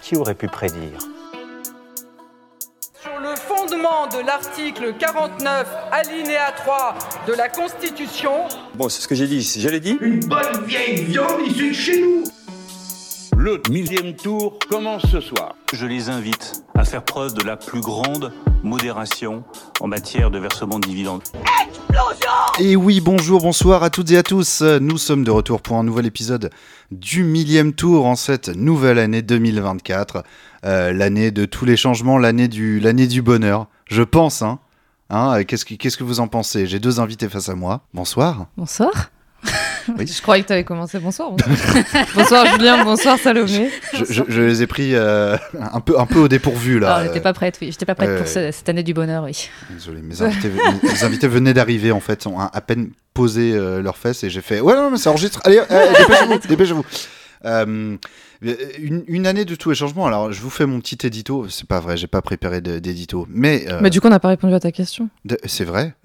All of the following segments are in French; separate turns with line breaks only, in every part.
Qui aurait pu prédire
Sur le fondement de l'article 49, alinéa 3 de la Constitution,
Bon, c'est ce que j'ai dit. Je l'ai dit
Une bonne vieille viande issue de chez nous
Le millième tour commence ce soir.
Je les invite à faire preuve de la plus grande modération en matière de versement de dividendes.
Et oui, bonjour, bonsoir à toutes et à tous. Nous sommes de retour pour un nouvel épisode du millième tour en cette nouvelle année 2024. Euh, l'année de tous les changements, l'année du, l'année du bonheur. Je pense, hein. Hein, qu'est-ce, que, qu'est-ce que vous en pensez? J'ai deux invités face à moi. Bonsoir.
Bonsoir.
Oui.
Je croyais que tu avais commencé. Bonsoir. Bonsoir, bonsoir Julien, bonsoir Salomé.
Je, je- je les ai pris euh, un, peu, un peu au dépourvu là.
Ah, j'étais pas prête, oui. J'étais pas prête
euh,
pour ce- cette année du bonheur, oui.
Désolé, mes invités, mes invités venaient d'arriver en fait, ont à peine posé euh, leurs fesses et j'ai fait ouais non mais ça enregistre. Allez, euh, dépêchez-vous, dépêchez-vous. Euh, une, une année de tous les changements. Alors je vous fais mon petit édito. C'est pas vrai, j'ai pas préparé d'édito, mais, euh,
Mais du coup, on n'a pas répondu à ta question.
de- c'est vrai.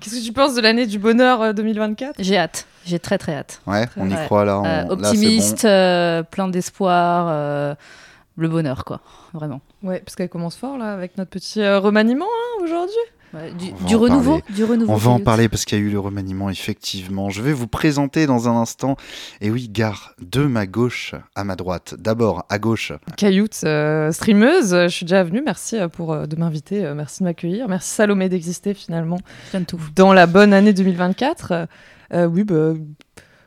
Qu'est-ce que tu penses de l'année du bonheur euh, 2024 J'ai hâte. J'ai très très hâte.
Ouais, on y croit là. on-
Euh,
là,
optimiste, euh, plein d'espoir, euh, le bonheur, quoi. Vraiment.
Ouais, parce qu'elle commence fort là avec notre petit euh, remaniement hein, aujourd'hui.
Du,
On va
du
en
renouveau,
parler.
du renouveau.
On va en parler parce qu'il y a eu le remaniement, effectivement. Je vais vous présenter dans un instant. Et oui, gare de ma gauche à ma droite. D'abord, à gauche,
Cailloute, euh, streameuse, je suis déjà venue. Merci euh, pour euh, de m'inviter, euh, merci de m'accueillir, merci Salomé d'exister finalement
tout.
dans la bonne année 2024. Euh, euh, oui, bah,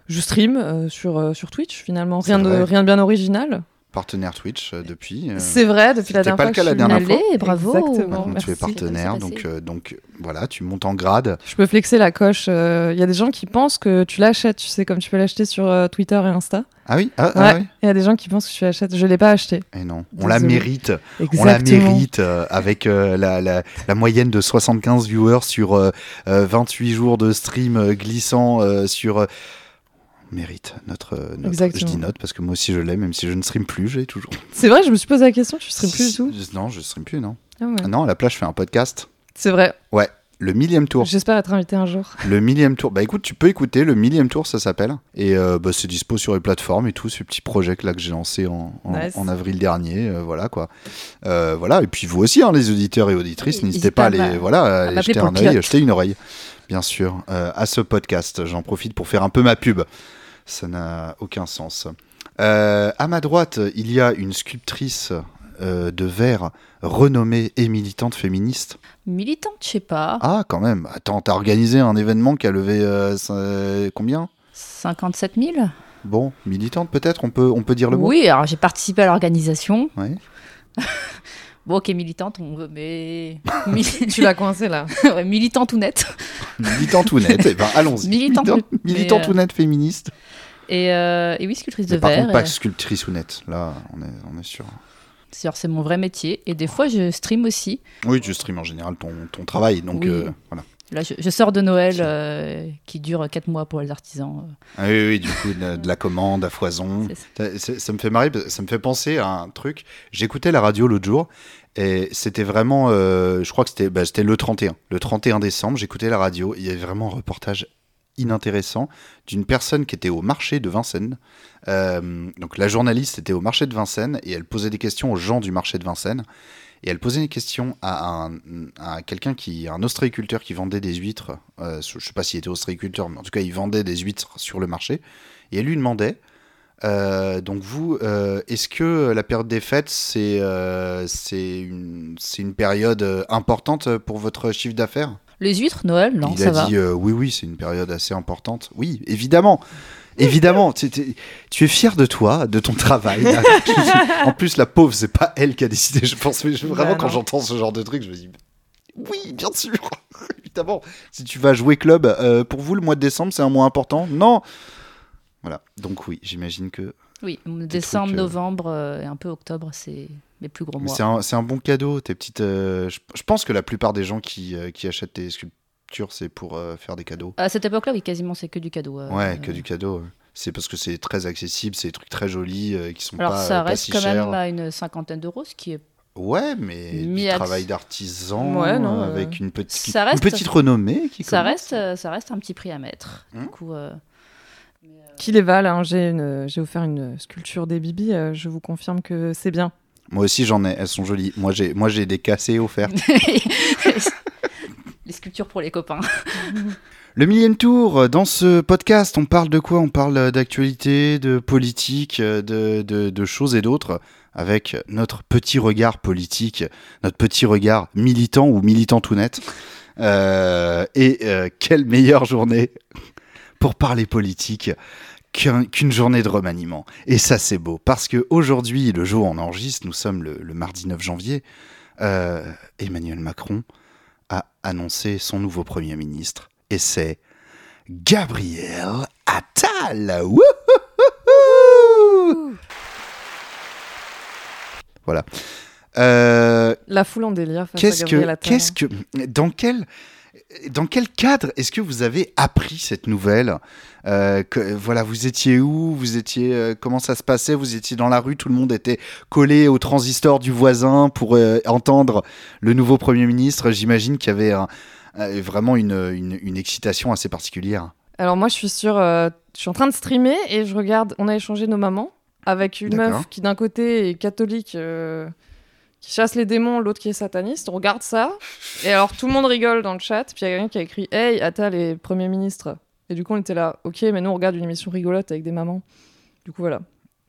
je stream euh, sur, euh, sur Twitch finalement, rien de, rien de bien original.
Partenaire Twitch euh, depuis. euh,
C'est vrai, depuis la
c'était
dernière
pas
fois
le cas
que
la dernière fois.
Allez, bravo.
Exactement.
Maintenant, tu es partenaire, donc, euh, donc voilà, tu montes en grade.
Je peux flexer la coche. euh, Il y a des gens qui pensent que tu l'achètes, tu sais, comme tu peux l'acheter sur euh, Twitter et Insta.
Ah oui, ah, ah
Ouais.
oui.
Il y a des gens qui pensent que tu l'achètes. Je l'ai pas acheté.
Et non, on la mérite.
Exactement.
On la mérite euh, avec euh, la, la, la moyenne de 75 viewers sur euh, euh, 28 jours de stream glissant euh, sur. Mérite notre, notre-
Exactement.
Je dis note parce que moi aussi je l'ai, même si je ne stream plus, j'ai toujours.
C'est vrai, je me suis posé la question. Tu stream plus du tout
Non, je stream plus, non.
Ah ouais.
Ah non, à la place, je fais un podcast.
C'est vrai.
Le millième tour.
J'espère être invité un jour.
Le millième tour. Bah écoute, tu peux écouter le millième tour, ça s'appelle. Et euh, bah, c'est dispo sur les plateformes et tout, ce petit projet que là que j'ai lancé en, en,
Nice.
en avril dernier. euh, voilà quoi. Euh, voilà. Et puis vous aussi, hein, les auditeurs et auditrices,
N'hésitez
pas à aller, voilà, à jeter un œil, jeter une oreille, bien sûr, à ce podcast. J'en profite pour faire un peu ma pub. Ça n'a aucun sens. Euh, à ma droite, il y a une sculptrice euh, de verre renommée et militante féministe.
Militante, je sais pas.
Ah, quand même. Attends, t'as organisé un événement qui a levé euh, ça- combien?
57 000
Bon, militante peut-être, on peut, on peut dire le mot?
Oui, alors j'ai participé à l'organisation.
Ouais.
Bon, ok, militante, on veut, mais.
Tu l'as coincé là.
Ouais, militante ou nette.
Militante ou nette, eh ben, allons-y.
Militante,
Militante, militante
euh,
ou nette féministe.
Et, euh, et oui, sculptrice de
par
verre.
contre, pas
et-
sculptrice ou nette, là, on est, on est sûr.
C'est mon vrai métier. Et des fois, je stream aussi.
Oui, tu stream en général ton, ton travail, donc
Oui.
euh, voilà.
Là, je, je sors de Noël euh, qui dure 4 mois pour les artisans.
Ah oui, oui, du coup, de, de la commande à foison.
Ça.
Ça, ça- ça me fait marrer, ça me fait penser à un truc. J'écoutais la radio l'autre jour et c'était vraiment, euh, je crois que c'était bah, c'était le 31. Le 31 décembre, j'écoutais la radio. Il y avait vraiment un reportage inintéressant d'une personne qui était au marché de Vincennes. Euh, donc la journaliste était au marché de Vincennes et elle posait des questions aux gens du marché de Vincennes. Et elle posait des questions à, un, quelqu'un qui, un ostréiculteur qui vendait des huîtres. Euh, je sais pas s'il était ostréiculteur, mais en tout cas, il vendait des huîtres sur le marché. Et elle lui demandait euh, donc vous, euh, est-ce que la période des fêtes, c'est euh, une, une période importante pour votre chiffre d'affaires?
Les huîtres, Noël, non,
Il
ça
a
va.
dit euh, oui, oui, c'est une période assez importante. Oui, évidemment. Évidemment, tu, tu- es fier de toi, de ton travail. en plus, la pauvre, c'est pas elle qui a décidé. Je pense, mais je- vraiment,
Bah
quand j'entends ce genre de truc, je me dis, oui, bien sûr, évidemment. Si tu vas jouer club, euh, pour vous, le mois de décembre, c'est un mois important? Non. Voilà. Donc oui, j'imagine que
Oui, décembre,
trucs, euh,
novembre euh, et un peu octobre, c'est mes plus gros mois.
c'est un, bon cadeau, tes petites. euh, je, je pense que la plupart des gens qui, qui achètent tes sculptures, c'est pour faire des cadeaux.
À cette époque-là, oui, quasiment, c'est que du cadeau.
ouais, que du cadeau. C'est parce que c'est très accessible, c'est des trucs très jolis euh, qui sont
Alors,
pas,
ça
pas
reste
si
quand
chers.
même à une cinquantaine d'euros, ce qui est.
Ouais, mais du travail d'artisan
Ouais,
euh, avec une, petite
ça reste-
une petite renommée. Qui
Ça
commence.
reste, ça reste un petit prix à mettre. Du coup, euh,
qui les valent. hein. J'ai une- j'ai offert une sculpture des Bibi. euh, je vous confirme que c'est bien.
Moi aussi, j'en ai. Elles sont jolies. Moi, j'ai, moi, j'ai des cassés offerts.
les sculptures pour les copains.
Le millième tour, dans ce podcast, on parle de quoi? On parle d'actualité, de politique, de, de, de choses et d'autres, avec notre petit regard politique, notre petit regard militant ou militant tout net. Euh, et euh, quelle meilleure journée pour parler politique qu'une journée de remaniement. Et ça, c'est beau, parce que aujourd'hui, le jour où on enregistre, nous sommes le, le mardi 9 janvier, euh, Emmanuel Macron a annoncé son nouveau Premier ministre, et c'est Gabriel Attal. Voilà. Euh,
La foule en délire face
qu'est-ce
à
que,
Attal.
qu'est-ce que, dans quel, dans quel cadre est-ce que vous avez appris cette nouvelle? Euh, que, Voilà, vous étiez où? Vous étiez, euh, comment ça se passait? Vous étiez dans la rue, tout le monde était collé au transistor du voisin pour euh, entendre le nouveau premier ministre. J'imagine qu'il y avait un- vraiment une, une, une excitation assez particulière.
Alors moi, je suis sur, je suis en train de streamer et je regarde. On a échangé nos mamans avec une meuf qui d'un côté est catholique, qui chasse les démons, l'autre qui est sataniste. On regarde ça et alors tout le monde rigole dans le chat. Puis il y a quelqu'un qui a écrit Hey, Attal est premier ministre. Et du coup, on était là. Ok, mais nous on regarde une émission rigolote avec des mamans. Du coup, voilà.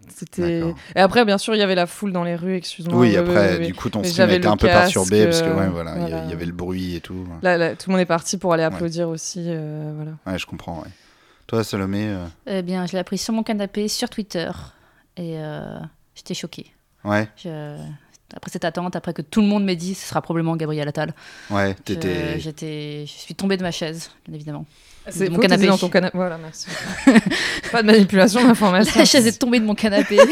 C'était. Et après, bien sûr, il y avait la foule dans les rues. Excuse-moi.
oui, après,
oui, oui.
du coup, ton stream était un peu
casque,
perturbé parce que, ouais,
euh,
voilà, il y
voilà.
avait le bruit et tout.
Là, là, tout le monde est parti pour aller applaudir aussi. euh, voilà.
Ouais, je comprends. ouais. Toi, Salomé, euh,
Eh bien, je l'ai appris sur mon canapé, sur Twitter. Et euh, j'étais choquée.
ouais,
Je- Après cette attente, après que tout le monde m'ait dit ce sera probablement Gabriel Attal,
ouais,
je-
t'étais.
j'étais, je suis tombée de ma chaise, bien évidemment.
C'est
mon canapé.
dans ton canapé. Voilà, merci. Pas de manipulation d'informations.
La chaise est tombée de mon canapé.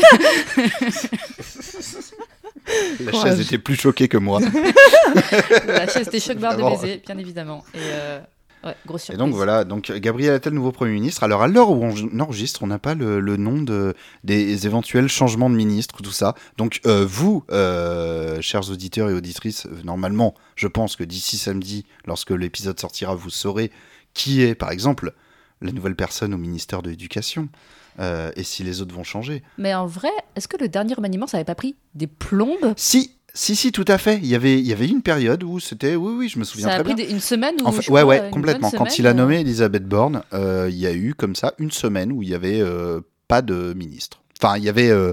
La
Courage.
chaise était plus choquée que moi.
La chaise était choc barre de baiser, bien évidemment. Et euh, ouais, grosse
Et donc voilà, donc Gabriel Attal, nouveau Premier ministre. Alors à l'heure où on enregistre, on n'a pas le, le nom de, des éventuels changements de ministre, tout ça. Donc euh, vous, euh, chers auditeurs et auditrices, normalement, je pense que d'ici samedi, lorsque l'épisode sortira, vous saurez qui est, par exemple, la nouvelle personne au ministère de l'Éducation. euh, et si les autres vont changer.
Mais en vrai, est-ce que le dernier remaniement, ça avait pas pris des plombes?
Si, si, si, tout à fait. Il y avait, il y avait une période où c'était, oui, oui, je me souviens
Ça a
très
pris
bien.
une semaine ou
En fait,
je
ouais, ouais, complètement.
bonne
Quand il
semaine,
a
euh,
nommé Elisabeth Borne, euh, il y a eu comme ça une semaine où il y avait euh, pas de ministre. Enfin, il y avait, euh,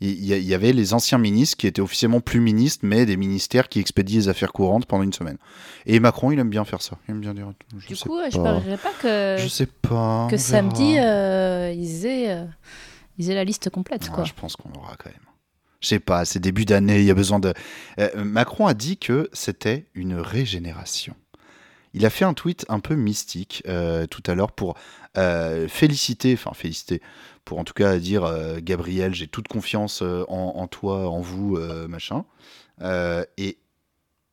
il y, avait les anciens ministres qui étaient officiellement plus ministres, mais des ministères qui expédient les affaires courantes pendant une semaine. Et Macron, il aime bien faire ça. Il aime bien dire. Je
Du
sais
coup, je
pas.
parierais pas que,
Je sais pas.
que samedi, euh, ils, aient, euh, ils aient la liste complète.
Ouais,
Quoi.
je pense qu'on aura quand même. Je sais pas, c'est début d'année, il y a besoin de. Euh, Macron a dit que c'était une régénération. Il a fait un tweet un peu mystique euh, tout à l'heure pour euh, féliciter, enfin féliciter, pour en tout cas dire Gabriel, j'ai toute confiance en, en toi, en vous, machin. Et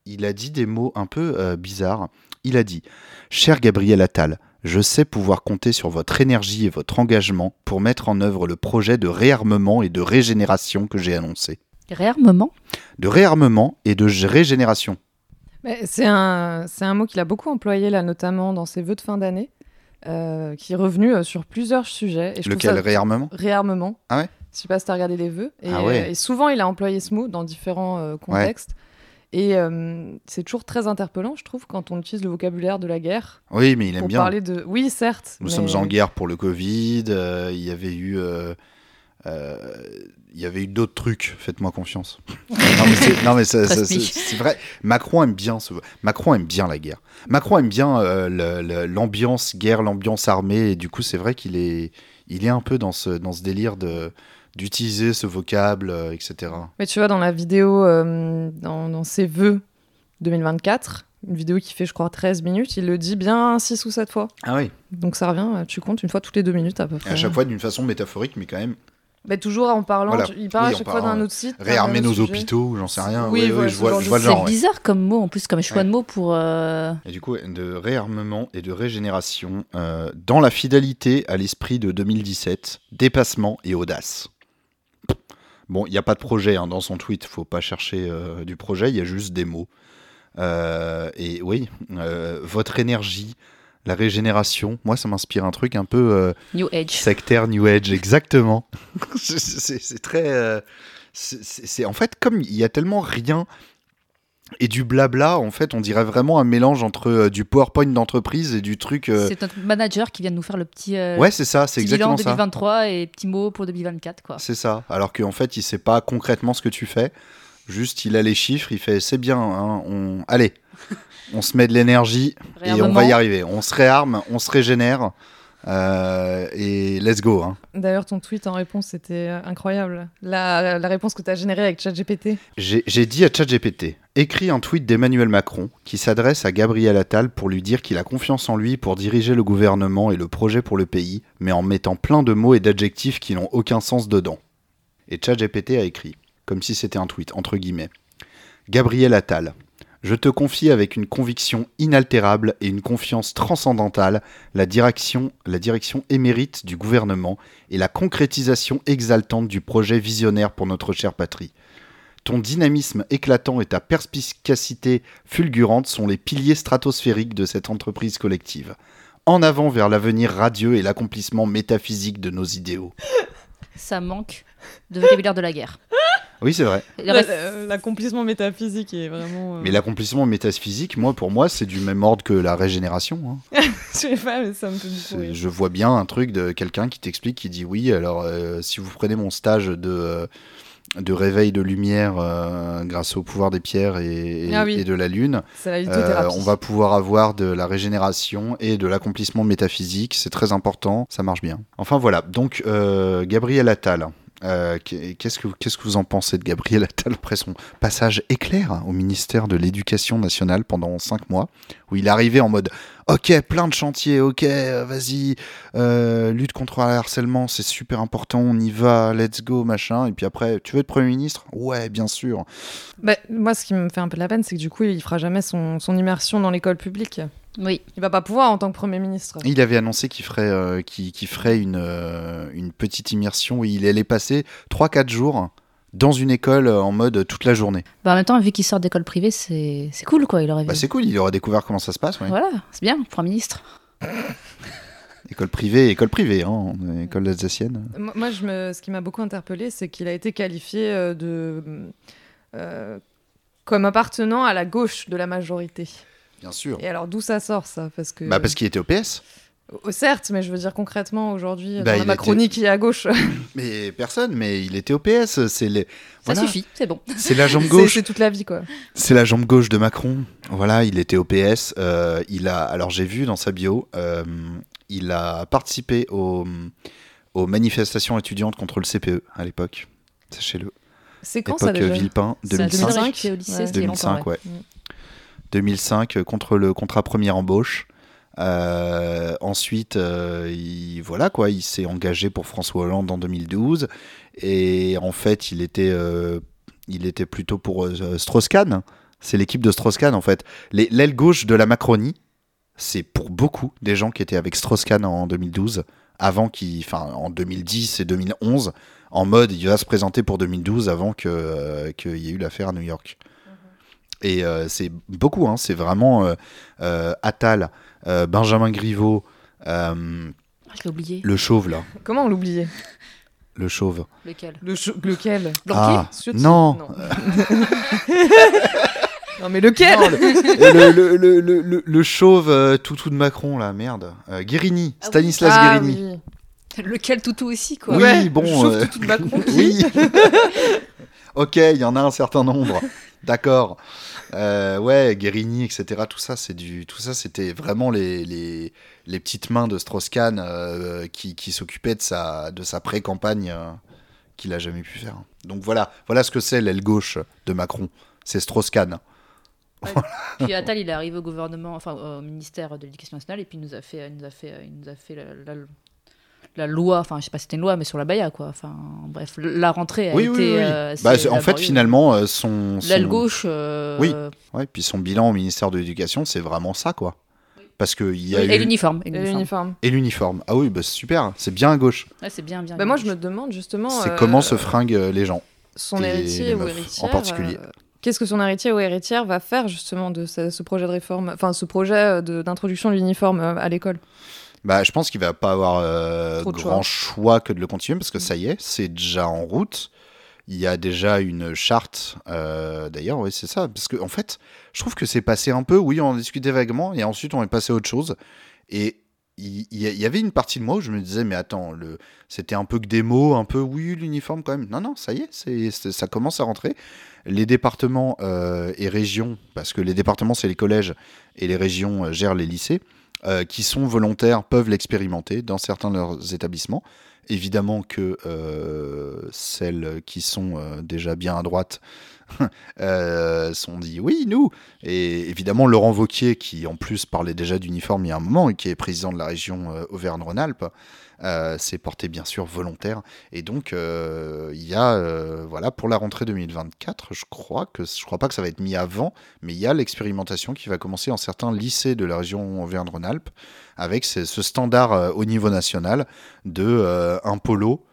il a dit des mots un peu bizarres. Il a dit Cher Gabriel Attal, je sais pouvoir compter sur votre énergie et votre engagement pour mettre en œuvre le projet de réarmement et de régénération que j'ai annoncé.
Réarmement?
De réarmement et de régénération.
C'est un, c'est un mot qu'il a beaucoup employé là, notamment dans ses vœux de fin d'année, euh, qui est revenu euh, sur plusieurs sujets. Et je
Lequel
ça-
réarmement?
Réarmement.
Ah ouais?
Je sais pas si tu as regardé les vœux. Et,
Ah ouais.
euh, et souvent, il a employé ce mot dans différents euh, contextes. Et euh, c'est toujours très interpellant, je trouve, quand on utilise le vocabulaire de la guerre
Oui, mais il aime
pour
bien.
parler de. Oui, certes.
Nous
mais-
sommes en guerre pour le Covid. euh, il y avait eu. euh, il y avait eu d'autres trucs, faites-moi confiance. non mais, c'est, vrai, Macron aime bien ce, Macron aime bien la guerre. Macron aime bien l'ambiance guerre, l'ambiance armée, et du coup c'est vrai qu'il est, il est un peu dans ce, dans ce délire de, d'utiliser ce vocable, euh, etc.
Mais tu vois, dans la vidéo, euh, dans, dans ses vœux 2024, une vidéo qui fait, je crois, 13 minutes, il le dit bien 6 ou 7 fois.
Ah oui.
Donc ça revient, euh, tu comptes une fois toutes les deux minutes à peu
Et
près.
à chaque fois d'une façon métaphorique, mais quand même
Mais toujours en parlant,
Voilà.
tu- il parle
Oui,
à chaque fois d'un autre site.
réarmer nos
sujet.
hôpitaux, j'en sais rien.
Oui,
Oui, oui, je vois, je le genre.
C'est
ouais.
bizarre comme mot, en plus, comme choix
Ouais.
de mots pour. euh,
Et du coup, de réarmement et de régénération euh, dans la fidélité à l'esprit de 2017, dépassement et audace. Bon, il n'y a pas de projet hein, dans son tweet, faut pas chercher euh, du projet, il y a juste des mots. Euh, et oui, euh, votre énergie la régénération. Moi, ça m'inspire un truc un peu
New Age.
sectaire, New Age, exactement. C'est- très. c'est- en fait comme il y a tellement rien et du blabla. En fait, on dirait vraiment un mélange entre euh, du PowerPoint d'entreprise et du truc. euh,
C'est notre manager qui vient de nous faire le petit, euh,
Ouais, c'est ça, c'est
bilan
exactement ça.
2023 et petit mot pour 2024. Quoi.
C'est ça. Alors qu'en fait, il sait pas concrètement ce que tu fais. Juste, il a les chiffres, il fait c'est bien, hein, on... allez, on se met de l'énergie et on va y arriver. On se réarme, on se régénère euh, et let's go. hein.
D'ailleurs, ton tweet en réponse, c'était euh, incroyable. La, la réponse que tu as générée avec ChatGPT.
J'ai dit à ChatGPT écris un tweet d'Emmanuel Macron qui s'adresse à Gabriel Attal pour lui dire qu'il a confiance en lui pour diriger le gouvernement et le projet pour le pays, mais en mettant plein de mots et d'adjectifs qui n'ont aucun sens dedans. Et ChatGPT a écrit, comme si c'était un tweet, entre guillemets. Gabriel Attal, je te confie avec une conviction inaltérable et une confiance transcendantale la direction, la direction émérite du gouvernement et la concrétisation exaltante du projet visionnaire pour notre chère patrie. Ton dynamisme éclatant et ta perspicacité fulgurante sont les piliers stratosphériques de cette entreprise collective. En avant vers l'avenir radieux et l'accomplissement métaphysique de nos idéaux.
Ça manque de vocabulaire de la guerre.
Oui, c'est vrai.
L'accomplissement métaphysique est vraiment. euh,
Mais l'accomplissement métaphysique, moi, pour moi, c'est du même ordre que la régénération. hein.
Je sais pas, mais ça me fait.
Je vois bien un truc de quelqu'un qui t'explique, qui dit oui, alors euh, si vous prenez mon stage de, euh, de réveil de lumière euh, grâce au pouvoir des pierres et, et-
Ah oui.
et de la lune,
la
euh, on va pouvoir avoir de la régénération et de l'accomplissement métaphysique. C'est très important, ça marche bien. Enfin voilà, donc euh, Gabriel Attal. Euh, qu'est-ce que vous en pensez de Gabriel Attal après son passage éclair au ministère de l'Éducation nationale pendant cinq mois, où il arrivé en mode Ok, plein de chantiers, ok, euh, vas-y, euh, lutte contre le harcèlement, c'est super important, on y va, let's go, machin. Et puis après, tu veux être Premier ministre? Ouais, bien sûr.
Bah, moi, ce qui me fait un peu de la peine, c'est que du coup, il fera jamais son immersion dans l'école publique.
Oui.
Il va pas pouvoir en tant que Premier ministre.
Il avait annoncé qu'il ferait, euh, ferait une, euh, une petite immersion où il allait passer 3-4 jours dans une école en mode toute la journée.
Bah, en même temps, vu qu'il sort d'école privée, c'est c'est cool, quoi. Il aurait
Bah, c'est cool, il aurait découvert comment ça se passe. ouais.
Voilà, c'est bien un ministre.
École privée, école privée, hein, école alsacienne.
Moi, moi, je me... ce qui m'a beaucoup interpellé, c'est qu'il a été qualifié euh, de. euh, comme appartenant à la gauche de la majorité.
Bien sûr.
Et alors, d'où ça sort, ça? Parce que.
Bah, parce qu'il était au PS.
Oh, certes, mais je veux dire concrètement, aujourd'hui,
Bah,
dans la Macronie qui est à gauche.
Mais personne, mais il était au PS. C'est les...
Ça
Voilà.
suffit, c'est bon.
C'est la jambe gauche.
C'est toute la vie, quoi.
C'est la jambe gauche de Macron. Voilà, il était au PS. euh, il a, alors j'ai vu dans sa bio, euh, il a participé aux, aux manifestations étudiantes contre le CPE à l'époque. Sachez-le.
C'est quand ça déjà?
Villepin,
C'est
2005.
2005, j'étais au lycée,
Ouais.
c'était il y a longtemps,
2005, ouais.
Mm.
2005 euh, contre le contrat première embauche. Euh, ensuite, euh, il, voilà quoi, il s'est engagé pour François Hollande en 2012 et en fait, il était, plutôt pour Strauss-Kahn. C'est l'équipe de Strauss-Kahn en fait. L'aile gauche de la Macronie, c'est pour beaucoup des gens qui étaient avec Strauss-Kahn en 2012, avant en 2010 et 2011, en mode il va se présenter pour 2012 avant qu'il y ait eu l'affaire à New York. Et euh, c'est beaucoup, hein, c'est vraiment euh, euh, Attal, euh, Benjamin Griveaux, euh,
Ah, Je l'ai oublié.
le chauve là,
Comment on l'oubliait?
Le chauve.
Lequel?
Le Lequel?
Ah, non.
non. Non, mais lequel?
Non, le, le, le, le, le- le chauve euh, toutou de Macron là, merde. Euh, Guérini,
Ah oui.
Stanislas
Ah,
Guérini.
oui.
Lequel toutou aussi, quoi?
Oui,
Ouais,
bon.
le chauve
euh,
toutou de Macron.
oui. ok, il y en a un certain nombre. D'accord. Euh, ouais, Guérini, etc. Tout ça, c'est du, tout ça, c'était vraiment les, les, les petites mains de Strauss-Kahn euh, qui, qui s'occupaient de sa, de sa pré-campagne euh, qu'il a jamais pu faire. Donc voilà, voilà ce que c'est l'aile gauche de Macron. C'est Strauss-Kahn.
Puis Attal, il est arrivé au gouvernement, enfin au ministère de l'Éducation nationale, et puis il nous a fait, il nous a fait, il nous a fait la, la- la loi, enfin je sais pas si c'était une loi, mais sur la Baïa, quoi. Enfin bref, la rentrée a
Oui,
été.
oui, oui.
euh,
Bah, en fait, finalement, euh, son, son-
L'aile gauche. euh,
Oui. Ouais, puis son bilan au ministère de l'Éducation, c'est vraiment ça, quoi. Parce qu'il y a eu...
Et l'uniforme. et l'uniforme.
l'uniforme.
Et l'uniforme. Ah oui, bah, c'est super. C'est bien à gauche.
Ouais, c'est bien, bien.
Bah, moi, je me demande justement.
C'est
euh,
comment se fringuent les gens.
Son
et
héritier
les
ou
meufs, en
héritière.
particulier.
euh, qu'est-ce que son héritier ou héritière va faire justement de ce, ce projet de réforme, enfin ce projet de- d'introduction de l'uniforme à l'école?
Bah, je pense qu'il va pas avoir euh, grand choix. que de le continuer parce que ça y est, c'est déjà en route. Il y a déjà une charte. euh, D'ailleurs, oui, c'est ça. Parce que en fait, je trouve que c'est passé un peu. Oui, on en discutait vaguement et ensuite on est passé à autre chose. Et il y, avait une partie de moi où je me disais, mais attends, le... c'était un peu que des mots, un peu oui, l'uniforme quand même. Non, non, ça y est, c'est ça commence à rentrer. Les départements euh, et régions, parce que les départements c'est les collèges et les régions gèrent les lycées, euh, qui sont volontaires peuvent l'expérimenter dans certains de leurs établissements. Évidemment que euh, celles qui sont euh, déjà bien à droite euh, sont dit oui, nous. Et évidemment, Laurent Vauquier, qui en plus parlait déjà d'uniforme il y a un moment et qui est président de la région euh, Auvergne-Rhône-Alpes, euh, s'est porté bien sûr volontaire. Et donc, euh, il y a, euh, voilà, pour la rentrée 2024, je crois que je crois pas que ça va être mis avant, mais il y a l'expérimentation qui va commencer dans certains lycées de la région Auvergne-Rhône-Alpes avec ce, ce standard au niveau national de un polo.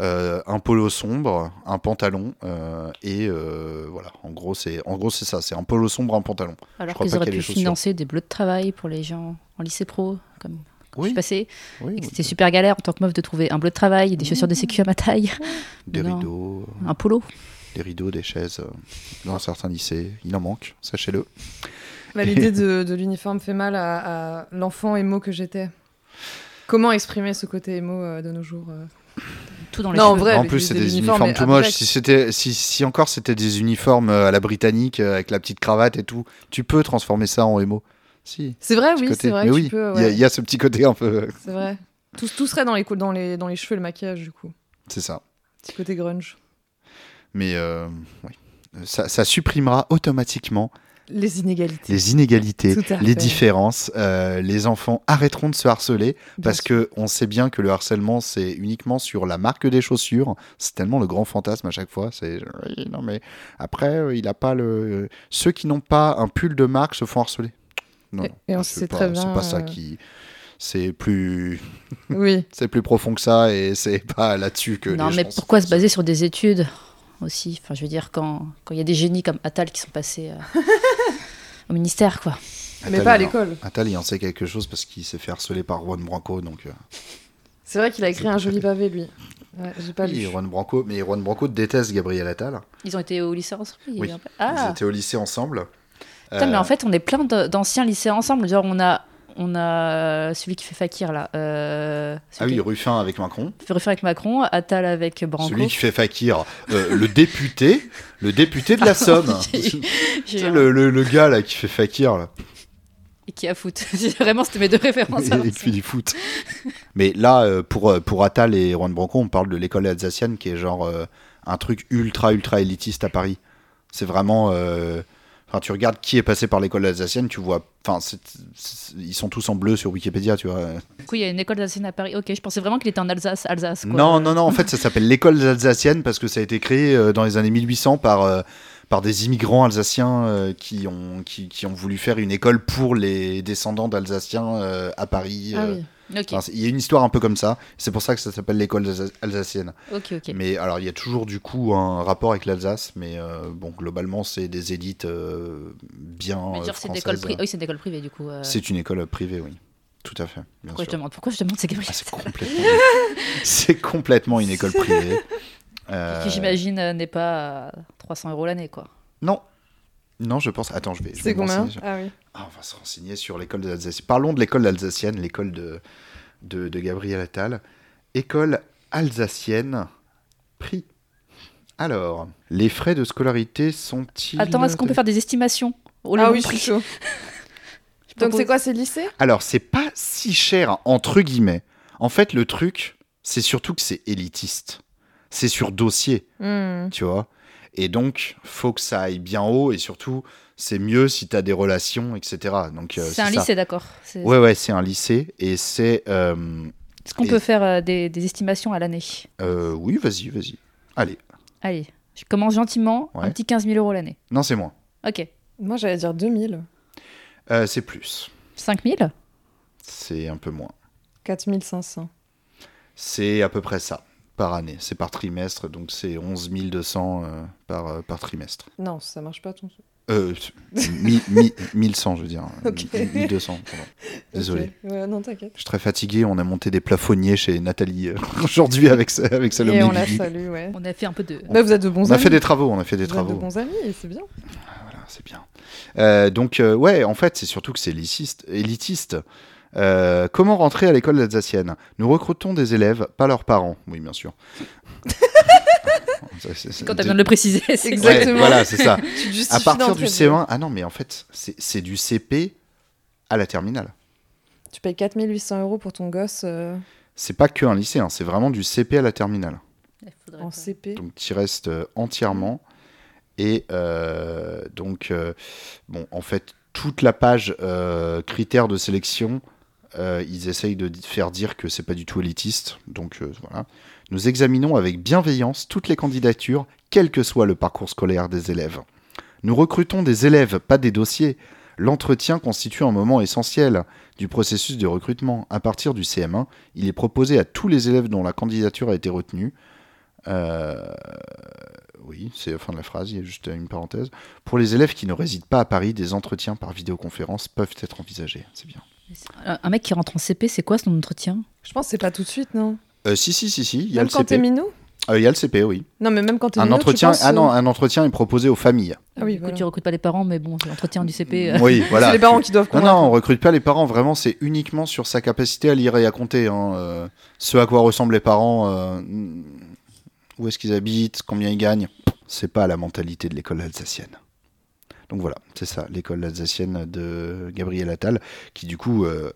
euh, un polo sombre, un pantalon euh, et euh, voilà. En gros, c'est en gros c'est ça. C'est un polo sombre, un pantalon.
Alors qu'ils auraient pu financer des bleus de travail pour les gens en lycée pro, comme quand je
Oui,
suis passée.
oui,
Et que
oui.
C'était super galère en tant que meuf de trouver un bleu de travail, des chaussures de sécu à ma taille,
des
Non.
rideaux,
un polo.
des rideaux, des chaises. euh, dans certains lycées, il en manque, sachez-le.
Bah, L'idée de, de l'uniforme fait mal à, à l'enfant émo que j'étais. Comment exprimer ce côté émo euh, de nos jours euh
Tout dans les
Non, en vrai,
plus, c'est des
uniformes,
tout moches. Si, c'était, si, si encore c'était des uniformes à la britannique avec la petite cravate et tout, tu peux transformer ça en émo. Si.
C'est vrai, oui, c'est vrai
oui, il y a- y, ce petit côté un peu.
C'est vrai. Tout, tout serait dans les, dans, les, dans les cheveux et le maquillage, du coup.
C'est ça.
Petit côté grunge.
Mais euh, oui. ça, ça supprimera automatiquement
Les inégalités.
les inégalités, les différences. Euh, les enfants arrêteront de se harceler
Bien
parce
sûr.
que on sait bien que le harcèlement c'est uniquement sur la marque des chaussures. C'est tellement le grand fantasme à chaque fois. C'est non mais après euh, il a pas le. Ceux qui n'ont pas un pull de marque se font harceler. Non,
Et- on
c'est
sait
pas,
très
c'est
bien,
pas ça
euh,
qui. C'est plus,
Oui.
c'est plus profond que ça et c'est pas là-dessus que.
Non,
les
mais
gens
pourquoi se baser sur des études aussi? Enfin, je veux dire, quand quand il y a des génies comme Attal qui sont passés euh, au ministère, quoi.
Mais pas à l'école.
Attal, il en sait quelque chose parce qu'il s'est fait harceler par Juan Branco, donc. euh,
C'est vrai qu'il a écrit un joli pavé, lui. Ouais, J'ai pas
Oui,
lu.
Juan Branco, mais Juan Branco déteste Gabriel Attal.
Ils ont été au lycée ensemble il
Oui.
peu-
Ils
Ah
étaient au lycée ensemble.
Putain, mais
Euh,
en fait, on est plein d'anciens lycées ensemble. Genre, on a, on a celui qui fait Fakir, là. Euh,
Ah oui,
qui
Ruffin avec Macron.
référence avec Macron, Attal avec Branco.
Celui qui fait Fakir, euh, le député, le député de la Somme. Sais,
un-
le, le- le gars là qui fait Fakir là,
Et qui a foot. Vraiment, c'était mes deux références.
et qui fait du foot. Mais là, euh, pour, euh, pour Attal et Juan Branco, on parle de l'école alsacienne qui est genre euh, un truc ultra ultra élitiste à Paris. C'est vraiment. Enfin, tu regardes qui est passé par l'école alsacienne, tu vois. Enfin, ils sont tous en bleu sur Wikipédia, tu vois.
Du coup, il y a une école d'Alsace à Paris. Ok, je pensais vraiment qu'il était en Alsace. Alsace quoi.
Non, non, non, en fait, ça s'appelle l'école alsacienne parce que ça a été créé euh, dans les années 1800 par, euh, par des immigrants alsaciens euh, qui, ont, qui, qui ont voulu faire une école pour les descendants d'Alsaciens euh, à Paris.
Ah
euh.
oui.
Enfin, il y a une histoire un peu comme ça. C'est pour ça que ça s'appelle l'école alsa- alsacienne. Mais alors, il y a toujours du coup un rapport avec l'Alsace, mais euh, bon, globalement, c'est des élites euh, bien
dire, c'est une école
françaises.
privée. Oui, c'est une école privée, du coup. euh,
C'est une école privée, oui. Tout à fait. Bien
Pourquoi je
sûr.
demande Pourquoi je demande C'est
Ah, complètement, c'est complètement une école privée.
Qui, j'imagine, n'est pas à 300 euros l'année, quoi.
Non. Non, je pense. Attends, je vais. je
C'est combien
renseigner sur-
Ah oui.
Ah, on va se renseigner sur l'école d'Alsace. Parlons de l'école alsacienne, l'école de, de, de Gabriel Attal. École alsacienne, prix. Alors, les frais de scolarité sont-ils.
Attends, est-ce qu'on peut faire des estimations au
Ah oui, je
prix
suis chaud.
Je
Donc c'est quoi, c'est lycée?
Alors, c'est pas si cher, entre guillemets. En fait, le truc, c'est surtout que c'est élitiste. C'est sur dossier.
Hmm.
tu vois. Et donc, faut que ça aille bien haut et surtout, c'est mieux si tu as des relations, etc. Donc, euh,
C'est un
ça.
lycée, d'accord. C'est-
Ouais, ouais, c'est un lycée et c'est. euh,
Est-ce qu'on
Et-
peut faire euh, des, des estimations à l'année?
Euh, oui, vas-y, vas-y. Allez.
Allez, je commence gentiment, un
Ouais.
petit 15 000 euros l'année.
Non, c'est moins.
Ok.
Moi, j'allais dire 2000.
Euh, c'est plus.
5 000
C'est un peu moins.
4500.
C'est à peu près ça. Par année. C'est par trimestre, donc c'est 11 200 euh, par, euh, par trimestre.
Non, ça marche pas ton truc.
Euh, mi- mi- 1100, je veux dire.
Ok.
1200, pardon. Désolé.
Ouais, non, t'inquiète.
Je suis très fatigué. On a monté des plafonniers chez Nathalie euh, aujourd'hui avec, sa- avec Salomé
Et on la salue, ouais.
On a fait un peu de.
Bah, vous êtes de bons
On a
amis.
fait des travaux, on a fait des
Vous êtes de
travaux.
bons amis, et c'est bien.
Voilà, c'est bien. Euh, donc, euh, ouais, en fait, c'est surtout que c'est élitiste. élitiste. Euh, comment rentrer à l'école alsacienne? Nous recrutons des élèves, pas leurs parents. Oui, bien sûr. Ça, c'est- c'est-
Quand t'as besoin de le préciser, c'est
Ouais,
Exactement.
voilà, c'est ça.
Tu
À partir du
d'entrée de jeu.
CE1, ah non, mais en fait, c'est c'est du CP à la terminale.
Tu payes 4800 euros pour ton gosse euh,
C'est pas que un lycée, hein, c'est vraiment du CP à la terminale.
En
pas.
CP.
Donc tu restes euh, entièrement. Et euh, donc, euh, bon, en fait, toute la page euh, critères de sélection, euh, ils essayent de faire dire que c'est pas du tout élitiste. Donc euh, voilà. Nous examinons avec bienveillance toutes les candidatures, quel que soit le parcours scolaire des élèves. Nous recrutons des élèves, pas des dossiers. L'entretien constitue un moment essentiel du processus de recrutement. À partir du CM1, il est proposé à tous les élèves dont la candidature a été retenue. Euh, oui, c'est la fin de la phrase, il y a juste une parenthèse. Pour les élèves qui ne résident pas à Paris, des entretiens par vidéoconférence peuvent être envisagés. C'est bien.
Un mec qui rentre en CP, c'est quoi son entretien?
Je pense que c'est pas tout de suite, non?
Euh, si, si, si, si, il y a
Même
le
quand t'es
CP.
minot
Euh, il y a le CP, oui.
Non, mais même quand t'es
Un
minot, tu
entretien,
penses,
ah non, un entretien est proposé aux familles.
Ah oui,
Du coup,
voilà.
tu recrutes pas les parents, mais bon, c'est l'entretien du CP. euh.
Oui, voilà.
C'est les parents qui doivent
Non,
convaincre.
non, on recrute pas les parents. Vraiment, c'est uniquement sur sa capacité à lire et à compter. hein, euh, ce à quoi ressemblent les parents, euh, où est-ce qu'ils habitent, combien ils gagnent. C'est pas la mentalité de l'école alsacienne. Donc voilà, c'est ça, l'école alsacienne de Gabriel Attal, qui du coup euh,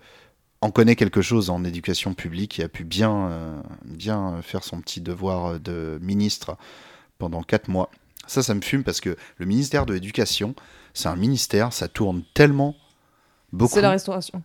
en connaît quelque chose en éducation publique et a pu bien, euh, bien faire son petit devoir de ministre pendant quatre mois. Ça, ça me fume parce que le ministère de l'Éducation, c'est un ministère, ça tourne tellement beaucoup.
C'est la restauration.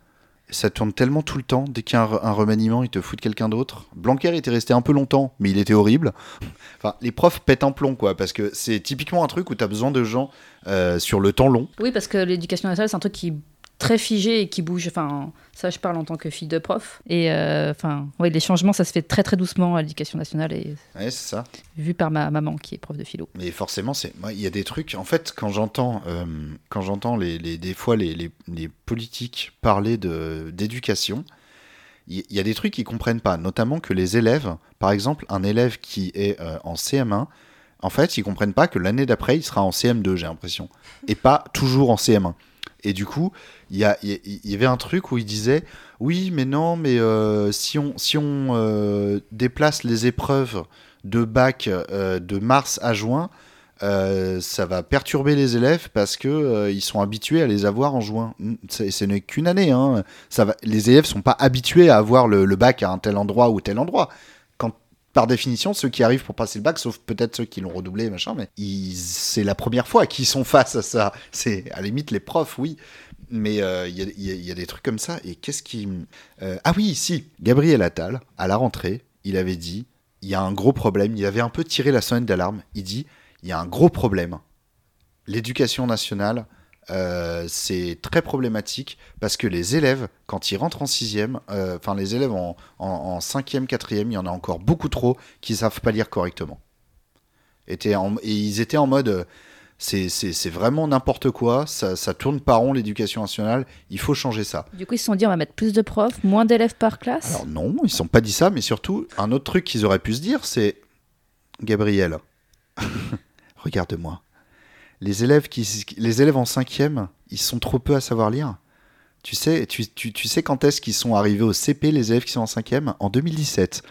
Ça tourne tellement tout le temps. Dès qu'il y a un, re- un remaniement, ils te foutent quelqu'un d'autre. Blanquer était resté un peu longtemps, mais il était horrible. Enfin, les profs pètent un plomb, quoi, parce que c'est typiquement un truc où tu as besoin de gens euh, sur le temps long.
Oui, parce que l'éducation nationale, c'est un truc qui très figé et qui bouge. Enfin, ça, je parle en tant que fille de prof. Et euh, enfin, ouais, les changements, ça se fait très très doucement à l'éducation nationale et
Ouais, c'est ça.
vu par ma maman qui est prof de philo.
Mais forcément, c'est moi, il y a des trucs. En fait, quand j'entends, euh, quand j'entends les, les- des fois les, les- les politiques parler de d'éducation, il il y, a des trucs qu'ils comprennent pas. Notamment que les élèves, par exemple, un élève qui est euh, en CM1, en fait, ils comprennent pas que l'année d'après, il sera en CM2, j'ai l'impression, et pas toujours en CM1. Et du coup, il y, avait un truc où il disait oui, mais non, mais euh, si on, si on euh, déplace les épreuves de bac euh, de mars à juin, ça va perturber les élèves parce que ils sont habitués à les avoir en juin. Ce n'est qu'une année. Hein. Les élèves sont pas habitués à avoir le, bac à un tel endroit ou tel endroit. Par définition, ceux qui arrivent pour passer le bac, sauf peut-être ceux qui l'ont redoublé, machin, mais c'est la première fois qu'ils sont face à ça. C'est à la limite les profs, oui. Mais euh, il y, a- des trucs comme ça. Et qu'est-ce qui. euh, ah oui, si. Gabriel Attal, à la rentrée, il avait dit il y a un gros problème. Il avait un peu tiré la sonnette d'alarme. Il dit il y a un gros problème. L'éducation nationale, euh, c'est très problématique parce que les élèves, quand ils rentrent en sixième, euh, enfin les élèves en, en, en cinquième, quatrième, il y en a encore beaucoup trop qui savent pas lire correctement. Et ils étaient en mode, c'est vraiment n'importe quoi, ça, ça tourne pas rond l'éducation nationale, il faut changer ça.
Du coup, ils se sont dit, on va mettre plus de profs, moins d'élèves par classe?
Alors non, ils ne sont pas dit ça, mais surtout, un autre truc qu'ils auraient pu se dire, c'est Gabriel, regarde-moi. Les élèves, qui, les élèves en cinquième, ils sont trop peu à savoir lire. Tu sais, tu, tu, tu sais quand est-ce qu'ils sont arrivés au CP, les élèves qui sont en cinquième? En 2017,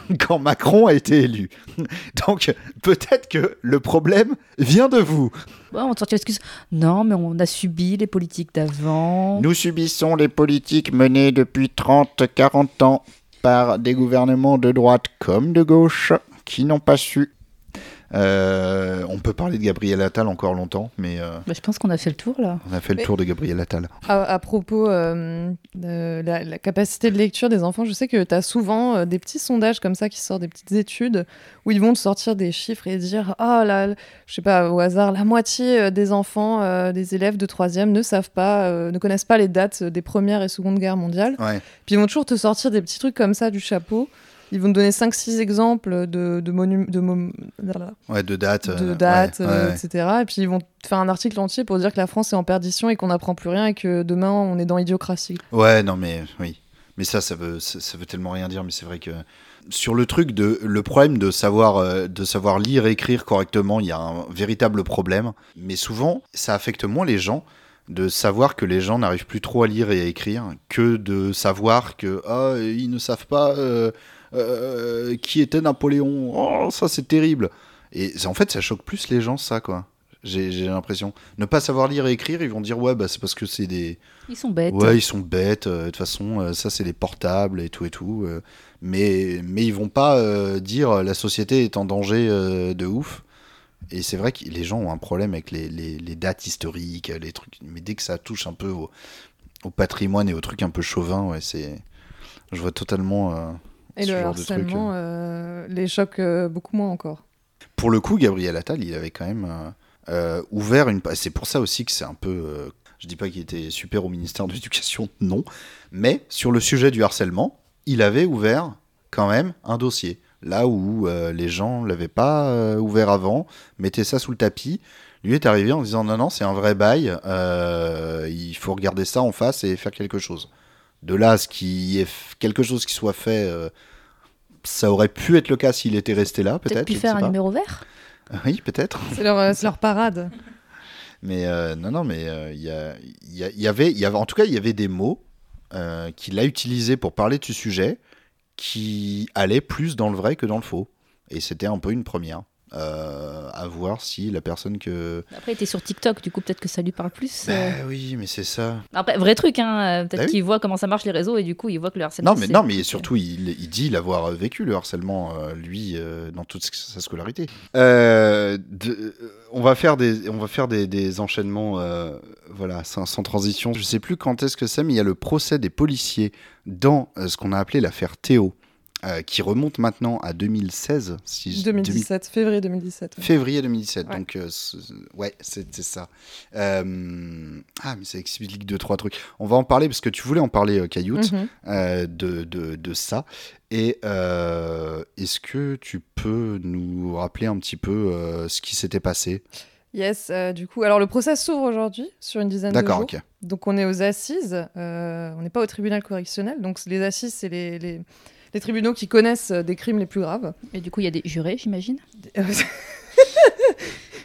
quand Macron a été élu. Donc peut-être que le problème vient de vous.
On te sortit l'excuse. Non, mais on a subi les politiques d'avant.
Nous subissons les politiques menées depuis 30-40 ans par des gouvernements de droite comme de gauche qui n'ont pas su. Euh, on peut parler de Gabriel Attal encore longtemps, mais euh,
Bah, je pense qu'on a fait le tour là.
on a fait le
Mais-
tour de Gabriel Attal.
À, à propos euh, de la, la capacité de lecture des enfants, je sais que tu as souvent euh, des petits sondages comme ça qui sortent, des petites études où ils vont te sortir des chiffres et dire Ah là, je sais pas, au hasard, la moitié des enfants, euh, des élèves de troisième ne savent pas, euh, ne connaissent pas les dates des premières et secondes guerres mondiales.
Ouais.
Puis ils vont toujours te sortir des petits trucs comme ça du chapeau. Ils vont te donner 5-6 exemples de, de monuments. De, mom-
Ouais, de date.
de
euh,
dates,
ouais,
euh,
ouais.
etc. Et puis ils vont faire un article entier pour dire que la France est en perdition et qu'on n'apprend plus rien et que demain on est dans l'idiocratie.
Ouais, non, mais oui. Mais ça, ça veut, ça, ça veut tellement rien dire. Mais c'est vrai que sur le truc de le problème de savoir, euh, de savoir lire et écrire correctement, il y a un véritable problème. Mais souvent, ça affecte moins les gens de savoir que les gens n'arrivent plus trop à lire et à écrire que de savoir que ah, ils ne savent pas euh, euh, qui était Napoléon. Oh, ça c'est terrible. Et en fait, ça choque plus les gens, ça, quoi. J'ai l'impression. Ne pas savoir lire et écrire, ils vont dire ouais, bah, c'est parce que c'est des,
Ils sont bêtes.
Ouais, ils sont bêtes. euh, De toute façon, euh, ça, c'est les portables et tout et tout. mais, mais ils vont pas euh, dire la société est en danger euh, de ouf. Et c'est vrai que les gens ont un problème avec les, les- les dates historiques, les trucs. Mais dès que ça touche un peu au, au patrimoine et aux trucs un peu chauvins, ouais, c'est. Je vois totalement. euh,
Et le
truc,
harcèlement euh, les choque euh, beaucoup moins encore.
Pour le coup, Gabriel Attal, il avait quand même euh, euh, ouvert une. C'est pour ça aussi que c'est un peu. euh, je dis pas qu'il était super au ministère de l'Éducation, non. Mais sur le sujet du harcèlement, il avait ouvert quand même un dossier. Là où euh, les gens l'avaient pas euh, ouvert avant, mettaient ça sous le tapis. Lui est arrivé en disant non, non, c'est un vrai bail. euh, il faut regarder ça en face et faire quelque chose. De là, à ce qui est quelque chose qui soit fait. euh, ça aurait pu être le cas s'il était resté là, peut-être.
Peut-être pu faire un
pas.
numéro vert
Oui, peut-être.
C'est leur, euh, c'est leur parade.
Mais euh, non, non, mais euh, il y, avait, il y avait, en tout cas, il y avait des mots euh, qu'il a utilisés pour parler de ce sujet qui allaient plus dans le vrai que dans le faux. Et c'était un peu une première. Euh, à voir si la personne que.
Après, il était sur TikTok, du coup, peut-être que ça lui parle plus. euh.
Bah oui, mais c'est ça.
Après, vrai truc, hein. euh, Peut-être
Bah oui.
qu'il voit comment ça marche les réseaux et du coup, il voit que le harcèlement.
Non, mais non, mais surtout, il, il dit l'avoir vécu le harcèlement, euh, lui, euh, dans toute sa scolarité. Euh, de- euh, on va faire des, on va faire des, des enchaînements, euh, voilà, sans, sans transition. Je sais plus quand est-ce que c'est, mais il y a le procès des policiers dans euh, ce qu'on a appelé l'affaire Théo, euh, qui remonte maintenant à 2016, si je-
2017, février 2017. ouais.
Février 2017,
Ouais.
donc euh, ouais, c'est c'est ça. Euh, ah, mais ça explique deux, trois trucs. On va en parler parce que tu voulais en parler, euh, Cailloute,
Mhm.
euh, de, de, de ça. Et euh, est-ce que tu peux nous rappeler un petit peu euh, ce qui s'était passé?
Yes, euh, du coup, alors le procès s'ouvre aujourd'hui sur une dizaine de jours.
D'accord, ok.
Donc on est aux assises, euh, on n'est pas au tribunal correctionnel. Donc les assises, c'est les, les, les tribunaux qui connaissent euh, des crimes les plus graves.
Et du coup, il y a des jurés, j'imagine.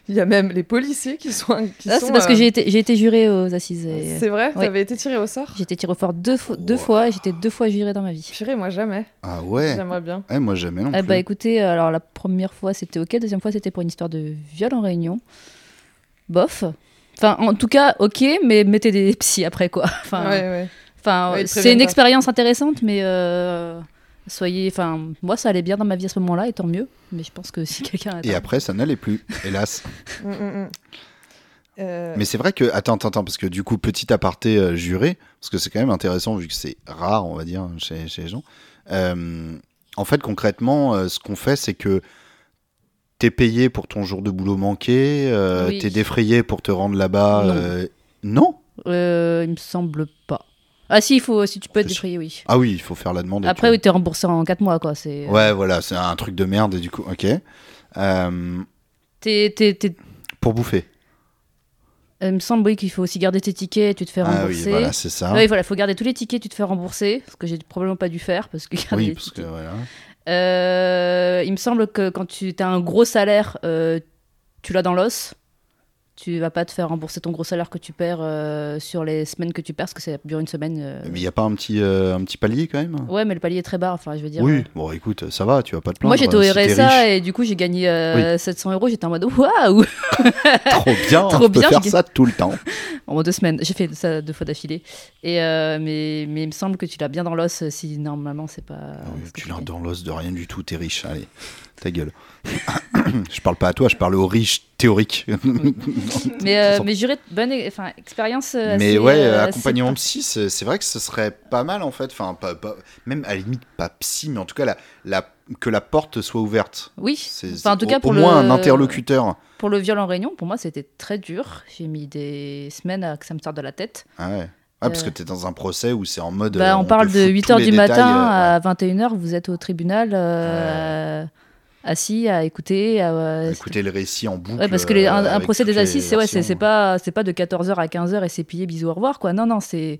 Il y a même les policiers qui sont. Qui
Ah, c'est parce que
euh,
j'ai été, j'ai été jurée aux assises. et-
C'est vrai,
Ouais.
t'avais été tiré au sort
J'ai été tirée au fort deux, fois- deux
Wow.
fois et j'étais deux fois jurée dans ma vie.
Purée, moi jamais.
Ah ouais
J'aimerais bien.
Ouais, moi jamais non
Eh
plus.
bah écoutez, alors la première fois c'était ok, deuxième fois c'était pour une histoire de viol en réunion. Bof. Enfin, en tout cas, ok, mais mettez des psys après quoi. Enfin,
ouais, ouais.
enfin, c'est une
pas.
expérience intéressante, mais euh, soyez. Enfin, moi ça allait bien dans ma vie à ce moment-là, et tant mieux. Mais je pense que si quelqu'un.
Et après, ça n'allait plus, hélas.
Mm, mm, mm. Euh,
Mais c'est vrai que, attends, attends, attends, parce que du coup, petit aparté euh, juré, parce que c'est quand même intéressant vu que c'est rare, on va dire, chez, chez les gens. Euh, en fait, concrètement, euh, ce qu'on fait, c'est que t'es payé pour ton jour de boulot manqué, euh,
Oui.
t'es défrayé pour te rendre là-bas.
Non.
euh, non?
Euh, il me semble pas. Ah si, il faut, si tu peux être défrayé, oui.
Ah oui, il faut faire la demande.
Après,
tout.
oui, t'es remboursé en 4 mois, quoi. C'est.
Ouais, voilà, c'est un truc de merde, et du coup, ok. Euh,
T'es, t'es- t'es-
pour bouffer.
Il me semble, oui, qu'il faut aussi garder tes tickets, tu te fais
Ah
rembourser.
oui, voilà, c'est ça.
Oui, voilà, il faut garder tous les tickets, tu te fais rembourser, ce que j'ai probablement pas dû faire, parce que
Oui, parce que voilà.
Euh, il me semble que quand tu as un gros salaire, euh, tu l'as dans l'os. Tu vas pas te faire rembourser ton gros salaire que tu perds euh, sur les semaines que tu perds, parce que ça dure une semaine. euh.
Mais il n'y a pas un petit, euh, un petit palier quand même?
Ouais, mais le palier est très bas, enfin, je veux dire.
Oui, bon, écoute, ça va, tu vas pas te plaindre.
Moi, j'étais au
si.
RSA et du coup, j'ai gagné euh, 700 euros. J'étais en mode waouh
Trop bien,
Trop
on peut
bien,
faire ça tout le temps.
En deux semaines. J'ai fait ça deux fois d'affilée. Et mais, mais il me semble que tu l'as bien dans l'os si normalement c'est pas.
Ah tu l'as dans l'os de rien du tout, t'es riche, allez, ta gueule. je parle pas à toi, je parle aux riches théoriques.
Mais, euh, mais juré, bonne e- enfin, expérience. euh,
Mais ouais,
euh, assez
accompagnement
par-
psy, c'est vrai que ce serait pas mal en fait. Enfin, pas, pas- même à la limite pas psy, mais en tout cas la, la- que la porte soit ouverte.
Oui.
C'est
Enfin, en tout
au-
cas, pour
au
le-
moins un interlocuteur.
Pour le viol en réunion, pour moi, c'était très dur. J'ai mis des semaines à que ça me sorte de la tête.
Ah ouais. Ah, parce
Euh,
que t'es dans un procès où c'est en mode.
Bah,
euh,
on parle de
fout
8
tous
h
les
du
détails,
matin
euh,
à 21h, vous êtes au tribunal euh, assis à écouter. à, euh.
Écouter le récit en boucle.
Ouais, parce que les- un, procès des assises, c'est ouais, c'est pas, c'est pas de 14h à 15h et c'est plié, bisous, au revoir, quoi. Non, non, c'est.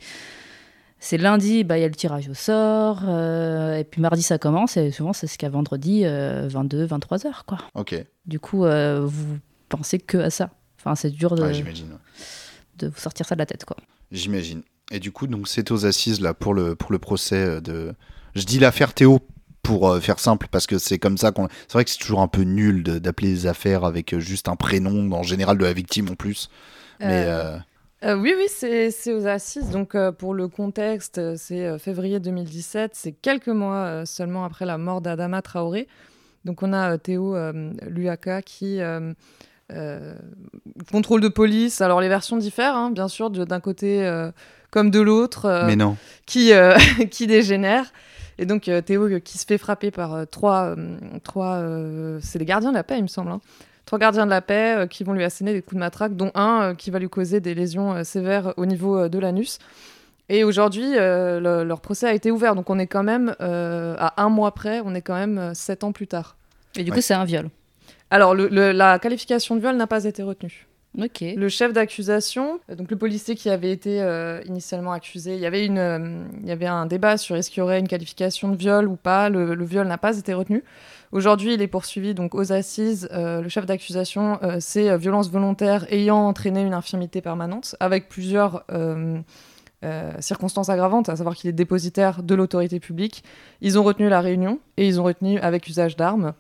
C'est lundi, bah, il y a le tirage au sort, euh, et puis mardi ça commence, et souvent c'est jusqu'à vendredi, euh, 22, 23h, quoi.
Ok,
Du coup, euh, vous pensez que à ça. Enfin, c'est dur de,
ouais, j'imagine.
de vous sortir ça de la tête, quoi.
J'imagine. Et du coup, donc c'est aux assises là pour le pour le procès de. Je dis l'affaire Théo pour euh, faire simple parce que c'est comme ça qu'on. C'est vrai que c'est toujours un peu nul d'appeler les affaires avec euh, juste un prénom en général de la victime en plus. Mais euh,
Euh, oui, oui, c'est aux assises. Donc, euh, pour le contexte, c'est euh, février 2017. C'est quelques mois seulement après la mort d'Adama Traoré. Donc, on a Théo Luaka qui. contrôle de police. Alors, les versions diffèrent, hein, bien sûr, d'un côté comme de l'autre.
mais non.
qui, qui dégénère. Et donc euh, Théo euh, qui se fait frapper par euh, trois, euh, trois euh, c'est les gardiens de la paix, il me semble. hein. Trois gardiens de la paix euh, qui vont lui asséner des coups de matraque, dont un euh, qui va lui causer des lésions euh, sévères au niveau euh, de l'anus. Et aujourd'hui, euh, le- leur procès a été ouvert, donc on est quand même euh, à un mois près, on est quand même euh, sept ans plus tard.
Et du
Ouais.
coup, c'est un viol.
Alors le- le- la qualification de viol n'a pas été retenue. Le chef d'accusation, euh, donc le policier qui avait été euh, initialement accusé, il y avait une, euh, il y avait un débat sur est-ce qu'il y aurait une qualification de viol ou pas. Le, viol n'a pas été retenu. Aujourd'hui, il est poursuivi donc aux assises. Le chef d'accusation, c'est violence volontaire ayant entraîné une infirmité permanente, avec plusieurs circonstances aggravantes, à savoir qu'il est dépositaire de l'autorité publique. Ils ont retenu la réunion et ils ont retenu avec usage d'armes.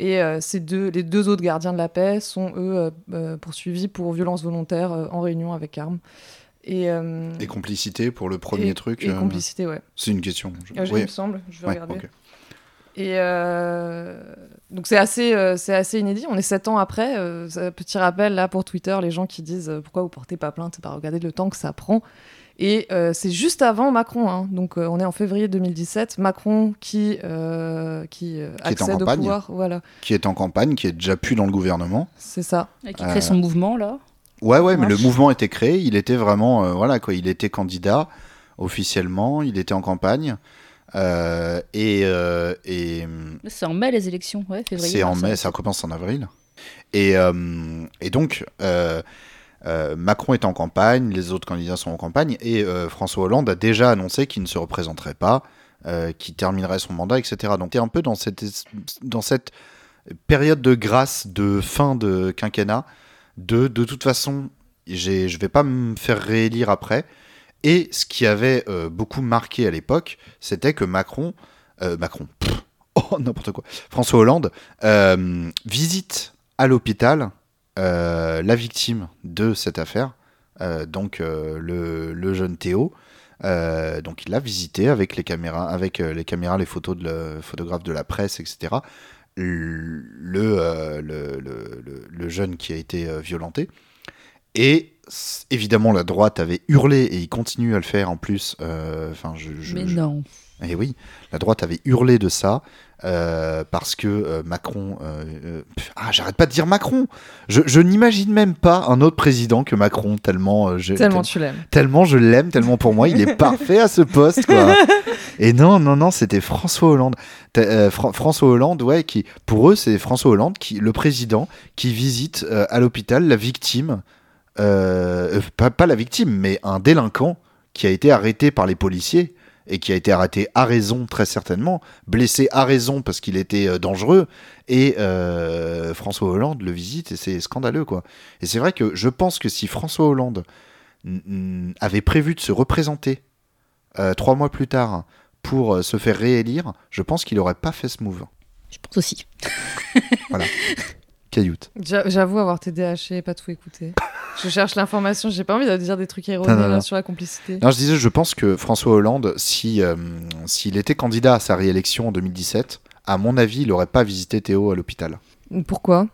Et euh, ces deux, les deux autres gardiens de la paix sont, eux, euh, euh, poursuivis pour violence volontaire en réunion avec armes. Et, euh,
Et complicité pour le premier
et-
truc.
Et
euh,
complicité, ouais.
C'est une question. je-
je-
oui.
Il me semble, je vais
Ouais,
regarder. Et euh, donc c'est assez, c'est assez inédit. On est sept ans après. petit rappel là pour Twitter, les gens qui disent pourquoi vous portez pas plainte, bah, regardez le temps que ça prend? Et euh, c'est juste avant Macron, hein. donc euh, on est en février 2017. Macron qui euh, qui, euh,
Qui est en
accède au
campagne.
pouvoir, voilà,
Qui est en campagne, qui est déjà plus dans le gouvernement.
c'est ça.
Et qui
Euh,
crée son mouvement, là.
Ouais, ouais, mais le mouvement était créé. Il était vraiment, euh, voilà quoi, il était candidat officiellement. Il était en campagne. Euh, et euh, et
C'est en mai, les élections. Ouais, février.
C'est en mai, ça commence en avril. Et, euh, et donc, euh, Macron est en campagne, les autres candidats sont en campagne, et euh, François Hollande a déjà annoncé qu'il ne se représenterait pas, euh, qu'il terminerait son mandat, etc. Donc, tu es un peu dans cette, période de grâce de fin de quinquennat, de de toute façon, je vais pas me faire réélire après. Et ce qui avait beaucoup marqué à l'époque, c'était que Macron, Macron, oh n'importe quoi, François Hollande visite à l'hôpital la victime de cette affaire, euh, donc euh, le, le jeune Théo. Euh, donc il l'a visité avec les caméras, avec euh, les caméras, les photos de le photographe de la presse, etc. Le, euh, le, le- le- le jeune qui a été euh, violenté. Et évidemment, la droite avait hurlé, et il continue à le faire en plus. euh, Enfin, je, je-
Mais
je-
non.
et oui, la droite avait hurlé de ça euh, parce que euh, Macron. euh, ah, j'arrête pas de dire Macron. Je, je n'imagine même pas un autre président que Macron tellement je,
Tellement
tel-
tu l'aimes.
tellement je l'aime, tellement pour moi il est parfait à ce poste quoi. Et non non non, c'était François Hollande. François Hollande ouais qui pour eux c'est François Hollande qui le président qui visite à l'hôpital la victime pas, pas la victime mais un délinquant qui a été arrêté par les policiers et qui a été arrêté à raison très certainement, blessé à raison parce qu'il était euh, dangereux, et euh, François Hollande le visite et c'est scandaleux quoi. Et c'est vrai que je pense que si François Hollande avait prévu de se représenter euh, trois mois plus tard pour se faire réélire, je pense qu'il aurait pas fait ce move.
Je pense aussi.
Cailloute.
J'avoue avoir TDAH et pas tout écouté. Je cherche l'information, j'ai pas envie de dire des trucs erronés
Non, non,
sur la complicité.
Non, je disais, je pense que François Hollande, si euh, s'il était candidat à sa réélection en 2017, à mon avis, il aurait pas visité Théo à l'hôpital.
Pourquoi?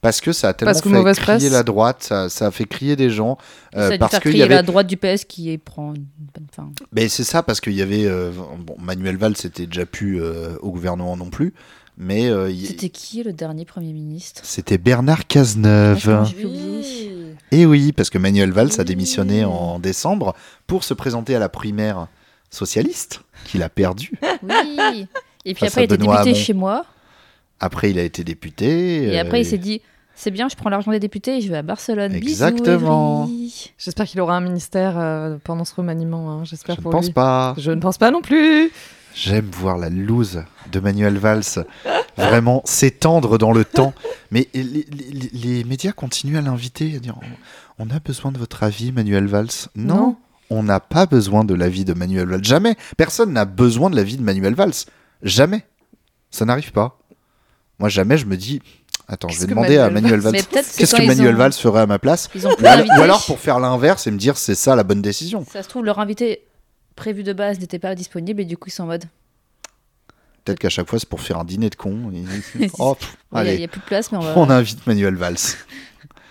Parce que ça a tellement fait crier
presse.
la droite, ça, ça a fait crier des gens. euh,
ça a dû
parce
faire
qu'il y
crier
avait...
la droite du PS qui est- prend une bonne fin.
Mais c'est ça, parce qu'il y avait. euh, bon, Manuel Valls c'était déjà plus euh, au gouvernement non plus, mais euh,
C'était qui le dernier Premier ministre?
C'était Bernard Cazeneuve.
J'ai oublié.
Et oui, parce que Manuel Valls a démissionné en décembre pour se présenter à la primaire socialiste qu'il a perdue.
Oui. Et puis après, il était
Benoît
député
Hamon.
chez moi.
Après, il a été député.
Et
euh,
après, il s'est dit c'est bien, je prends l'argent des députés et je vais à Barcelone.
Exactement.
J'espère qu'il aura un ministère euh, pendant ce remaniement. hein. J'espère
Je ne pense
lui.
pas.
Je ne pense pas non plus.
J'aime voir la loose de Manuel Valls vraiment s'étendre dans le temps. Mais les, les- les- les médias continuent à l'inviter, à dire On a besoin de votre avis, Manuel Valls. Non,
Non.
on n'a pas besoin de l'avis de Manuel Valls. Jamais. Personne n'a besoin de l'avis de Manuel Valls. Jamais. Ça n'arrive pas. Moi, jamais je me dis Attends, je vais demander à
Manuel
Valls. Qu'est-ce que Manuel
ont-
Valls ferait à ma place
Ils ont plus
ou alors pour faire l'inverse et me dire c'est ça la bonne décision.
Ça se trouve, leur invité prévu de base n'était pas disponible et du coup, ils sont en mode
Peut-être qu'à chaque fois c'est pour faire un dîner de con. Et- Oh, pff,
il n'y
allez,
a, plus de place, mais on va.
on invite Manuel Valls.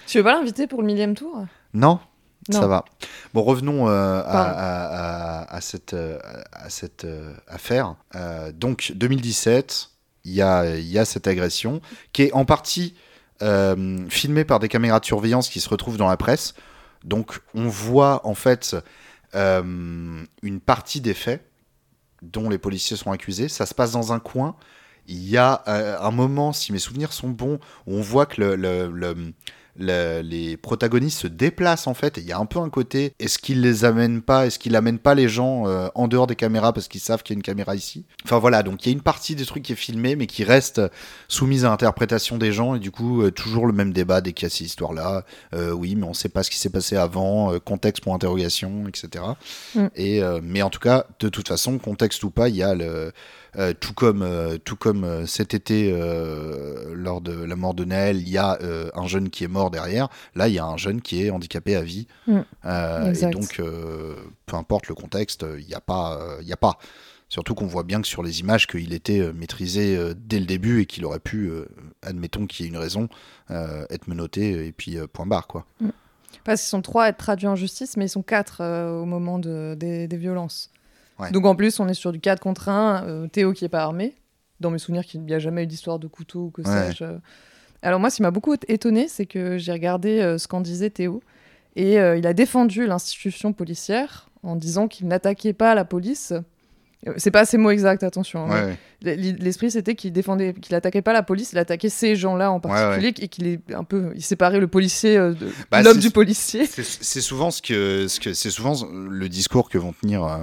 Tu veux pas l'inviter pour le millième tour?
Non,
Non.
ça va. Bon, revenons euh, à,
Pardon.
à- à- à cette, euh, à cette euh, affaire. Euh, donc, 2017, il y a, il y a cette agression qui est en partie euh, filmée par des caméras de surveillance qui se retrouvent dans la presse. Donc, on voit en fait euh, une partie des faits dont les policiers sont accusés. Ça se passe dans un coin. Il y a euh, un moment, si mes souvenirs sont bons, où on voit que le, le- le- le- les protagonistes se déplacent en fait. Et il y a un peu un côté, est-ce qu'ils les amènent pas, est-ce qu'ils amènent pas les gens euh, en dehors des caméras parce qu'ils savent qu'il y a une caméra ici? Enfin voilà, donc il y a une partie des trucs qui est filmée mais qui reste soumise à l'interprétation des gens et du coup euh, toujours le même débat dès qu'il y a ces histoires-là. Euh, oui, mais on sait pas ce qui s'est passé avant, euh, contexte pour interrogation, etc.
Mm.
Et euh, mais en tout cas, de toute façon, contexte ou pas, il y a le euh, tout comme, euh, tout comme euh, cet été, lors de la mort de Naël, il y a un jeune qui est mort derrière. Là, il y a un jeune qui est handicapé à vie.
Mm.
Et donc, peu importe le contexte, il n'y a pas. il y a pas. Surtout qu'on voit bien que sur les images, qu'il était maîtrisé dès le début et qu'il aurait pu, admettons qu'il y ait une raison, être menotté et puis point barre, quoi.
Parce qu'ils sont trois à être traduits en justice, mais ils sont quatre euh, au moment de- des, des violences.
Ouais.
Donc en plus, on est sur du 4 contre 1. Théo qui est pas armé. Dans mes souvenirs, qu'il n'y a jamais eu d'histoire de couteau ou que sais-je. Alors moi, ce qui m'a beaucoup étonné, c'est que j'ai regardé euh, ce qu'en disait Théo. Et euh, il a défendu l'institution policière en disant qu'il n'attaquait pas la police. Euh, C'est pas ses mots exacts, attention. hein.
Ouais, ouais.
L- L'esprit, c'était qu'il défendait, qu'il attaquait pas la police, il attaquait ces gens-là en particulier, et qu'il est un peu, il séparait le policier euh, de
Bah,
l'homme du policier.
C'est c'est souvent ce que, ce que c'est souvent le discours que vont tenir euh,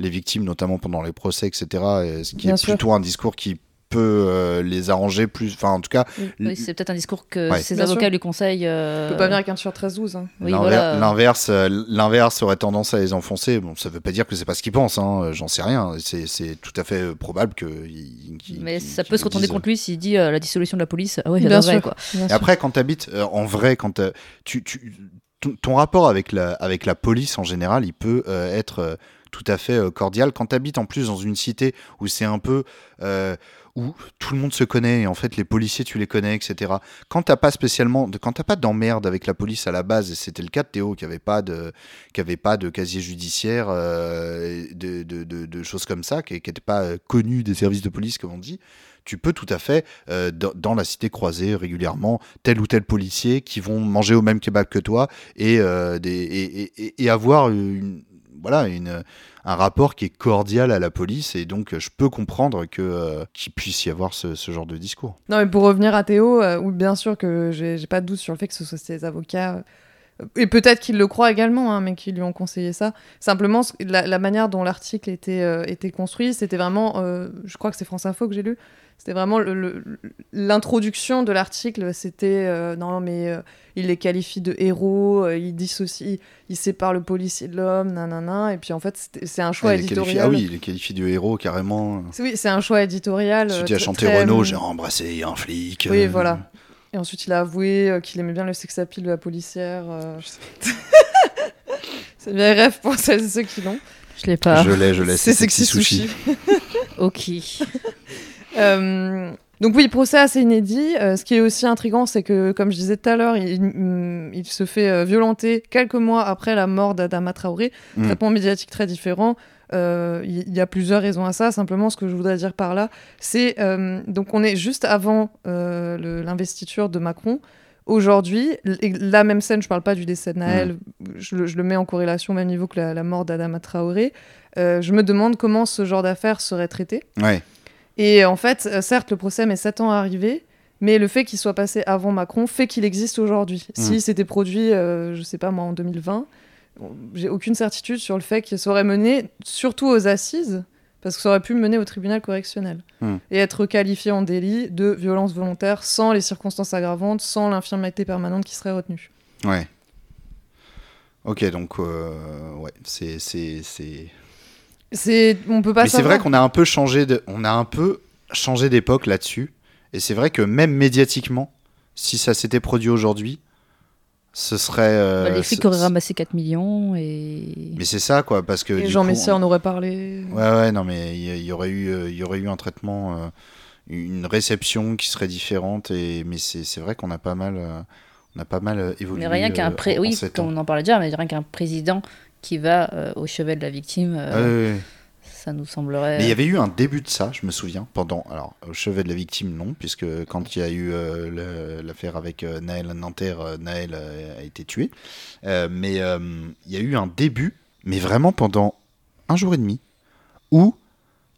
les victimes, notamment pendant les procès, etc. et ce qui
Bien
est
sûr.
plutôt un discours qui peut euh, les arranger plus. Enfin, en tout cas,
Oui, c'est peut-être un discours que
Ouais.
ses
Bien
avocats
sûr.
lui conseillent. euh,
Il peut pas venir avec un t-shirt 13-12. hein.
Oui, voilà.
l'inverse, euh, l'inverse aurait tendance à les enfoncer. Bon, ça veut pas dire que c'est pas ce qu'ils pensent. Hein, J'en sais rien. C'est c'est tout à fait euh, probable que.
Mais ça peut se retourner
disent.
contre lui s'il dit euh, la dissolution de la police. Ah ouais,
Bien sûr.
quoi.
Bien
Et
sûr.
après, quand tu habites en vrai, quand tu, tu, ton, ton rapport avec la, avec la police en général, il peut euh, être euh, tout à fait euh, cordial. Quand tu habites en plus dans une cité où c'est un peu. euh, où tout le monde se connaît et en fait les policiers tu les connais etc quand t'as pas spécialement de, quand t'as pas d'emmerde avec la police à la base et c'était le cas de Théo qui avait pas de qui avait pas de casier judiciaire euh, de, de, choses comme ça qui n'était pas connu des services de police comme on dit tu peux tout à fait, dans, la cité croiser régulièrement tel ou tel policier qui vont manger au même kebab que toi et, des, et- et avoir une, voilà, un rapport qui est cordial à la police. Et donc, je peux comprendre que, euh, qu'il puisse y avoir ce, genre de discours.
Non, mais pour revenir à Théo, euh, bien sûr que j'ai pas de doute sur le fait que ce soit ses avocats, euh, et peut-être qu'ils le croient également, hein, mais qu'ils lui ont conseillé ça. Simplement, la, manière dont l'article était, construit, c'était vraiment, je crois que c'est France Info que j'ai lu, c'était vraiment le- le- l'introduction de l'article, c'était euh, non mais euh, il les qualifie de héros, euh, il dissocie, il sépare le policier de l'homme, nanana, et puis en fait c'est un choix
Ah,
éditorial.
ah oui, il est qualifié de héros carrément.
C'est- Oui, c'est un choix éditorial.
Celui
euh,
qui a
tr-
chanté
très,
Renault, j'ai embrassé un flic.
Oui,
euh,
voilà. Et ensuite, il a avoué euh, qu'il aimait bien le sex appeal de la policière. euh. c'est bien rêve pour celles et ceux qui l'ont.
Je l'ai pas.
Je l'ai, je l'ai.
C'est sexy sushi.
Ok.
Euh, donc oui, procès assez inédit. Euh, ce qui est aussi intriguant, c'est que, comme je disais tout à l'heure, il, mm, il se fait euh, violenter quelques mois après la mort d'Adama Traoré.
Mm.
Traitement médiatique très différent. Il y, a plusieurs raisons à ça. Simplement, ce que je voudrais dire par là, c'est donc on est juste avant l'investiture de Macron. Aujourd'hui, la même scène, je parle pas du décès de Naël, je, le- je le mets en corrélation au même niveau que la, la mort d'Adama Traoré. Euh, je me demande comment ce genre d'affaires serait traité.
Ouais.
Et en fait, euh, certes, le procès met 7 ans à arriver, mais le fait qu'il soit passé avant Macron fait qu'il existe aujourd'hui.
Mm.
Si c'était produit, euh, je sais pas moi, en 2020, bon, j'ai aucune certitude sur le fait qu'il serait mené, surtout aux assises, parce que ça aurait pu mener au tribunal correctionnel
Mm.
et être qualifié en délit de violence volontaire sans les circonstances aggravantes, sans l'infirmité permanente qui serait retenue.
Ouais. Ok, donc, euh, ouais, c'est. C'est,
on peut pas
Mais c'est vrai qu'on a un peu changé de, on a un peu changé d'époque là-dessus. Et c'est vrai que même médiatiquement, si ça s'était produit aujourd'hui, ce serait. euh,
Bah, les flics auraient ramassé 4 millions et.
Mais c'est ça, quoi, parce que.
Et
du
Jean Messia
on-
en aurait parlé.
Ouais, ouais, non, mais il y, aurait eu, euh, il y aurait eu un traitement, euh, une réception qui serait différente. Et mais c'est, c'est vrai qu'on a pas mal, euh, on a pas mal évolué.
Mais rien qu'un pré... oui, comme on en parlait déjà, mais rien qu'un président qui va euh, au chevet de la victime, euh,
Ah,
ça nous semblerait.
Mais il y avait eu un début de ça, je me souviens, pendant. Alors, au chevet de la victime, non, puisque quand il y a eu euh, l'affaire avec euh, Naël Nanterre, euh, Naël euh, a été tué. Euh, mais euh, il y a eu un début, mais vraiment pendant un jour et demi, où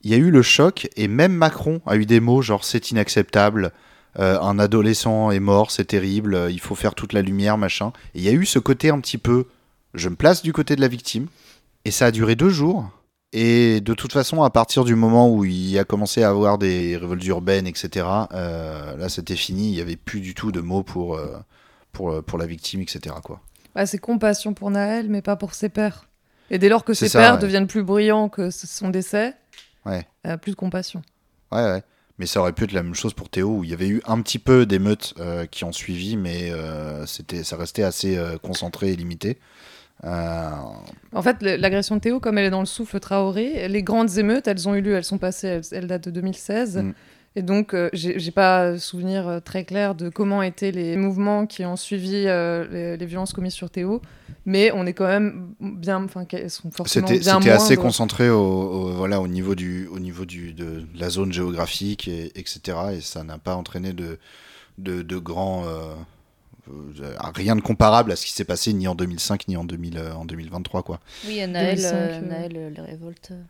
il y a eu le choc, et même Macron a eu des mots genre c'est inacceptable, euh, un adolescent est mort, c'est terrible, euh, il faut faire toute la lumière, machin. Et il y a eu ce côté un petit peu, je me place du côté de la victime, et ça a duré deux jours. Et de toute façon, à partir du moment où il a commencé à avoir des révoltes urbaines, etc., euh, là c'était fini, il n'y avait plus du tout de mots pour, euh, pour, pour la victime, etc. Quoi.
Ouais, c'est compassion pour Naël, mais pas pour ses pères. Et dès lors que ses
ça,
pères
ouais.
deviennent plus brillants que son décès,
Ouais.
euh, plus de compassion.
Ouais, ouais. Mais ça aurait pu être la même chose pour Théo, où il y avait eu un petit peu d'émeutes euh, qui ont suivi, mais euh, c'était, ça restait assez euh, concentré et limité. Euh,
En fait, l'agression de Théo, comme elle est dans le souffle Traoré, les grandes émeutes, elles ont eu lieu, elles sont passées, elles, elles datent de 2016.
Mm.
Et donc, euh, j'ai pas souvenir euh, très clair de comment étaient les mouvements qui ont suivi euh, les, les violences commises sur Théo, mais on est quand même bien, enfin, sont forcément
C'était,
bien
c'était assez concentré au, au- voilà, au niveau, du, au niveau du, de, la zone géographique, et, etc. Et ça n'a pas entraîné de, de, de grands. euh, rien de comparable à ce qui s'est passé ni en 2005 ni en, 2000, euh, en 2023. Quoi.
Oui, à Naël,
2005,
euh,
euh.
Naël, euh, les révoltes. euh.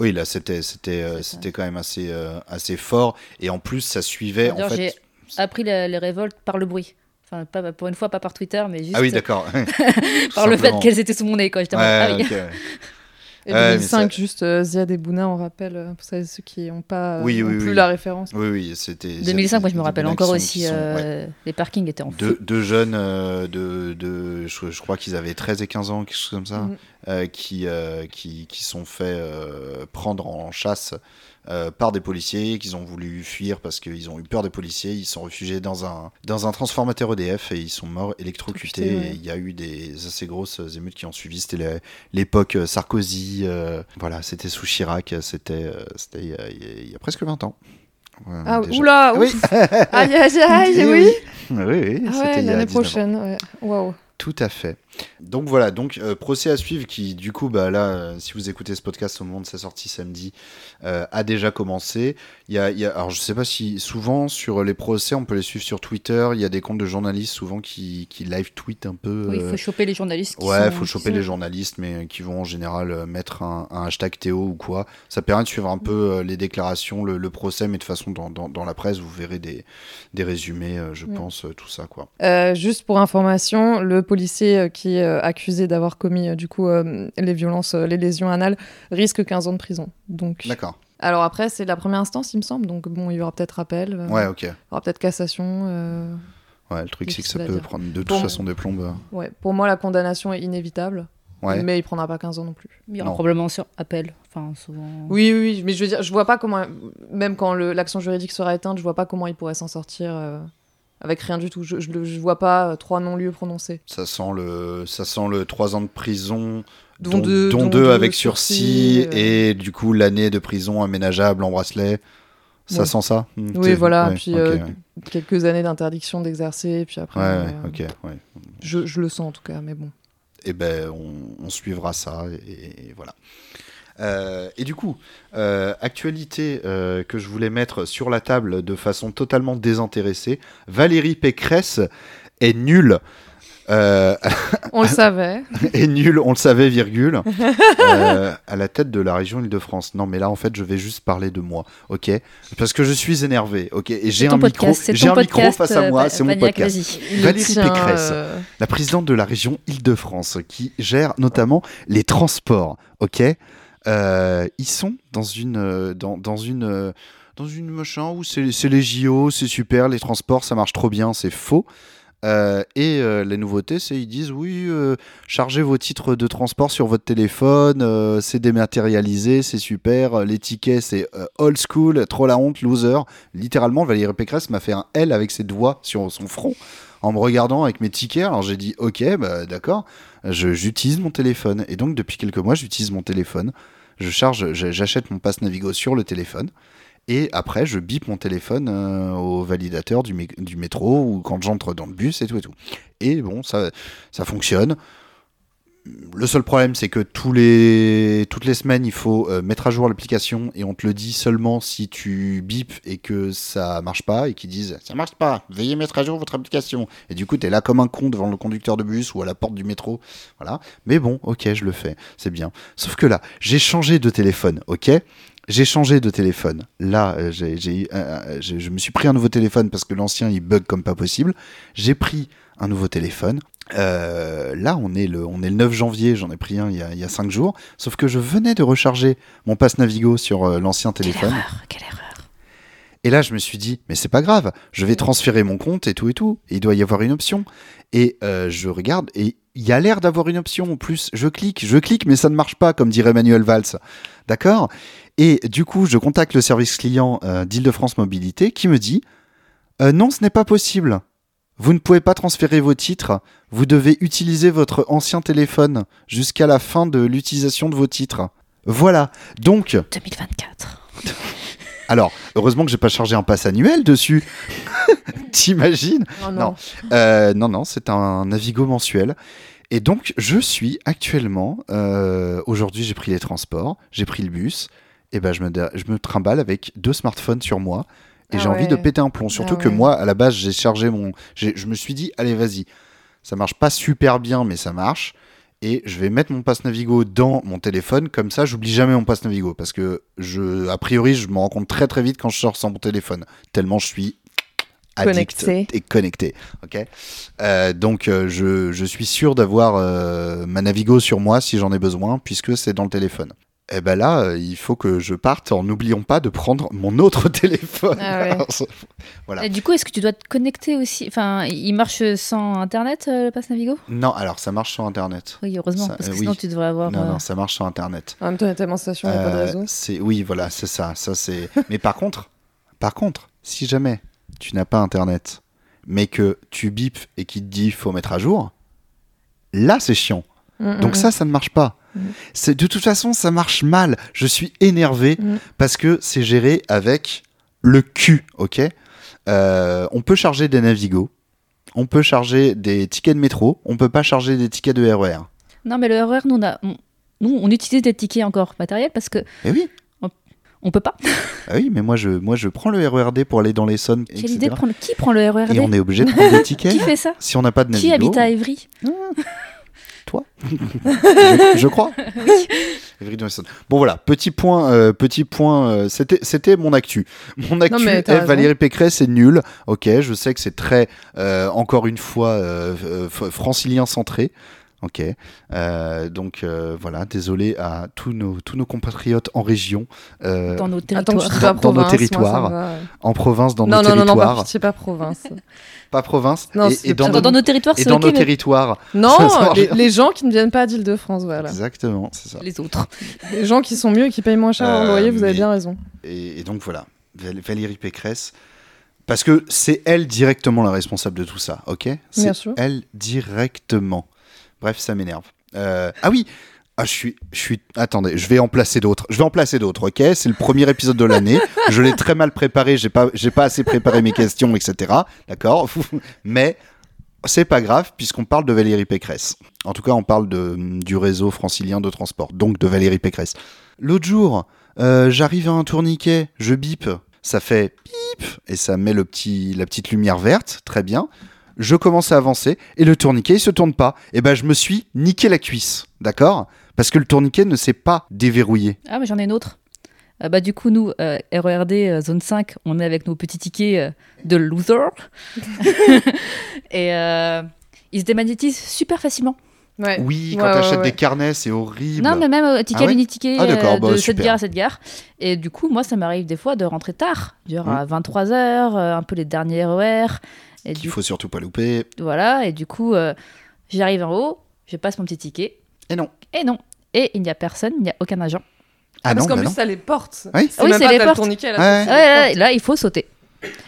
Oui, là, c'était, c'était, euh, quand même assez, euh, assez fort. Et en plus, ça suivait. En fait...
j'ai appris la- les révoltes par le bruit. Enfin, pas, pour une fois, pas par Twitter, mais juste
Ah oui, d'accord.
par le fait qu'elles étaient sous mon nez. Quoi. J'étais
Ouais,
ah.
ok.
Et
Ouais, mais
2005,
ça-
juste euh, Ziad et Bouna, on rappelle, euh, pour celles- ceux qui n'ont pas euh,
Oui,
plus
oui.
la référence.
Oui, oui, c'était.
2005, moi je me rappelle encore
sont-
aussi,
qui sont- ouais.
euh, les parkings étaient en
deux,
feu.
deux jeunes euh, de, de je, je crois qu'ils avaient 13 et 15 ans quelque chose comme ça euh, qui, euh, qui qui sont fait euh, prendre en chasse euh, par des policiers qu'ils ont voulu fuir parce qu'ils ont eu peur des policiers ils se sont réfugiés dans un dans un transformateur EDF et ils sont morts électrocutés
ouais.
il y a eu des assez grosses émeutes qui ont suivi c'était l'époque Sarkozy euh, voilà c'était sous Chirac c'était euh, il y, a- y y presque 20 ans Ouais,
Ah,
déjà.
oula,
oui
ouf. Aïe, aïe, aïe,
Eh
oui.
oui, oui,
Ah ouais, l'année
19 ans.
prochaine, ouais. Waouh.
Tout à fait. Donc voilà, donc euh, procès à suivre qui du coup bah là euh, si vous écoutez ce podcast au moment de sa sortie samedi euh, a déjà commencé. Il y a, il y a- alors je sais pas si souvent sur les procès on peut les suivre sur Twitter, il y a des comptes de journalistes souvent qui, qui live tweet un peu.
Oui, il
euh,
faut choper les journalistes. Qui
Ouais,
sont-
faut choper
sont-
les journalistes, mais qui vont en général euh, mettre un, un hashtag Théo ou quoi. Ça permet de suivre un peu euh, les déclarations, le, le procès, mais de toute façon, dans, dans, dans la presse, vous verrez des, des résumés, euh, je pense, euh, tout ça, quoi.
Euh, juste pour information, le policier euh, qui est euh, accusé d'avoir commis euh, du coup euh, les violences, euh, les lésions anales, risque 15 ans de prison. Donc,
D'accord.
Alors après, c'est la première instance, il me semble. Donc bon, il y aura peut-être appel, euh,
Ouais, ok.
il y aura peut-être cassation. euh,
Ouais, le truc, c'est que ça peut
dire.
prendre de toute
Bon.
façon des plombes. euh.
Ouais, pour moi, la condamnation est inévitable,
Ouais.
mais il prendra pas 15 ans non plus.
Il y aura
Non.
probablement sur appel. Enfin, souvent.
Oui, oui, oui, mais je veux dire, je vois pas comment, même quand le- l'action juridique sera éteinte, je vois pas comment il pourrait s'en sortir euh, avec rien du tout. Je, je, le- je vois pas trois non-lieux prononcés.
Ça sent le, ça sent le 3 ans de prison,
Dont
dont,
deux-
dont
dont
deux
deux
avec
sursis,
sursis, et du coup l'année de prison aménageable en bracelet. Ça
Ouais.
sent ça?
Oui, voilà,
ouais,
puis euh,
ouais.
quelques années d'interdiction d'exercer, puis après. Euh,
ouais, ok, ouais.
je, je le sens en tout cas, mais bon.
et ben on, on suivra ça et, et voilà. Euh, et du coup, euh, actualité que je voulais mettre sur la table de façon totalement désintéressée, Valérie Pécresse est nul. Euh,
On le savait.
est nul, on le savait, virgule, euh, à la tête de la région Île-de-France. Non, mais là, en fait, je vais juste parler de moi, ok? Parce que je suis énervé, ok? Et j'ai un micro, j'ai un micro face à
euh,
moi, c'est mon podcast. Valérie
tient,
Pécresse.
euh,
La présidente de la région Île-de-France, qui gère notamment les transports, ok? Euh, Ils sont dans une, euh, dans, dans une, euh, dans une machin où c'est c'est les JO, c'est super, les transports, ça marche trop bien, c'est faux. Euh, et euh, la nouveauté, c'est ils disent oui, euh, chargez vos titres de transport sur votre téléphone, c'est dématérialisé, c'est super. Les tickets, c'est old school, trop la honte, loser. Littéralement, Valérie Pécresse m'a fait un L avec ses doigts sur son front en me regardant avec mes tickets. Alors j'ai dit ok, bah, d'accord, j'utilise mon téléphone. Et donc depuis quelques mois, j'utilise mon téléphone. Je charge, j'achète mon passe Navigo sur le téléphone. Et après, je bip mon téléphone euh, au validateur du, mé- du métro ou quand j'entre dans le bus et tout et tout. Et bon, ça, ça fonctionne. Le seul problème, c'est que toutes les semaines, il faut euh, mettre à jour l'application et on te le dit seulement si tu bipes et que ça marche pas et qu'ils disent ça marche pas, veuillez mettre à jour votre application. Et du coup, tu es là comme un con devant le conducteur de bus ou à la porte du métro. Voilà. Mais bon, ok, je le fais, c'est bien. Sauf que là, j'ai changé de téléphone, ok? J'ai changé de téléphone. Là, euh, j'ai eu- euh, euh, je, me suis pris un nouveau téléphone parce que l'ancien il bug comme pas possible. J'ai pris un nouveau téléphone. Euh, là, on est, le, on est le 9 janvier, j'en ai pris un il y, a, il y a 5 jours. Sauf que je venais de recharger mon passe Navigo sur euh, l'ancien téléphone.
Quelle erreur.
Et là, je me suis dit, mais c'est pas grave, je vais transférer mon compte et tout et tout. Et il doit y avoir une option. Et euh, je regarde et il y a l'air d'avoir une option en plus. Je clique, je clique, mais ça ne marche pas, comme dirait Manuel Valls. D'accord? Et du coup, je contacte le service client euh, d'Île-de-France Mobilité qui me dit, euh, non, ce n'est pas possible. Vous ne pouvez pas transférer vos titres. Vous devez utiliser votre ancien téléphone jusqu'à la fin de l'utilisation de vos titres. Voilà. Donc,
2024.
alors, heureusement que j'ai pas chargé un pass annuel dessus. T'imagines?
Oh
Non. Euh, non, non, c'est un Navigo mensuel. Et donc, je suis actuellement. euh, Aujourd'hui, j'ai pris les transports, j'ai pris le bus. Et ben, je me, je me trimballe avec deux smartphones sur moi. Et
Ah
j'ai envie
ouais.
de péter un plomb. Surtout
Ah
que
ouais.
moi, à la base, j'ai chargé mon. Je me suis dit, allez, vas-y. Ça marche pas super bien, mais ça marche. Et je vais mettre mon passe Navigo dans mon téléphone. Comme ça, j'oublie jamais mon passe Navigo. Parce que, je, a priori, je me rends compte très très vite quand je sors sans mon téléphone. Tellement je suis addict
Connecté.
et connecté. Ok? Euh, donc, euh, je, je suis sûr d'avoir euh, ma Navigo sur moi si j'en ai besoin, puisque c'est dans le téléphone. Et ben là, euh, il faut que je parte en n'oubliant pas de prendre mon autre téléphone.
Ah ouais.
Alors, ça- voilà.
Et du coup, est-ce que tu dois te connecter aussi? Enfin, il marche sans internet, euh, le pass Navigo?
Non, alors ça marche sur Internet.
Oui, heureusement,
Ça,
parce que
euh,
sinon
oui.
tu devrais avoir.
Non,
euh,
non, ça marche sur Internet.
En même temps, il y a tellement de stations, il n'y a pas de réseau.
oui, voilà, c'est ça. Ça c'est. mais par contre, par contre, si jamais tu n'as pas Internet, mais que tu bipes et qu'il te dit faut mettre à jour, là c'est chiant.
Mm,
Donc
mm,
ça, ça ne marche pas.
Mhm.
C'est de toute façon, ça marche mal. Je suis énervé
Mhm.
parce que c'est géré avec le cul, ok? Euh, On peut charger des Navigo, on peut charger des tickets de métro, on peut pas charger des tickets de RER.
Non, mais le RER, nous, on, a... on- nous, on utilise des tickets encore matériels parce que
Eh oui.
on peut pas.
Ah oui, mais moi je, moi je prends le RERD pour aller dans l'Essonne,
de prendre. Qui prend le RERD
Et on est obligé de prendre des tickets.
Qui fait ça?
Si on n'a pas de
Qui
Navigo.
habite à Évry?
Toi je, je crois. Bon voilà, petit point, euh, petit point. euh, c'était, c'était mon actu. Mon actu est. Valérie Pécresse, c'est nul. Ok, je sais que c'est très, euh, encore une fois, francilien centré. Ok, Euh, donc euh, voilà, désolé à tous nos, tous nos compatriotes en région, euh,
dans nos territoires.
Dans nos
province,
territoires. en province, dans
Non,
nos
non, non, non,
territoires.
pas, c'est pas province.
pas province,
Non,
et, dans, nos,
dans nos territoires,
et
c'est
dans nos
mais
territoires.
Non, les, gens qui ne viennent pas d'Île-de-France, voilà.
Exactement, c'est ça.
les autres.
Les gens qui sont mieux et qui payent moins cher leur loyer, vous avez
mais-
bien raison.
Et, et donc voilà, Val- Valérie Pécresse, parce que c'est elle directement la responsable de tout ça, ok?
Bien
C'est
sûr.
elle directement. Bref, ça m'énerve. Euh, ah oui ah, je suis, je suis. Attendez, je vais en placer d'autres. Je vais en placer d'autres, ok? C'est le premier épisode de l'année. je l'ai très mal préparé. J'ai pas, j'ai pas assez préparé mes questions, etc. D'accord? Mais c'est pas grave puisqu'on parle de Valérie Pécresse. En tout cas, on parle de, du réseau francilien de transport, donc de Valérie Pécresse. L'autre jour, euh, j'arrive à un tourniquet, je bip, ça fait bip et ça met le petit, la petite lumière verte, très bien. Je commence à avancer et le tourniquet il se tourne pas. Et ben je me suis niqué la cuisse, d'accord? Parce que le tourniquet ne s'est pas déverrouillé.
Ah, mais j'en ai une autre. Euh, bah, du coup, nous, euh, RERD euh, zone 5, on est avec nos petits tickets euh, de loser. et euh, ils se démagnétisent super facilement.
Ouais.
Oui, quand
ouais,
t'achètes
ouais.
des carnets, c'est horrible.
Non, mais même euh, ticket
Ah ouais
l'uniticket
Ah,
euh,
bah,
de cette gare à cette gare. Et du coup, moi, ça m'arrive des fois de rentrer tard, genre
Mmh.
à 23h, un peu les derniers RER. Et
Qu'il
du
faut surtout pas louper.
Voilà, et du coup, euh, j'arrive en haut, je passe mon petit ticket.
Et non.
Et non. Et il n'y a personne, il n'y a aucun agent.
Ah
Parce
non,
qu'en
bah
plus,
non.
ça les porte.
Oui.
C'est
Oui,
même
c'est
pas
les portes.
tourniquet, là,
Ouais.
Ouais, ouais,
portes.
là, il faut sauter.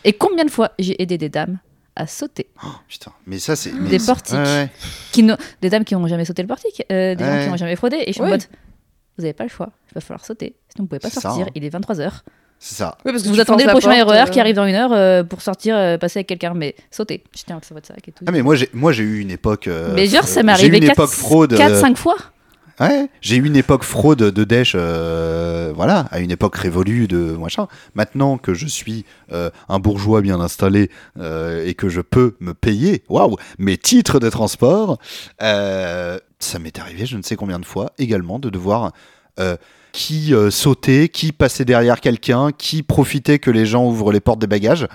Et combien de fois j'ai aidé des dames à sauter
Putain, mais ça c'est. mais
Des
c'est-
portiques.
Ouais, ouais.
qui n'ont- Des dames qui n'ont jamais sauté le portique, euh, des gens
Ouais.
qui n'ont jamais fraudé. Et je suis en
Oui.
mode, vous n'avez pas le choix, il va falloir sauter. Sinon, vous pouvez pas
C'est ça,
sortir,
hein.
il est 23h.
C'est ça.
Oui, parce que
Vous
tu
attendez le prochain
porte,
RER
euh,
qui arrive dans une heure euh, pour sortir, euh, passer avec quelqu'un. Mais sautez, jetez un sur votre sac et tout.
Ah mais moi j'ai moi j'ai eu une époque. euh,
mais genre, ça m'est arrivé
une époque fraude.
4-5
euh,
fois.
Ouais, j'ai eu une époque fraude de Daesh, euh, voilà, à une époque révolue de machin. Maintenant que je suis euh, un bourgeois bien installé euh, et que je peux me payer, waouh, mes titres de transport, euh, ça m'est arrivé, je ne sais combien de fois, également de devoir euh, qui euh, sauter, qui passer derrière quelqu'un, qui profiter que les gens ouvrent les portes des bagages.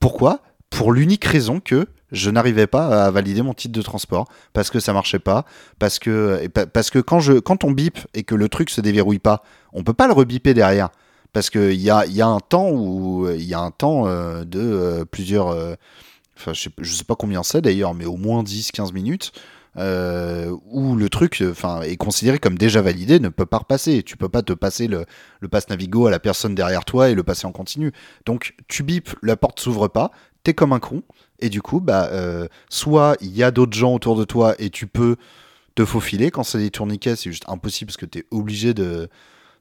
Pourquoi? Pour l'unique raison que je n'arrivais pas à valider mon titre de transport parce que ça marchait pas, parce que parce que quand je quand on bip et que le truc se déverrouille pas, on peut pas le rebiper derrière parce que il y a y a un temps où il y a un temps euh, de euh, plusieurs enfin je je sais pas combien c'est d'ailleurs mais au moins 10 15 minutes euh, où le truc enfin est considéré comme déjà validé ne peut pas repasser. Tu peux pas te passer le, le passe Navigo à la personne derrière toi et le passer en continu. Donc tu bipes la porte s'ouvre pas t'es comme un con et du coup bah euh, soit il y a d'autres gens autour de toi et tu peux te faufiler quand c'est des tourniquets c'est juste impossible parce que t'es obligé de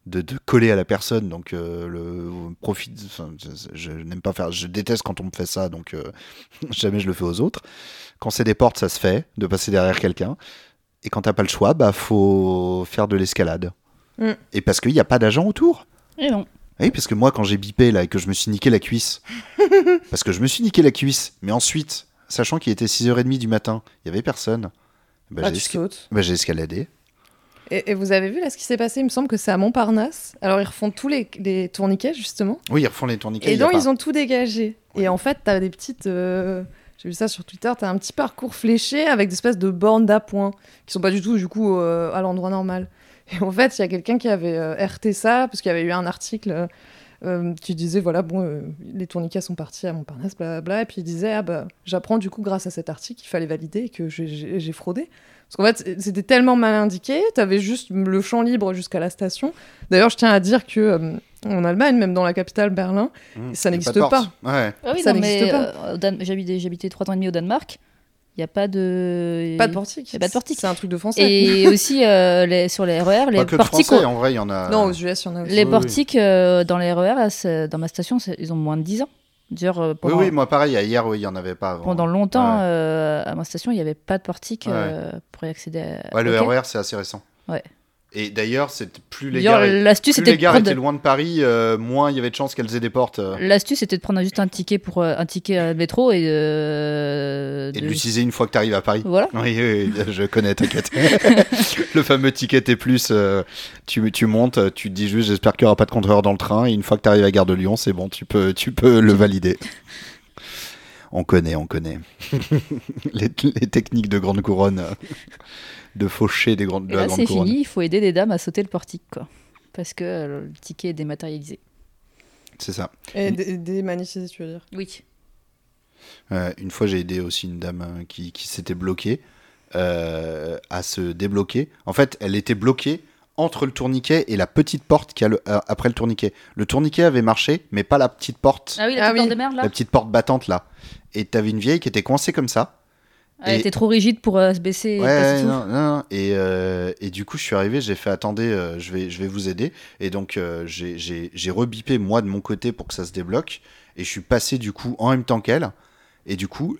de, de coller à la personne. Donc euh, le profit enfin, je, je n'aime pas faire je déteste quand on me fait ça donc euh, jamais je le fais aux autres quand c'est des portes ça se fait de passer derrière quelqu'un et quand t'as pas le choix bah faut faire de l'escalade
Mm.
et parce qu'il n'y a pas d'agent autour
Et non.
oui, parce que moi, quand j'ai bipé là et que je me suis niqué la cuisse, parce que je me suis niqué la cuisse, mais ensuite, sachant qu'il était 6h30 du matin, il y avait personne, bah,
Ah,
j'ai esca- bah, j'ai escaladé.
Et, et vous avez vu là ce qui s'est passé? Il me semble que c'est à Montparnasse. Alors ils refont tous les, les tourniquets justement.
Oui, ils refont les tourniquets.
Et donc
pas-
ils ont tout dégagé. Et en fait, t'as des petites. euh, J'ai vu ça sur Twitter. T'as un petit parcours fléché avec des espèces de bornes d'appoint qui sont pas du tout du coup euh, à l'endroit normal. Et en fait, il y a quelqu'un qui avait euh, RT ça parce qu'il y avait eu un article. euh, euh, qui disait voilà bon les tourniquets sont partis à Montparnasse blablabla et puis il disait ah bah j'apprends du coup grâce à cet article qu'il fallait valider et que j'ai- fraudé parce qu'en fait c'était tellement mal indiqué t'avais juste le champ libre jusqu'à la station d'ailleurs je tiens à dire que en Allemagne même dans la capitale Berlin
Mmh,
ça n'existe pas.
Ouais.
Ah oui,
Ça n'existe pas.
euh, j'habitais, trois ans et demi au Danemark. Il n'y a pas de.
pas de portique
y a pas de portique.
c'est un truc de français
Et aussi euh, les, sur les RER, les
Pas que de
portiques.
français, en vrai, il y en a.
non aux US il y en a aussi
Les
Oui,
portiques euh, dans les RER, là, c'est- dans ma station, ils ont moins de 10 ans. Euh,
Oui,
pendant,
oui, moi pareil, hier, oui, il y en avait pas avant.
pendant longtemps,
Ouais.
euh, à ma station, il n'y avait pas de portique
Ouais.
euh, pour y accéder. À...
Ouais, le. RER, c'est assez récent.
Ouais.
Et d'ailleurs, c'est plus les gares,
l'astuce,
plus les gares étaient loin de Paris, euh, moins il y avait de chances qu'elles aient des portes. euh,
L'astuce, c'était de prendre juste un ticket pour euh, un ticket à métro et, euh,
et de l'utiliser une fois que tu arrives à Paris.
Voilà.
Oui, oui, oui, je connais, t'inquiète. le fameux ticket T+, euh, tu, tu montes, tu te dis juste j'espère qu'il n'y aura pas de contrôleur dans le train, et une fois que tu arrives à Gare de Lyon, c'est bon, tu peux, tu peux le valider. On connaît, on connaît. les, les techniques de grande couronne, de faucher des grandes, de
Et là, c'est fini, il faut aider des dames à sauter le portique, quoi. Parce que euh, le ticket est dématérialisé.
C'est ça.
et dé- démagnétisé tu veux dire?
Oui.
Euh, une fois, j'ai aidé aussi une dame euh, qui, qui s'était bloquée euh, à se débloquer. En fait, elle était bloquée entre le tourniquet et la petite porte qui a le, euh, après le tourniquet. Le tourniquet avait marché, mais pas la petite porte,
Ah oui, la
Ah
petite porte de merde, là
la petite porte battante là. Et t'avais une vieille qui était coincée comme ça.
Elle
et-
était trop rigide pour euh, se baisser et
Ouais,
tout.
non, non, non. Et, euh, et du coup, je suis arrivé, j'ai fait attendez, euh, je, vais, je vais vous aider. Et donc, j'ai- j'ai j'ai rebipé moi de mon côté pour que ça se débloque. Et je suis passé du coup en même temps qu'elle. Et du coup,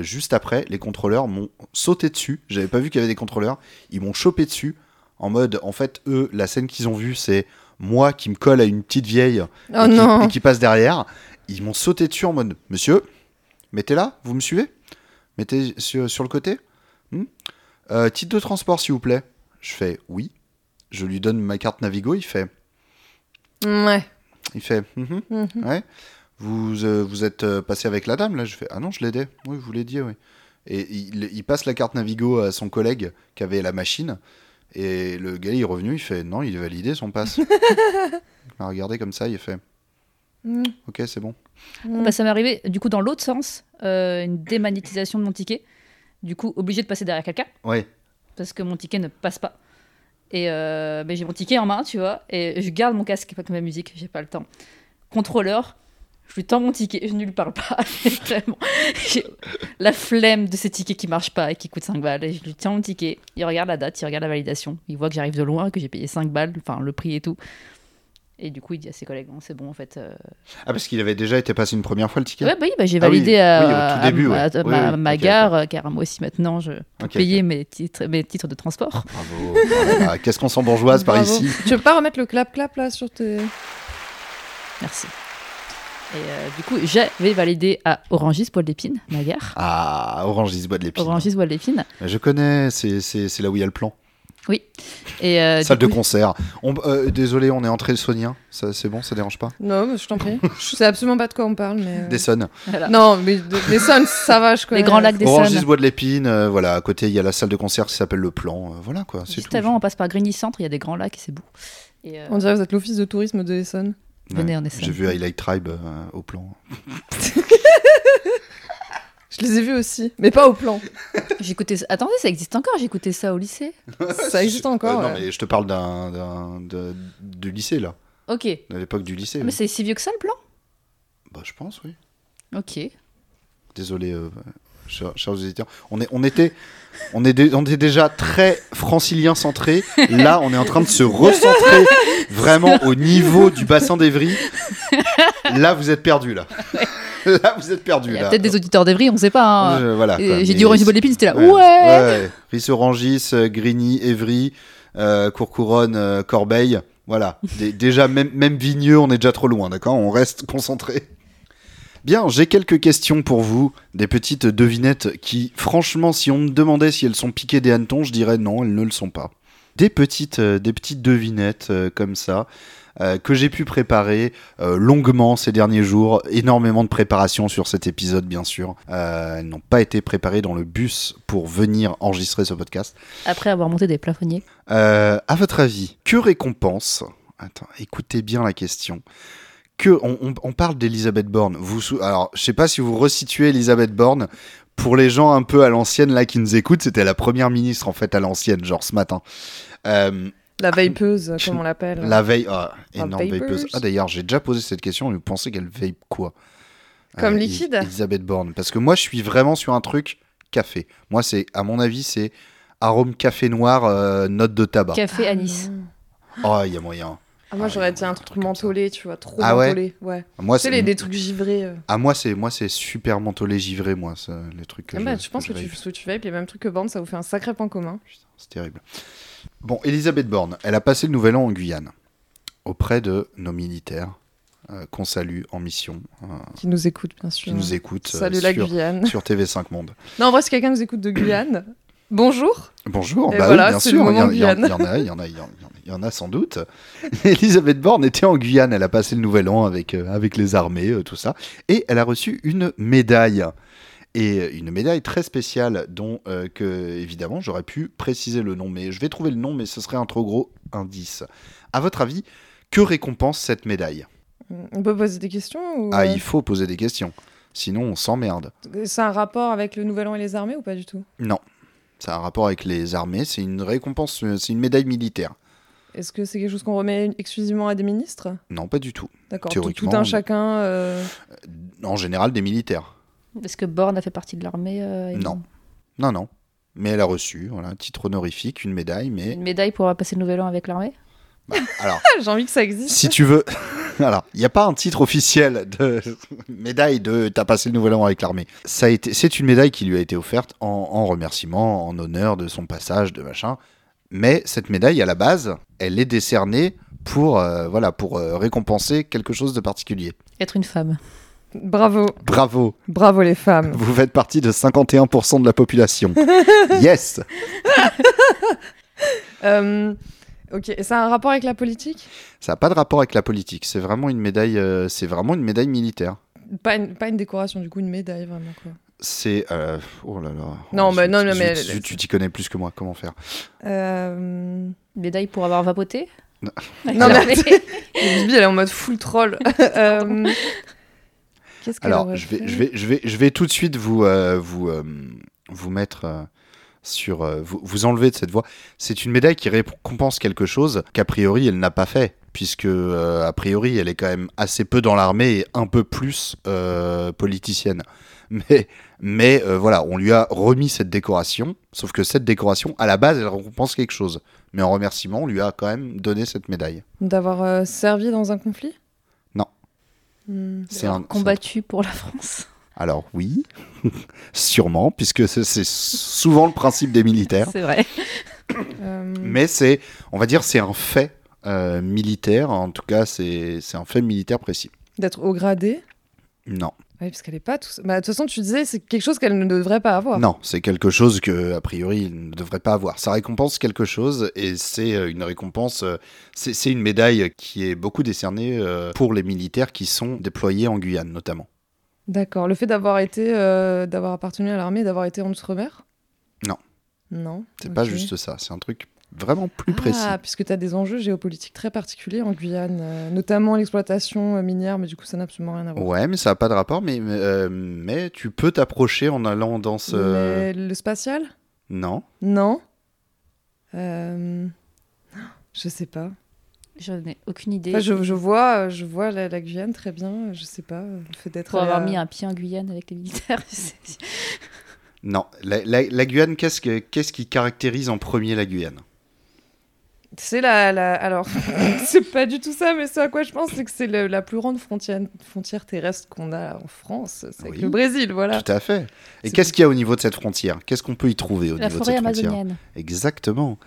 juste après, les contrôleurs m'ont sauté dessus. J'avais pas vu qu'il y avait des contrôleurs. Ils m'ont chopé dessus. En mode, en fait, eux, la scène qu'ils ont vue, c'est moi qui me colle à une petite vieille
oh
et, qui,
non
et qui passe derrière. Ils m'ont sauté dessus en mode Monsieur, mettez là, vous me suivez? Mettez sur, sur le côté Hmm Euh, Titre de transport, s'il vous plaît. Je fais oui. Je lui donne ma carte Navigo, il fait.
Ouais.
Il fait. Mhm.
Mhm.
Ouais. Vous, euh, vous êtes euh, passé avec la dame là? Je fais Ah non, je l'aidais. Oui, vous l'aidiez, oui. Et il, il passe la carte Navigo à son collègue qui avait la machine. Et le gars, il est revenu, il fait Non, il est validé son passe. il m'a regardé comme ça, il fait
Mm.
Ok, c'est bon.
Mm.
Bah, ça m'est arrivé, du coup, dans l'autre sens, euh, une démagnétisation de mon ticket. Du coup, obligé de passer derrière quelqu'un
Ouais.
parce que mon ticket ne passe pas. Et euh, j'ai mon ticket en main, tu vois, et je garde mon casque, pas comme ma musique, j'ai pas le temps. Contrôleur, je lui tends mon ticket, je ne lui parle pas. Vraiment. J'ai la flemme de ces tickets qui marchent pas et qui coûtent 5 balles. Et je lui tiens mon ticket, il regarde la date, il regarde la validation, il voit que j'arrive de loin, que j'ai payé 5 balles, enfin le prix et tout. Et du coup, il dit à ses collègues, Bon, c'est bon, en fait. euh,
Ah, parce qu'il avait déjà été passé une première fois le ticket
Ouais, bah oui, bah, j'ai
Ah oui,
validé
oui,
à,
au tout
à-
début, ouais.
à-
Oui,
ma,
oui,
ma
ok,
gare, car moi aussi maintenant, je peux
Ok,
payer. Mes, titres, mes titres de transport.
Bravo. Là, Qu'est-ce qu'on sent bourgeoise par
Bravo.
ici
Tu veux pas remettre le clap-clap là sur tes.
Merci. Et euh, du coup, j'avais validé à Orangis, Bois de l'Épine, ma gare.
Ah, Orange Lisbois de l'épine.
Orangis, Bois de l'Épine.
Je connais, c'est c'est- c'est là où il y a le plan.
Oui. Et euh,
Salle de
coup,
concert. On- euh, désolé, on est entré sonien. Ça, c'est bon, ça dérange pas
Non, je t'en prie. je sais absolument pas de quoi on parle, mais. euh,
Des sons.
voilà.
Non, mais de- des sons, ça va, je connais.
Les grands lacs des
Orange. Lisbois de l'épine. euh, voilà, à côté, il y a la salle de concert qui s'appelle le plan. euh, voilà quoi, c'est
Juste
tout.
avant, on passe par Grigny Centre, il y a des grands lacs et c'est beau. Et, euh,
On dirait que vous êtes l'office de tourisme de Essonne.
venez en Essonne.
J'ai vu Highlight Tribe euh, au plan.
Je les ai vus aussi, mais pas au plan.
J'écoutais ça- Attendez, ça existe encore, j'écoutais ça au lycée.
Ça existe encore.
Euh, non,
ouais.
mais je te parle d'un, d'un- de, du lycée là,
Ok.
de l'époque du lycée.
Mais
oui.
c'est si vieux que ça le plan?
Bah, je pense, oui.
Ok.
Désolé, euh, chers, chers auditeurs. On, est, on, était, on, est dé- on est déjà très francilien centré. Là, on est en train de se recentrer vraiment au niveau du bassin d'Evry. Là, vous êtes perdus, là. Là, vous êtes
Il
perdus,
y a peut-être des auditeurs d'Evry, on sait pas. hein.
Euh, voilà.
J'ai dit de l'Épine, c'était là. Ouais,
ouais. Riss Orangis, euh, Grigny, Évry, euh, Courcouronne, euh, Corbeil. Voilà. Dé- déjà, même, même Vigneux, on est déjà trop loin, d'accord? On reste concentré. Bien, j'ai quelques questions pour vous, des petites devinettes qui, franchement, si on me demandait si elles sont piquées des hannetons, je dirais non, elles ne le sont pas. Des petites, euh, des petites devinettes euh, comme ça, euh, que j'ai pu préparer euh, longuement ces derniers jours. Énormément de préparation sur cet épisode, bien sûr. Euh, elles n'ont pas été préparées dans le bus pour venir enregistrer ce podcast.
Après avoir monté des plafonniers.
À votre avis, que récompense Attends, écoutez bien la question. Que on, on- on parle d'Elisabeth Borne. Vous, alors, je sais pas si vous resituez Elisabeth Borne. Pour les gens un peu à l'ancienne là qui nous écoutent, c'était la première ministre en fait à l'ancienne, genre ce matin. Euh,
La vapeuse, comme on l'appelle.
la veille, ah,
Ah,
énorme vapeuse. Ah d'ailleurs, j'ai déjà posé cette question. Vous pensez qu'elle vape quoi?
Comme
Euh,
liquide
Elis- Elisabeth Borne. Parce que moi, je suis vraiment sur un truc café. Moi, c'est, à mon avis, c'est arôme café noir, euh, note de tabac.
Café à Nice.
Oh, il y a moyen.
Ah, moi,
Ah,
j'aurais dit un truc mentholé, tu vois, trop
Ah
mentholé. Ouais.
Moi,
Tu sais,
c'est
les, des trucs givrés. euh.
Ah, moi, c'est moi, c'est super mentholé givré, moi, ça, les trucs que
Ah bah,
je,
pense que,
je
tu,
vape.
que tu vapes les mêmes trucs que Borne, ça vous fait un sacré point commun.
C'est terrible. Bon, Elisabeth Borne, elle a passé le nouvel an en Guyane, auprès de nos militaires euh, qu'on salue en mission, euh,
Qui nous écoute, bien sûr.
qui nous écoutent euh,
Salut la
sur,
Guyane.
sur TV5 Monde.
Non, en vrai, si quelqu'un nous écoute de Guyane, bonjour.
Bonjour,
Et
bah
voilà,
oui, bien sûr, il y, en- y a, il y en a, il y en a, il y en a sans doute. Elisabeth Borne était en Guyane, elle a passé le nouvel an avec, euh, avec les armées, tout ça, et elle a reçu une médaille. Et euh, une médaille très spéciale dont, euh, que, évidemment, j'aurais pu préciser le nom, mais je vais trouver le nom, mais ce serait un trop gros indice. À votre avis, que récompense cette médaille?
On peut poser des questions ou,
Ah,
euh,
il faut poser des questions, sinon on s'emmerde.
C'est un rapport avec le Nouvel An et les armées ou pas du tout?
Non, a un rapport avec les armées, c'est une récompense, c'est une médaille militaire.
Est-ce que c'est quelque chose qu'on remet exclusivement à des ministres?
Non, pas du tout.
D'accord, tout, tout un chacun. euh,
En général, des militaires.
Est-ce que Borne a fait partie de l'armée euh,
Non. Non, non. Mais elle a reçu voilà, un titre honorifique, une médaille, mais...
Une médaille pour avoir passé le nouvel an avec l'armée
bah, alors,
J'ai envie que ça existe.
si tu veux... alors, il n'y a pas un titre officiel de médaille de « t'as passé le nouvel an avec l'armée ». Ça a été, C'est une médaille qui lui a été offerte en, en remerciement, en honneur de son passage, de machin. Mais cette médaille, à la base, elle est décernée pour, euh, voilà, pour euh, récompenser quelque chose de particulier.
Être une femme.
Bravo,
Bravo,
bravo les femmes.
vous faites partie de 51% de la population. yes
Euh, ok, et ça a un rapport avec la politique?
Ça n'a pas de rapport avec la politique, c'est vraiment une médaille, euh, c'est vraiment une médaille militaire.
pas une, pas une décoration, du coup, une médaille vraiment quoi.
C'est... euh, oh là là.
Non, mais non, non, mais-
tu t'y connais plus que moi, comment faire?
Euh...
Médaille pour avoir vapoté?
Non.
Non, mais Bibi, elle est en mode full troll. Qu'est-ce qu'elle
Alors, je vais, je, vais, je, vais, je vais tout de suite vous, euh, vous, euh, vous mettre euh, sur. vous, vous enlever de cette voie. C'est une médaille qui récompense quelque chose qu'a priori elle n'a pas fait, puisque a priori elle est quand même assez peu dans l'armée et un peu plus politicienne. Mais, mais voilà, on lui a remis cette décoration, sauf que cette décoration, à la base, elle récompense quelque chose. Mais en remerciement, on lui a quand même donné cette médaille.
D'avoir servi dans un conflit? Hmm.
C'est un,
Combattu pour la France.
Alors oui, sûrement, puisque c'est souvent le principe des militaires.
C'est vrai.
Euh,
Mais c'est, on va dire, c'est un fait euh, militaire. En tout cas, c'est c'est un fait militaire précis.
D'être au gradé?
Non,
Oui, parce qu'elle est pas tout. Bah, de toute façon, tu disais, c'est quelque chose qu'elle ne devrait pas avoir.
non, c'est quelque chose que a priori il ne devrait pas avoir. Ça récompense quelque chose et c'est euh, une récompense. euh, c'est une médaille qui est beaucoup décernée euh, pour les militaires qui sont déployés en Guyane, notamment.
D'accord. Le fait d'avoir été, euh, d'avoir appartenu à l'armée, d'avoir été en outre-mer?
Non.
Non.
C'est pas juste ça. C'est un truc vraiment plus précis.
Ah, puisque tu as des enjeux géopolitiques très particuliers en Guyane, euh, notamment l'exploitation euh, minière, mais du coup, ça n'a absolument rien à voir.
Ouais, mais ça n'a pas de rapport. Mais mais, euh, mais tu peux t'approcher en allant dans ce.
Mais le spatial?
Non.
Non. Euh, Je sais pas.
Je n'ai aucune idée.
Enfin, je, je vois, je vois la, la Guyane très bien. Je sais pas. Le fait d'être
Pour avoir
à-
mis un pied en Guyane avec les militaires. je sais.
Non, la, la- la Guyane, qu'est-ce, que- qu'est-ce qui caractérise en premier la Guyane?
C'est la, la... Alors, c'est pas du tout ça, mais ce à quoi je pense, c'est que c'est la plus grande frontière, frontière terrestre qu'on a en France. C'est avec
Oui.
le Brésil, voilà.
Tout à fait. Et qu'est-ce qu'il y a au niveau de cette frontière? Qu'est-ce qu'on peut y trouver au
La
niveau de
forêt
cette frontière?
amazonienne.
Exactement.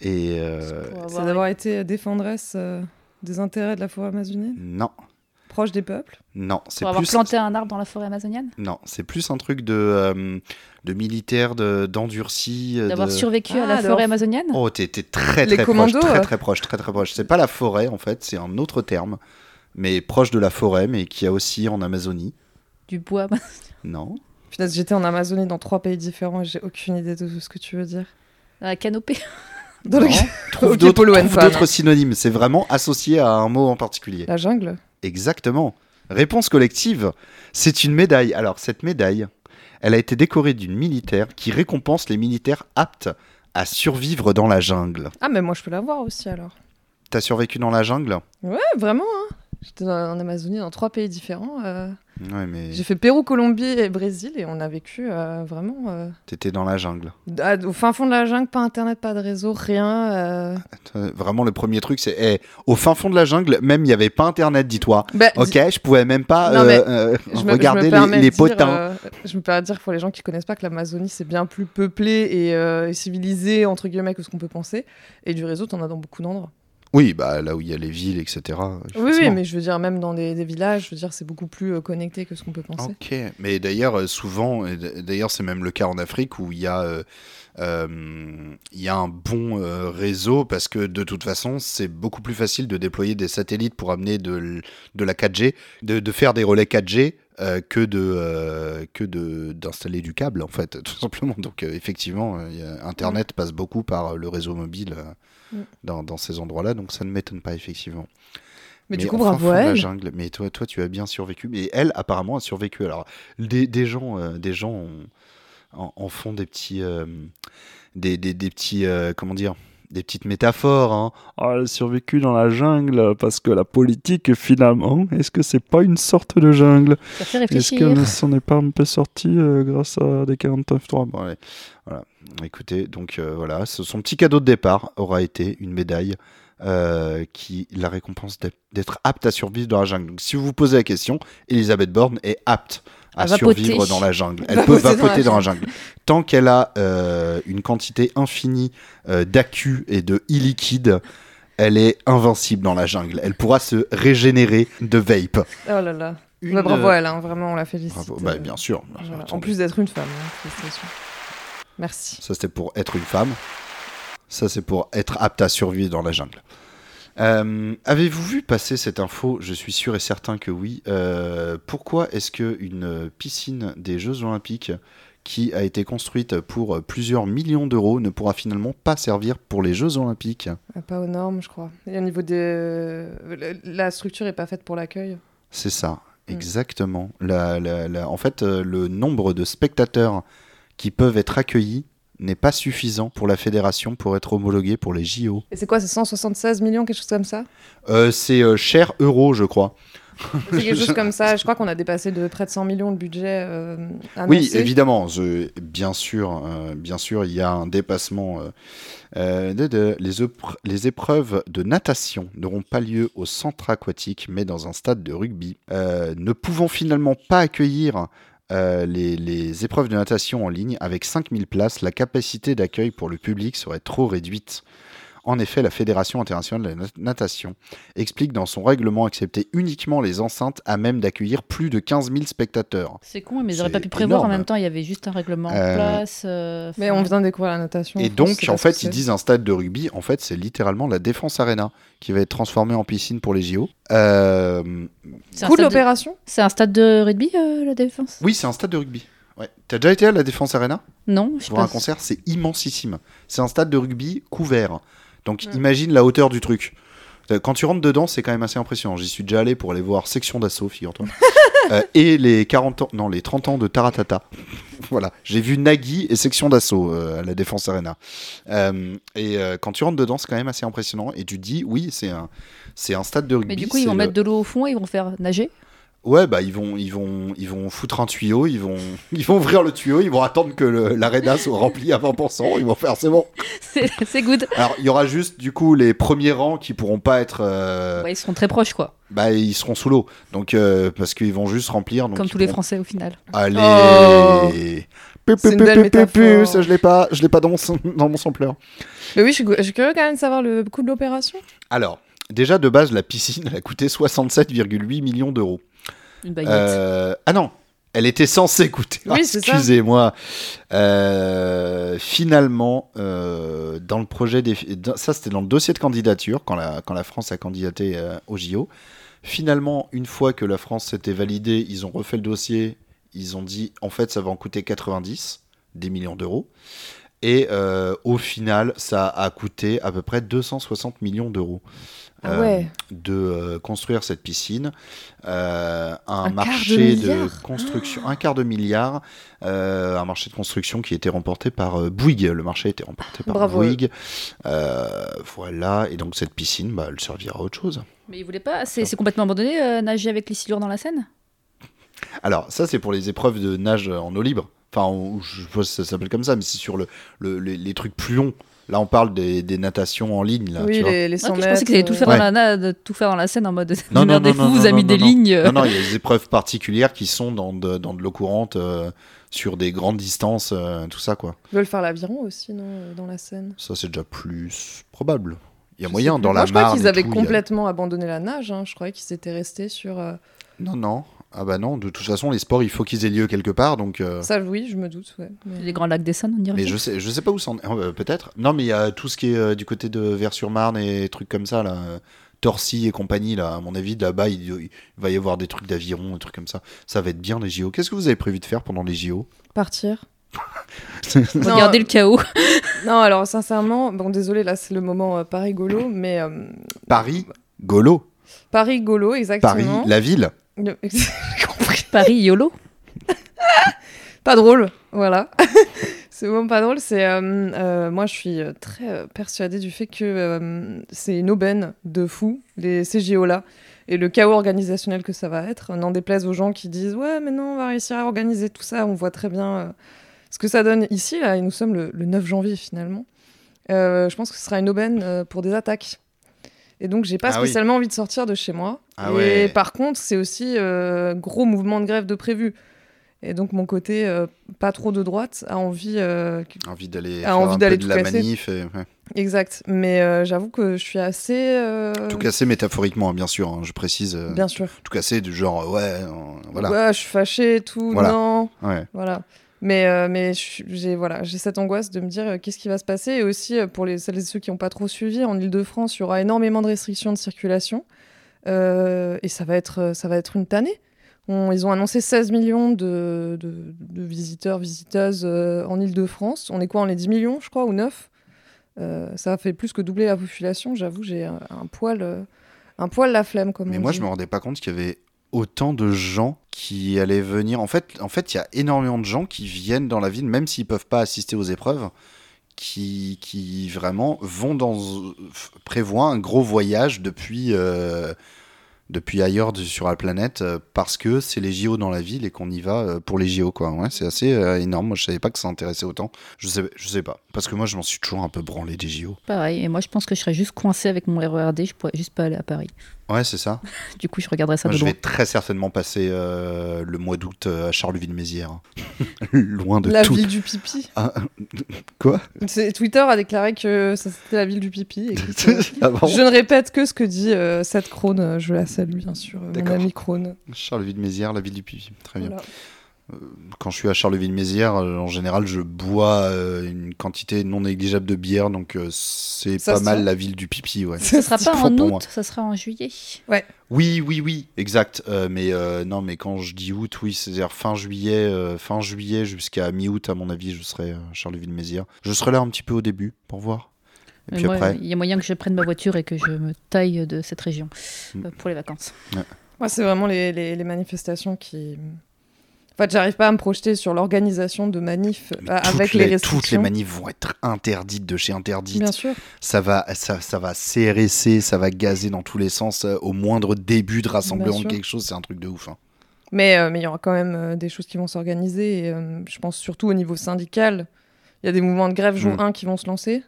Et euh,
d'avoir été défendresse euh, des intérêts de la forêt amazonienne,
non,
proche des peuples.
non, c'est
Pour avoir
plus
planté un arbre dans la forêt amazonienne
non, c'est plus un truc de euh, de militaire, de d'endurci. euh,
D'avoir
de...
survécu à
Ah,
la forêt amazonienne
Oh, t'es, très
Les
très proche, très
euh.
très proche, très très proche. C'est pas la forêt en fait, c'est un autre terme, mais proche de la forêt, mais qui a aussi en Amazonie.
Du bois.
Non.
J'étais en Amazonie dans trois pays différents et j'ai aucune idée de ce que tu veux dire.
La canopée.
Dans
Non. Trouve d'autres synonymes. C'est vraiment associé à un mot en particulier.
La jungle
Exactement. Réponse collective. C'est une médaille. Alors, cette médaille, elle a été décorée d'une militaire qui récompense les militaires aptes à survivre dans la jungle.
Ah, mais moi je peux l'avoir aussi alors.
T'as survécu dans la jungle?
Ouais, vraiment, hein. J'étais en Amazonie dans trois pays différents. euh.
Ouais, mais
J'ai fait Pérou, Colombie et Brésil et on a vécu euh, vraiment euh,
t'étais dans la jungle.
à- au fin fond de la jungle, pas internet, pas de réseau, rien. euh.
Vraiment, le premier truc, c'est eh, au fin fond de la jungle, même il n'y avait pas internet, dis-toi.
Bah,
Ok, je pouvais même pas
Non, me-
regarder les- les, potins.
je me permets de dire pour les gens qui connaissent pas que l'Amazonie c'est bien plus peuplé et, et civilisé entre guillemets que ce qu'on peut penser. Et du réseau, t'en as dans beaucoup d'endroits.
Oui, bah là où il y a les villes, etc.
Oui, oui, mais je veux dire même dans des, des villages, je veux dire c'est beaucoup plus euh, connecté que ce qu'on peut penser.
Ok, mais d'ailleurs, euh, souvent, d'ailleurs, c'est même le cas en Afrique où il y a, euh, il y a un bon réseau parce que de toute façon, c'est beaucoup plus facile de déployer des satellites pour amener de, la 4G, de, de faire des relais 4G. euh, que de euh, que de d'installer du câble en fait tout simplement donc euh, effectivement internet passe beaucoup par le réseau mobile euh,
Mm.
dans, dans ces endroits là donc ça ne m'étonne pas effectivement
Mais, du coup, bravo à
de la
elle.
jungle. Mais toi, toi, tu as bien survécu. Mais elle, apparemment, a survécu. Alors, des, des gens, euh, des gens ont- en, en font des petits, euh, des, des, des petits, euh, comment dire, des petites métaphores. Hein. Oh, elle a survécu dans la jungle parce que la politique, finalement, est-ce que c'est pas une sorte de jungle? Est-ce ne s'en est pas un peu sortie euh, grâce à des 49.3 Bon, allez, voilà. Écoutez, donc euh, voilà, son petit cadeau de départ aura été une médaille euh, qui la récompense d'être- apte à survivre dans la jungle. Donc, si vous vous posez la question, Elisabeth Borne est apte à
À vapoter.
survivre dans la jungle. Elle peut
Vapoter dans la
jungle. Tant qu'elle a euh, une quantité infinie d'accu et de e-liquide, elle est invincible dans la jungle. Elle pourra se régénérer de vape.
Oh là là.
une.
Bah, bravo à elle, hein, vraiment, on la félicite.
bravo. Bah, bien sûr.
Voilà. En plus d'être une femme. hein, félicitations. Merci.
Ça, c'était pour être une femme. Ça, c'est pour être apte à survivre dans la jungle. Euh, Avez-vous vu passer cette info? Je suis sûr et certain que oui. Euh, pourquoi est-ce qu'une piscine des Jeux Olympiques qui a été construite pour plusieurs millions d'euros ne pourra finalement pas servir pour les Jeux Olympiques?
Euh, Pas aux normes, je crois. Et au niveau des. la- structure est pas faite pour l'accueil.
C'est ça,
Mm.
exactement. La- la- la- en fait, le nombre de spectateurs qui peuvent être accueillis n'est pas suffisant pour la fédération pour être homologué pour les JO.
Et c'est quoi C'est 176 millions, quelque chose comme ça?
Euh, c'est euh, cher euro, je crois.
C'est quelque chose comme ça. Je crois qu'on a dépassé de près de 100 millions le budget euh,
Oui, évidemment, je- bien sûr, bien sûr, il y a un dépassement. de, de- les, les épreuves de natation n'auront pas lieu au centre aquatique, mais dans un stade de rugby. Ne pouvant finalement pas accueillir euh, les, les épreuves de natation en ligne avec 5000 places, la capacité d'accueil pour le public serait trop réduite. En effet, la Fédération internationale de la nat- natation explique dans son règlement accepter uniquement les enceintes à même d'accueillir plus de 15 000 spectateurs.
C'est con, mais ils auraient
C'est
pas pu prévoir en même temps. Il y avait juste un règlement en
Euh,
place. euh,
Mais on vient de découvrir la natation.
Et donc, en fait, ils disent un stade de rugby. En fait, c'est littéralement la Défense Arena qui va être transformée en piscine pour les JO. Euh,
Cool
de-
l'opération
C'est un stade de rugby, euh, la défense?
Oui, c'est un stade de rugby. Ouais. T'as déjà été à la Défense Arena?
Non, je sais
pour un concert C'est immensissime. C'est un stade de rugby couvert. Donc,
Ouais.
imagine la hauteur du truc. Euh, Quand tu rentres dedans, c'est quand même assez impressionnant. J'y suis déjà allé pour aller voir Section d'Assaut, figure-toi. Euh, et les 40 ans, non, les 30 ans de Taratata. voilà. J'ai vu Nagui et Section d'Assaut euh, à la Défense Arena. Euh, et quand tu rentres dedans, c'est quand même assez impressionnant. Et tu dis, oui, c'est un, c'est un stade de rugby.
Mais du coup, ils vont
le-
mettre de l'eau au fond et ils vont faire nager.
Ouais, bah ils vont, ils vont, ils vont foutre un tuyau, ils vont, ils vont ouvrir le tuyau, ils vont attendre que l'arena soit remplie à 20%, ils vont faire c'est bon.
C'est good.
Alors il y aura juste du coup les premiers rangs qui pourront pas être, euh,
Ouais, ils seront très proches, quoi.
bah ils seront sous l'eau, donc euh, parce qu'ils vont juste remplir. Donc
Comme tous les Français au final.
Allez.
Oh.
Pu, pu, pu. Ça je l'ai pas, je l'ai pas dans mon, dans mon sampleur.
Mais oui, je suis, je suis curieux quand même de savoir le coût de l'opération.
Alors déjà de base la piscine elle a coûté 67,8 millions d'euros.
Une baguette.
Euh, ah non, elle était censée coûter.
Oui,
Ah. Excusez-moi. Euh, finalement, euh, dans le projet des, ça c'était dans le dossier de candidature quand la quand la France a candidaté euh, au JO. Finalement, une fois que la France s'était validée, ils ont refait le dossier. Ils ont dit en fait ça va en coûter 90 des millions d'euros. Et au final, ça a coûté à peu près 260 millions d'euros
Ah
euh,
ouais.
de euh, construire cette piscine. Euh, un,
Un quart de
marché de, construction, un quart de milliard, euh, un marché de construction qui a été remporté par euh, Bouygues. Le marché a été remporté par
Bravo.
Bouygues. Euh, voilà, et donc cette piscine, bah, elle servira à autre chose.
Mais ils voulaient pas. C'est complètement abandonné, euh, nager avec les silures dans la Seine?
Alors, ça, c'est pour les épreuves de nage en eau libre. Enfin, on- je suppose que ça s'appelle comme ça, mais c'est sur le, le- les, les trucs plus longs. Là, on parle des, des natations en ligne. Là, tu
oui,
vois.
les, les 100
Ok, je pensais qu'ils allaient tout faire,
Ouais.
dans la, tout faire dans la Seine en mode.
Non, non, non, non,
vous avez mis
non,
des
non.
lignes. euh.
Non, non, il y a des épreuves particulières qui sont dans de, dans de l'eau courante, euh, sur des grandes distances, euh, tout ça, quoi.
Ils veulent faire l'aviron aussi, non, euh, dans la Seine.
Ça, c'est déjà plus probable. Il y a
Je
moyen dans
Moi,
la
je crois
Marne.
qu'ils avaient
tout, a-
complètement abandonné la nage. hein. Je croyais qu'ils s'étaient restés sur. euh,
Non, non. Ah bah non, de toute façon, les sports, il faut qu'ils aient lieu quelque part, donc... euh,
Ça, oui, je me doute. Ouais. Mais-
Les grands lacs des on dirait.
Mais je sais, je sais pas où c'en est. Euh, Peut-être. Non, mais il y a tout ce qui est euh, du côté de Vers-sur-Marne et trucs comme ça, là. Torcy et compagnie, là. À mon avis, là-bas, il, il va y avoir des trucs d'aviron, des trucs comme ça. Ça va être bien, les JO. Qu'est-ce que vous avez prévu de faire pendant les JO
Partir.
Regardez le chaos.
Non, alors sincèrement, bon, désolé, là, c'est le moment euh, pas rigolo, mais. euh,
Paris, Golo. Paris,
exactement.
la ville.
J'ai compris.
Paris, YOLO.
Pas drôle, voilà. c'est vraiment pas drôle. C'est euh, euh, moi, je suis euh, très persuadée du fait que euh, c'est une aubaine de fou les CGO là et le chaos organisationnel que ça va être. N'en déplaise aux gens qui disent ouais, mais non, on va réussir à organiser tout ça. On voit très bien ce que ça donne ici là. Et nous sommes le, le 9 janvier finalement. Je pense que ce sera une aubaine pour des attaques. Et donc, j'ai pas
Ah oui.
spécialement envie de sortir de chez moi.
Ah
et
ouais.
par contre, c'est aussi euh, gros mouvement de grève de prévu. Et donc mon côté euh, pas trop de droite a envie, euh,
Envie d'aller
A envie d'aller
de
tout
la
casser.
manif. Et, ouais.
exact. Mais euh, j'avoue que je suis assez,
Tout casser métaphoriquement, hein, bien sûr, hein, je précise.
bien sûr.
Tout casser du genre, ouais, voilà.
Ouais, je suis fâchée et tout.
Voilà.
Non,
Ouais.
voilà. Mais euh, mais j'ai voilà, cette angoisse de me dire euh, qu'est-ce qui va se passer? Et aussi euh, pour les celles et ceux qui n'ont pas trop suivi en Île-de-France, il y aura énormément de restrictions de circulation et ça va être ça va être une tannée. On- ils ont annoncé 16 millions de, de, de visiteurs, visiteuses en Île-de-France. On est quoi? On est 10 millions, je crois, ou 9 Euh, Ça fait plus que doubler la population. J'avoue, j'ai un, un poil, un poil la flemme. Comme
Mais
on
moi,
dit.
je me rendais pas compte qu'il y avait autant de gens qui allaient venir. En fait, en fait, il y a énormément de gens qui viennent dans la ville, même s'ils peuvent pas assister aux épreuves, qui, qui vraiment vont dans prévoient un gros voyage depuis euh, depuis ailleurs sur la planète euh, parce que c'est les JO dans la ville et qu'on y va euh, pour les JO quoi. Ouais, c'est assez énorme. Moi, je savais pas que ça intéressait autant. Je sais, je sais pas parce que moi, je m'en suis toujours un peu branlé des JO.
Pareil, et moi je pense que je serais juste coincée avec mon RERD, je pourrais juste pas aller à Paris.
Ouais, c'est ça.
Du coup, je regarderais ça
Moi,
de
je
loin.
vais très certainement passer euh, le mois d'août euh, à Charleville-Mézières. Loin de
La
tout.
ville du pipi.
Ah, quoi?
C'est- Twitter a déclaré que c'était la ville du pipi. Euh,
Ah
je ne répète que ce que dit euh, Seth Krohn. euh, Je la salue, bien sûr. euh, Mon ami Krohn.
Charleville-Mézières, la ville du pipi. Très bien.
Voilà.
Quand je suis à Charleville-Mézières, euh, en général, je bois euh, une quantité non négligeable de bière, donc euh, c'est
Ça
pas mal la ville du pipi, ouais.
Ce sera pas en août,
moi.
ça sera en juillet.
Oui, oui, oui, exact. Euh, mais euh, non, mais quand je dis août, oui, c'est-à-dire fin juillet, euh, fin juillet jusqu'à mi-août, à mon avis, je serai à Charleville-Mézières. Je serai là un petit peu au début pour voir. Et puis
moi,
après,
il y a moyen que je prenne ma voiture et que je me taille de cette région
Mm.
euh, pour les vacances.
Moi, c'est vraiment les, les- les manifestations qui. En fait, j'arrive pas à me projeter sur l'organisation de manifs euh,
toutes
avec les
Toutes les
restrictions.
manifs vont être interdites de chez interdites.
Bien sûr.
ça va, ça, ça va CRSC, ça va gazer dans tous les sens. euh, au moindre début de rassemblement de quelque chose, c'est un truc de ouf. hein.
Mais euh, mais il y aura quand même des choses qui vont s'organiser. Et, je pense surtout au niveau syndical. Il y a des mouvements de grève jour
Mm.
1 qui vont se lancer.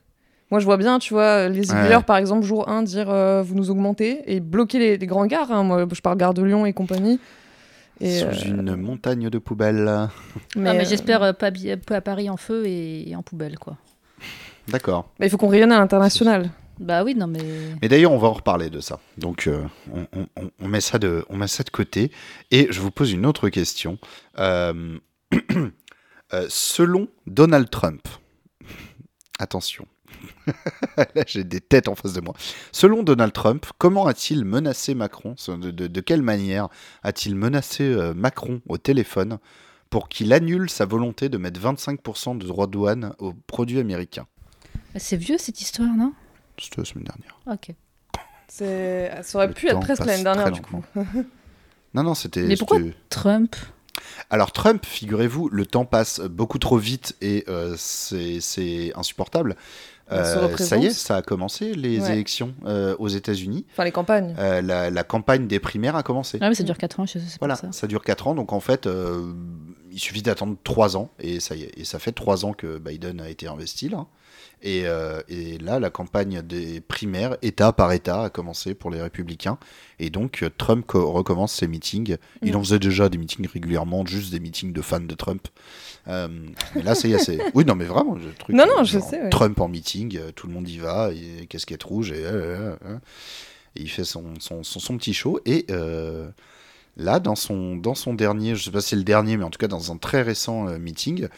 Moi, je vois bien, tu vois, les
Ouais.
éboueurs, par exemple, jour 1, dire vous nous augmentez et bloquer les, les grands gares. hein. Moi, je parle gare de Lyon et compagnie. Et,
Sous
euh,
une montagne de poubelles.
mais,
ah, mais
euh,
j'espère euh, pas, à Paris en feu et, et en poubelle, quoi.
D'accord.
mais il faut qu'on rayonne à l'international.
Bah oui, non, mais.
Mais d'ailleurs, on va en reparler de ça. Donc, euh, on, on- on- on met ça de, on met ça de côté. Et je vous pose une autre question. Euh, euh, selon Donald Trump, attention. Là, j'ai des têtes en face de moi. Selon Donald Trump, comment a-t-il menacé Macron de, de- de quelle manière a-t-il menacé euh, Macron au téléphone pour qu'il annule sa volonté de mettre 25% de droits de douane aux produits américains?
C'est vieux cette histoire, non?
C'était la semaine dernière.
Ok.
Ça aurait
Le
pu être presque l'année dernière, du coup.
Non, non, c'était.
Mais pourquoi Trump?
Alors Trump, figurez-vous, le temps passe beaucoup trop vite et euh, c'est c'est insupportable. Euh, ça y est, ça a commencé les
Ouais.
élections euh, aux États-Unis.
Enfin, les campagnes.
Euh, la, la campagne des primaires a commencé.
Ah, mais ça dure 4 ans, je sais
Voilà,
pas ça.
ça. dure 4 ans, donc en fait, euh, il suffit d'attendre 3 ans, et ça y est, et ça fait 3 ans que Biden a été investi là. Et, euh, et là, la campagne des primaires, État par État, a commencé pour les républicains. Et donc, euh, Trump co- recommence ses meetings. Il
Mm.
en faisait déjà des meetings régulièrement, juste des meetings de fans de Trump. Euh, mais là, c'est. Oui, non, mais vraiment, le truc.
Non, non,
euh,
je sais, ouais.
Trump en meeting, tout le monde y va, et casquette rouge, et, et il fait son, son, son, son petit show. Et. euh, Là, dans son, dans son dernier, je sais pas si c'est le dernier, mais en tout cas dans un très récent euh, meeting,
Du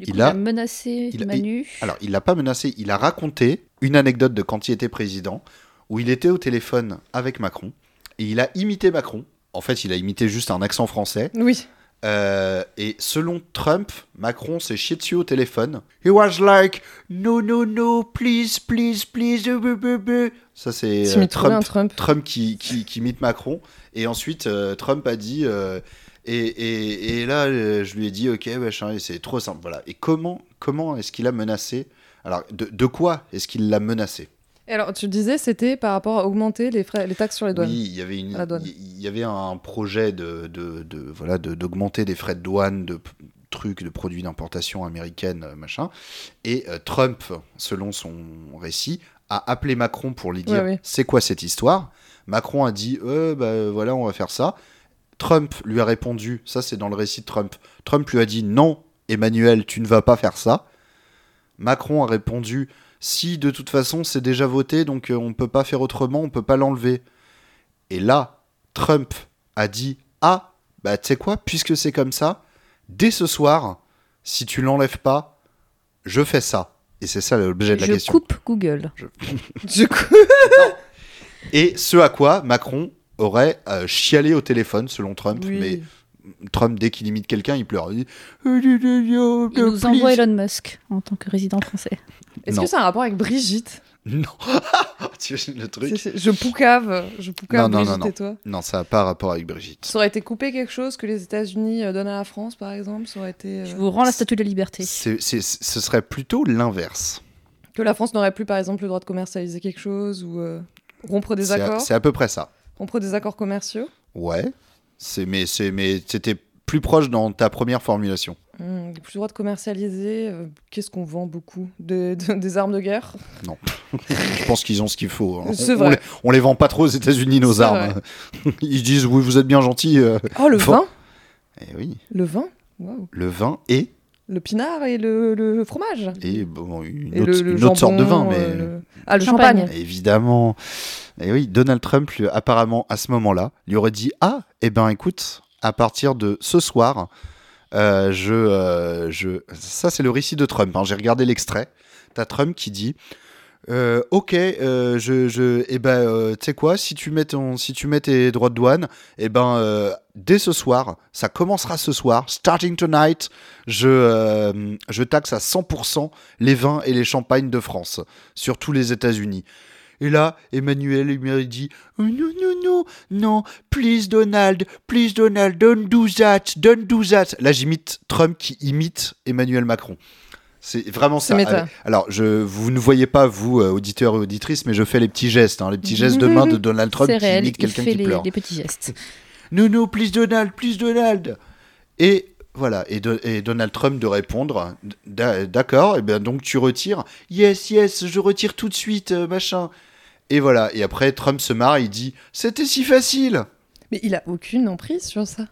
Il
coup, il
a-
menacé
il
Manu.
alors il l'a pas menacé, il a raconté une anecdote de quand il était président, où il était au téléphone avec Macron, et il a imité Macron. En fait, il a imité juste un accent français.
Oui.
Euh, et selon Trump, Macron s'est chié dessus au téléphone. He was like, no, no, no, please, please, please. euh. Ça, c'est euh, Trump,
Trump.
Trump qui, qui, qui imite Macron. Et ensuite, euh, Trump a dit. euh, et, et, et là, euh, je lui ai dit, ok, c'est trop simple. Voilà. Et comment, comment est-ce qu'il a menacé? Alors, de, de quoi est-ce qu'il l'a menacé?
Et alors, tu disais, c'était par rapport à augmenter les, frais, les taxes sur les douanes.
Oui, il y avait une, il y avait un projet de, de, de- voilà de- d'augmenter des frais de douane de trucs de produits d'importation américaine euh, machin. Et euh, Trump, selon son récit, a appelé Macron pour lui dire
Ouais,
c'est quoi cette histoire? Macron a dit euh, bah, voilà on va faire ça. Trump lui a répondu, ça c'est dans le récit de Trump, Trump lui a dit non, Emmanuel, tu ne vas pas faire ça. Macron a répondu, si de toute façon c'est déjà voté, donc euh, on ne peut pas faire autrement, on ne peut pas l'enlever. Et là, Trump a dit, ah, bah tu sais quoi, puisque c'est comme ça, dès ce soir, si tu l'enlèves pas, je fais ça. Et c'est ça l'objet de la
Je
question.
coupe Google.
Du coup,
Et ce à quoi Macron aurait euh, chialé au téléphone, selon Trump.
Oui.
Mais Trump, dès qu'il imite quelqu'un, il pleure. Il dit
Il nous envoie Elon Musk en tant que résident français.
est-ce que c'est un rapport avec Brigitte?
Non. tu imagines le truc?
Je poucave, je poucave
Non, non,
Brigitte
non.
et toi.
Non, ça n'a pas rapport avec Brigitte.
Ça aurait été coupé quelque chose que les États-Unis euh, donnent à la France, par exemple? Ça aurait été. euh,
Je vous rends la statue de la liberté.
Ce serait plutôt l'inverse.
Que la France n'aurait plus, par exemple, le droit de commercialiser quelque chose ou euh, rompre des accords
C'est à peu près ça.
Rompre des accords commerciaux
Ouais. C'est mais c'est mais c'était plus proche dans ta première formulation.
Hmm, Plus le droit de commercialiser. euh, Qu'est-ce qu'on vend beaucoup De- de- Des armes de guerre?
Je pense qu'ils ont ce qu'il faut. hein. On,
vrai.
On les, on les vend pas trop aux États-Unis nos armes. Ils disent oui, vous êtes bien gentil. euh.
Oh, le vin?
Eh oui,
Le vin? Waouh.
le vin et
Le pinard et le, le fromage
et bon, une,
Et
autre,
le, le
une autre sorte de vin, mais
euh, Ah, le
Champagne.
champagne.
évidemment. Et oui, Donald Trump, lui, apparemment, à ce moment-là, lui aurait dit Ah, eh ben écoute, à partir de ce soir, euh, je, euh, je. Ça, c'est le récit de Trump. hein, J'ai regardé l'extrait. T'as Trump qui dit euh, Ok, euh, je, je, eh ben, euh, tu sais quoi, si tu, mets si tu mets tes droits de douane, eh ben, euh, dès ce soir, ça commencera ce soir, starting tonight, je, je taxe à 100% les vins et les champagnes de France sur tous les États-Unis. Et là, Emmanuel il dit Oh, Non, non, non, non, please Donald, please Donald, don't do that, don't do that. Là, j'imite Trump qui imite Emmanuel Macron. C'est vraiment ça. Alors, je, vous ne voyez pas, vous, euh, auditeurs et auditrices, mais je fais les petits gestes, hein, les petits gestes de main de Donald Trump qui
réel,
imite quelqu'un qui
les,
pleure.
les petits gestes.
Non, non, please Donald, please Donald. Et voilà, et, de- et Donald Trump de répondre, D'a- d'accord, et bien donc tu retires, yes, yes, je retire tout de suite, euh, machin. Et voilà, et après Trump se marre, il dit, c'était si facile.
Mais il a aucune emprise sur ça.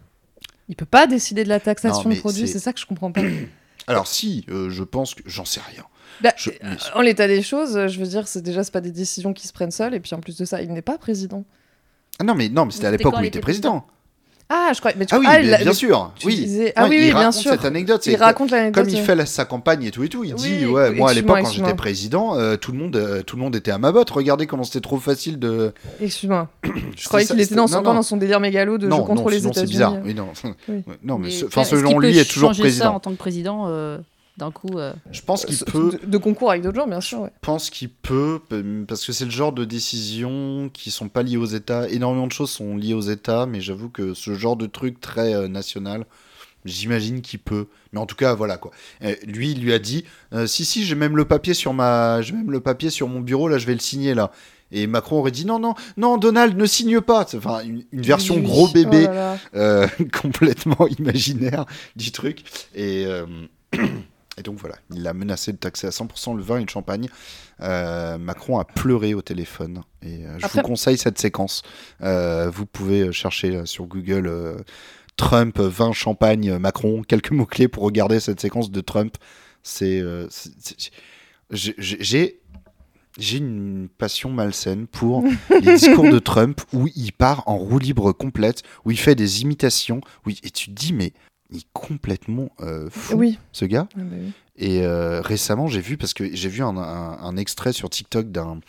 Il peut pas décider de la taxation de produits,
c'est-
c'est ça que je comprends pas.
Alors si, euh, je pense que j'en sais rien.
Bah,
Je-
euh, en l'état des choses, je veux dire, c'est déjà c'est pas des décisions qui se prennent seules, et puis en plus de ça, il n'est pas président.
Ah non mais non, mais c'était à l'époque où
il
était président.
Ah, je crois. Mais tu
Ah oui,
ah,
bien,
la-
bien
le-
sûr.
tu
Oui.
disais-
Non,
Ah oui, bien
raconte
sûr.
cette anecdote.
Il raconte l'anecdote.
Comme il fait la- sa campagne et tout et tout, il
Oui,
dit ouais, moi à l'époque quand j'étais président, euh, tout le monde, euh, tout le monde était à ma botte. Regardez comment c'était trop facile de.
Excuse-moi. Je croyais qu'il était dans,
non, non.
dans son délire mégalo de
non,
je contrôle
non,
les
sinon c'est
États-Unis.
bizarre. Oui, non. Non, mais,
Mais
ce- enfin, selon lui, est toujours président.
en tant que président euh, d'un coup. euh,
Je pense qu'il peut.
De, de concours avec d'autres gens, bien sûr. Ouais.
Je pense qu'il peut, euh, parce que c'est le genre de décisions qui sont pas liées aux États. Énormément de choses sont liées aux États, mais j'avoue que ce genre de truc très euh, national, j'imagine qu'il peut. Mais en tout cas, voilà quoi. Euh, lui, il lui a dit, si si, j'ai même le papier sur ma, j'ai même le papier sur mon bureau là, je vais le signer là. Et Macron aurait dit non non non Donald ne signe pas. Enfin une, une version
Oui.
gros bébé
Oh là là.
euh, complètement imaginaire du truc. Et, euh, et donc voilà, il a menacé de taxer à 100% le vin et le champagne. Euh, Macron a pleuré au téléphone. Et euh, je
Après-
vous conseille cette séquence. Euh, vous pouvez chercher sur Google Trump, vin, champagne, Macron, quelques mots-clés pour regarder cette séquence de Trump. C'est. j'ai. J'ai une passion malsaine pour les discours de Trump où il part en roue libre complète, où il fait des imitations, où il- et tu te dis, mais il est complètement euh, fou,
Oui.
ce gars.
Ah bah oui.
Et euh, récemment, j'ai vu, parce que j'ai vu un, un- un extrait sur TikTok d'un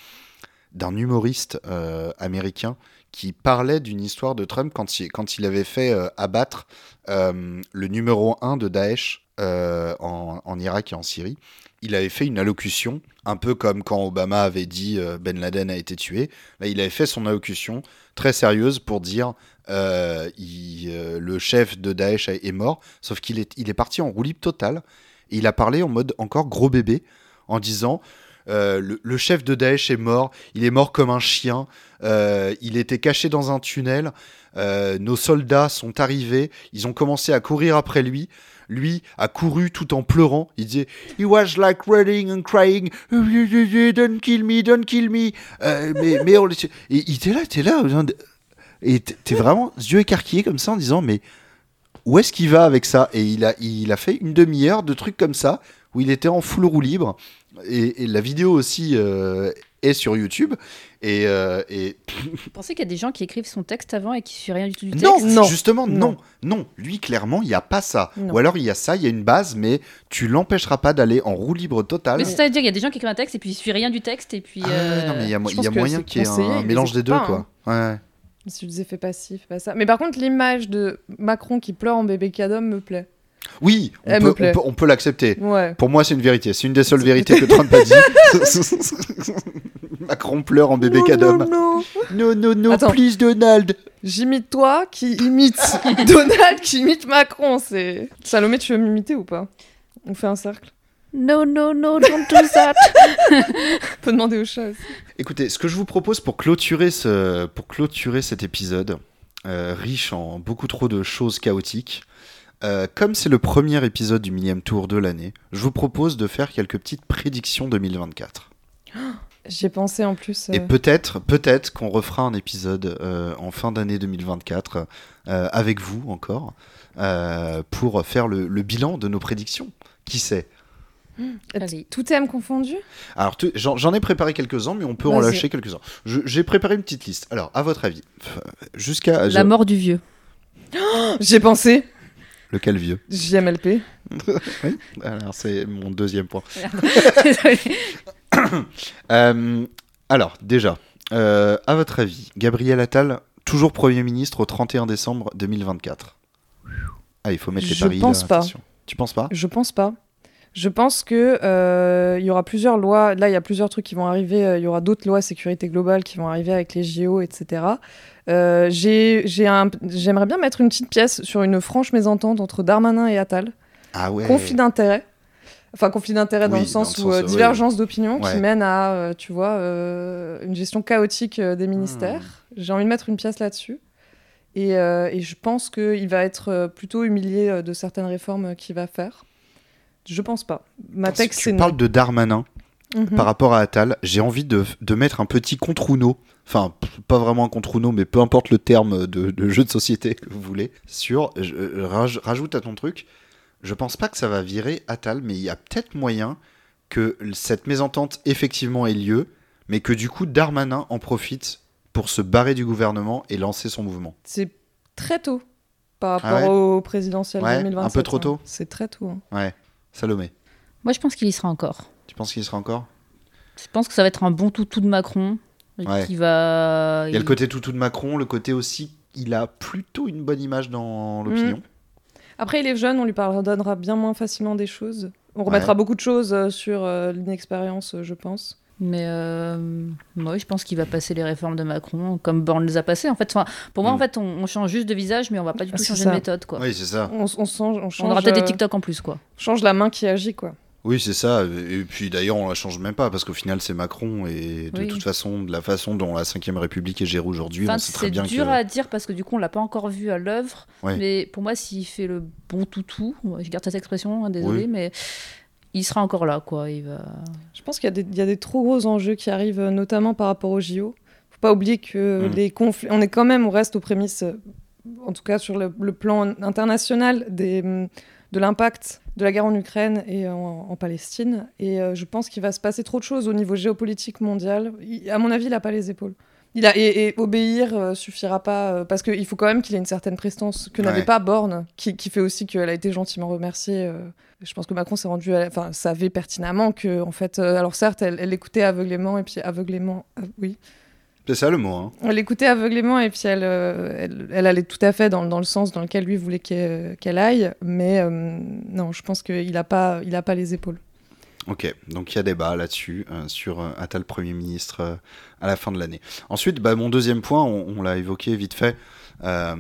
d'un humoriste euh, américain qui parlait d'une histoire de Trump quand il, quand il avait fait abattre le numéro 1 de Daesh en, en Irak et en Syrie. Il avait fait une allocution, un peu comme quand Obama avait dit euh, Ben Laden a été tué. Là, il avait fait son allocution très sérieuse pour dire euh, euh, le chef de Daesh est mort, sauf qu'il est, il est parti en totale. Et il a parlé en mode encore gros bébé, en disant le, chef de Daesh est mort, il est mort comme un chien, il était caché dans un tunnel, nos soldats sont arrivés, ils ont commencé à courir après lui. Lui a couru tout en pleurant. Il disait He was like running and crying. Don't kill me, don't kill me. Euh, mais, mais on Et il était là, était là. Et t'es vraiment yeux écarquillés comme ça en disant mais où est-ce qu'il va avec ça? Et il a, il a fait une demi-heure de trucs comme ça où il était en full roue libre. Et, et la vidéo aussi euh, est sur YouTube. Et, euh, et
Vous pensez qu'il y a des gens qui écrivent son texte avant et qui suivent rien du tout du
non,
texte?
Non.
justement, non.
Non.
non, Lui, clairement, il n'y a pas ça.
Non.
Ou alors, il y a ça, il y a une base, mais tu l'empêcheras pas d'aller en roue libre totale.
Mais c'est ça à dire, il y a des gens qui écrivent un texte et puis ils suivent rien du texte et puis.
Ah,
euh,
non, mais il y a,
je
y moyen
c'est
qu'il y ait un mélange des deux,
pas,
quoi. Ouais.
Si vous fait passif, pas ça. Mais par contre, l'image de Macron qui pleure en bébé cadeau me plaît.
Oui, on
Elle
peut,
me plaît.
on peut, on peut l'accepter.
Ouais.
Pour moi, c'est une vérité. C'est une des seules vérités que Trump a dit. Macron pleure en bébé
Non,
cadom.
non, non.
Non, non, non,
Attends.
please, Donald.
J'imite toi qui imite Donald qui imite Macron. C'est Salomé, tu veux m'imiter ou pas? On fait un cercle.
No, no, no, don't do that.
On peut demander au chat aussi.
Écoutez, ce que je vous propose pour clôturer, ce, pour clôturer cet épisode, euh, riche en beaucoup trop de choses chaotiques, euh, comme c'est le premier épisode du millième tour de l'année, je vous propose de faire quelques petites prédictions 2024.
J'ai pensé en plus.
Et
euh,
peut-être, peut-être qu'on refera un épisode euh, en fin d'année 2024 euh, avec vous encore euh, pour faire le, le bilan de nos prédictions. Qui sait?
Tout thème confondu?
Alors, j'en ai préparé quelques-uns, mais on peut en lâcher quelques-uns. J'ai préparé une petite liste. Alors, à votre avis, jusqu'à
La mort du vieux.
J'ai pensé.
lequel vieux?
JMLP.
Oui. Alors, c'est mon deuxième point. Euh, alors, déjà, euh, à votre avis, Gabriel Attal, toujours Premier ministre au 31 décembre 2024 Ah, il faut mettre les
Je
paris.
pense
là,
pas.
attention. Tu penses pas?
Je pense pas. Je pense que euh, il y aura plusieurs lois. Là, il y a plusieurs trucs qui vont arriver. euh, Il y aura d'autres lois sécurité globale qui vont arriver avec les JO, etc. Euh, j'ai, j'ai un- j'aimerais bien mettre une petite pièce sur une franche mésentente entre Darmanin et Attal.
Ah ouais.
Conflit d'intérêt. Enfin, conflit d'intérêt dans
Oui,
le sens
dans le
où
sens,
euh,
euh,
divergence d'opinion
Ouais.
qui mène à, euh, tu vois, une gestion chaotique des ministères.
Hmm.
J'ai envie de mettre une pièce là-dessus. Et, et je pense qu'il va être plutôt humilié de certaines réformes qu'il va faire. Je pense pas. Ma texte,
tu parles de Darmanin
Mhm.
par rapport à Attal, j'ai envie de, de mettre un petit contre-Uno, enfin pas vraiment un contre-Uno, mais peu importe le terme de, de jeu de société que vous voulez, sur, je, raj- rajoute à ton truc, je pense pas que ça va virer Attal, mais il y a peut-être moyen que cette mésentente effectivement ait lieu, mais que du coup Darmanin en profite pour se barrer du gouvernement et lancer son mouvement.
C'est très tôt par
Ah
rapport
ouais
au présidentiel
Ouais, un
2027.
peu trop
hein.
tôt
C'est très tôt. hein.
Ouais, Salomé,
Moi, je pense qu'il y sera encore.
tu penses qu'il y sera encore?
Je pense que ça va être un bon toutou de Macron. et
Ouais.
Qui va.
Il y a le côté toutou de Macron, le côté aussi, il a plutôt une bonne image dans l'opinion.
Après, il est jeune, on lui pardonnera bien moins facilement des choses. On remettra beaucoup de choses euh, sur euh, l'inexpérience, euh, je pense.
Mais euh, moi, je pense qu'il va passer les réformes de Macron comme Borne les a passées. En fait, enfin, pour moi,
Mm.
en fait, on, on change juste de visage, mais on va pas du
Ah,
tout changer
ça.
de méthode, quoi.
Oui, c'est ça.
On, on change, on
On
change,
aura peut-être
euh,
des TikTok en plus, quoi.
change la main qui agit, quoi.
Oui, c'est ça. Et puis d'ailleurs, on la change même pas parce qu'au final, c'est Macron. Et de
Oui.
toute façon, de la façon dont la 5ème République est gérée aujourd'hui,
Enfin,
on sait très
c'est
bien
dur
que.
à dire parce que du coup, on l'a pas encore vu à l'œuvre.
Ouais.
Mais pour moi, s'il fait le bon toutou, je garde cette expression, hein, désolé,
Oui.
mais il sera encore là, quoi. Il va.
Je pense qu'il y, a des- il y a des trop gros enjeux qui arrivent, euh, notamment par rapport aux JO. Faut pas oublier que
Mm.
les conflits, on est quand même, on reste aux prémices, euh, en tout cas sur le, le plan international, des, de l'impact de la guerre en Ukraine et en, en Palestine. Et euh, je pense qu'il va se passer trop de choses au niveau géopolitique mondial. Il- à mon avis, il n'a pas les épaules. Il a, et, et obéir euh, suffira pas, euh, parce qu'il faut quand même qu'il ait une certaine prestance que n'avait pas Borne, qui, qui fait aussi qu'elle a été gentiment remerciée. euh. Je pense que Macron s'est rendu, enfin, savait pertinemment que, en fait, alors certes, elle, elle écoutait aveuglément, et puis aveuglément, oui,
C'est ça le mot. Hein.
elle écoutait aveuglément, et puis elle, euh, elle, elle allait tout à fait dans, dans le sens dans lequel lui voulait qu'elle qu'elle aille, mais euh, non, je pense qu'il n'a pas, il a pas les épaules.
Ok, donc il y a débat là-dessus, euh, sur euh, Attal Premier ministre euh, à la fin de l'année. Ensuite, bah, mon deuxième point, on, on l'a évoqué vite fait. Euh,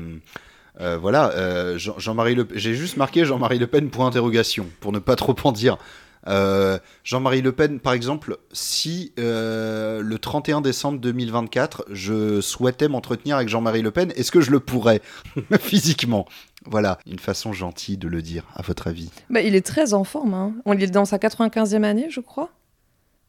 euh, voilà, euh, Jean- Jean-Marie Le j'ai juste marqué Jean-Marie Le Pen pour interrogation, pour ne pas trop en dire. Euh, Jean-Marie Le Pen, par exemple, si euh, le 31 décembre 2024, je souhaitais m'entretenir avec Jean-Marie Le Pen, est-ce que je le pourrais physiquement? Voilà, une façon gentille de le dire, à votre avis.
Bah, il est très en forme, hein. on est dans sa 95e année, je crois.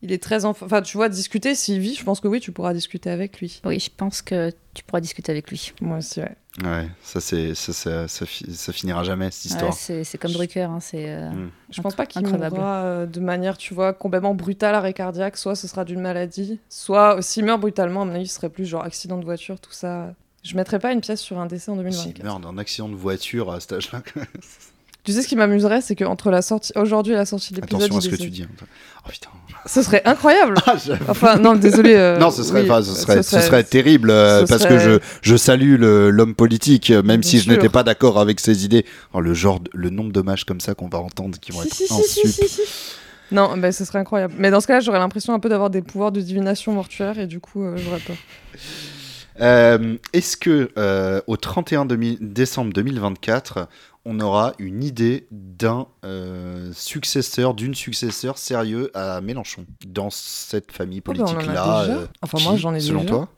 Il est très enf- Enfin, tu vois, discuter, s'il vit, je pense que oui, tu pourras discuter avec lui.
Oui, je pense que tu pourras discuter avec lui.
Moi aussi, ouais.
Ouais, ça, c'est, ça, ça, ça, fi- ça finira jamais, cette
Ouais,
histoire.
c'est c'est comme Drucker. hein, c'est, euh,
Mm.
Je pense pas qu'il mourra euh, de manière, tu vois, complètement brutale, arrêt cardiaque. Soit ce sera d'une maladie, soit s'il meurt brutalement, à mon avis, ce serait plus genre accident de voiture, tout ça. Je mettrais pas une pièce sur un décès en
S'il
2024.
meurt d'un accident de voiture à cet âge-là,
Tu sais ce qui m'amuserait, c'est qu'entre la sortie aujourd'hui et la sortie de l'épisode,
attention à ce que tu dis. Oh putain.
Ce serait incroyable.
Ah.
Enfin, non, désolé. euh,
non, ce serait,
oui,
ce serait, ce serait terrible euh,
ce
parce
serait-
que je, je salue l'homme politique, euh, même
Bien
si je n'étais pas d'accord avec ses idées. Oh, le genre, de- le nombre d'hommages comme ça qu'on va entendre qui vont
Si,
être
si. Non, mais ce serait incroyable. Mais dans ce cas-là, j'aurais l'impression un peu d'avoir des pouvoirs de divination mortuaire et du coup, euh, j'aurais peur.
Euh, Est-ce que euh, au 31 demi- décembre 2024, on aura une idée d'un euh, successeur, d'une successeur sérieux à Mélenchon dans cette famille
Oh, bah, on en a
politique-là
Enfin, moi, j'en ai
selon
déjà.
toi?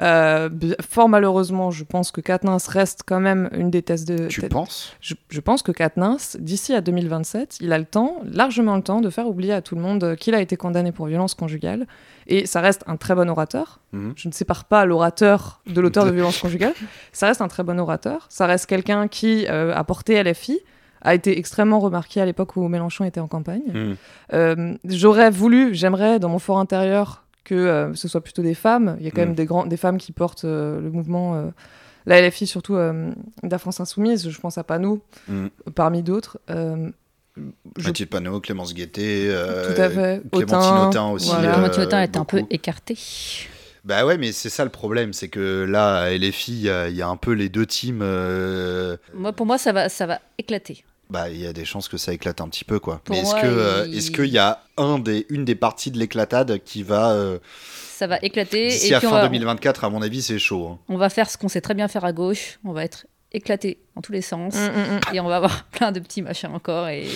Euh, fort malheureusement, je pense que Katniss reste quand même une des thèses de.
Tu penses?
Je, je pense que Katniss, d'ici à 2027, il a le temps, largement le temps, de faire oublier à tout le monde qu'il a été condamné pour violence conjugale. Et ça reste un très bon orateur.
Mhm.
Je ne sépare pas l'orateur de l'auteur de violence conjugale. Ça reste un très bon orateur. Ça reste quelqu'un qui euh, a porté LFI, a été extrêmement remarqué à l'époque où Mélenchon était en campagne.
Mhm.
Euh, J'aurais voulu, j'aimerais, dans mon fort intérieur, que euh, ce soit plutôt des femmes. Il y a quand
Mm.
même des, grands, des femmes qui portent euh, le mouvement, euh, la LFI surtout, euh, de la France Insoumise. Je pense à Panou,
Mm.
parmi d'autres. Euh, je-
Mathilde Panot, Clémence Guettet, euh,
Tout à fait.
Clémentine
Autain,
Autain aussi.
voilà.
euh,
Clémentine Autain est un peu
beaucoup.
écarté.
Bah ouais, mais c'est ça le problème, c'est que là, à LFI, il y, y a un peu les deux teams. euh,
Moi, pour moi, ça va, ça va éclater.
Bah, il y a des chances que ça éclate un petit peu, quoi.
Pour
mais est-ce que, euh,
il-
est-ce qu'il y a un des, une des parties de l'éclatade qui va euh,
Ça va éclater.
d'ici
et
à
puis on
fin
va,
2024 À mon avis, c'est chaud. hein.
on va faire ce qu'on sait très bien faire à gauche. On va être éclaté dans tous les sens.
Mm, mm, mm.
Et on va avoir plein de petits machins encore. Et,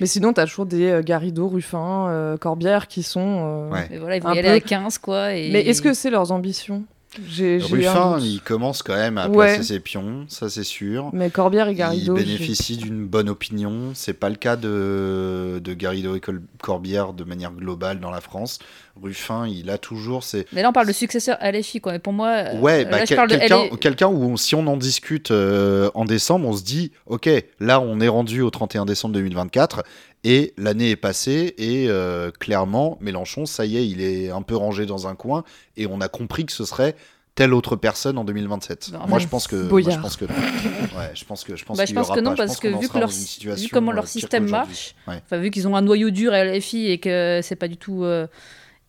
Mais sinon, t'as toujours des euh, Garrido, Ruffin, euh, Corbière qui sont. euh,
Ouais.
et voilà, ils vont
Un
y aller
peu.
à 15, quoi. Et...
Mais est-ce que c'est leurs ambitions?
Ruffin, il commence quand même à
Ouais.
placer ses pions, ça c'est sûr.
Mais Corbière et
Il
Garrido. j'ai-
bénéficie d'une bonne opinion. C'est pas le cas de, de Garrido et Col- Corbière de manière globale dans la France. Ruffin, il a toujours ses,
Mais là, on parle de successeur à LFI, quoi. Mais pour moi, euh,
Ouais,
là,
bah, quel-
de
quelqu'un où on- si on en discute euh, en décembre, on se dit, ok, là on est rendu au 31 décembre 2024 et l'année est passée et euh, clairement Mélenchon, ça y est, il est un peu rangé dans un coin et on a compris que ce serait telle autre personne en 2027.
Bah,
moi je pense que, moi, je pense que, ouais, je pense que, je pense
Bah, je pense
aura
que non,
pas.
Parce que vu, que leur, vu comment
euh,
leur système marche,
Ouais.
enfin, vu qu'ils ont un noyau dur à LFI et que c'est pas du tout euh,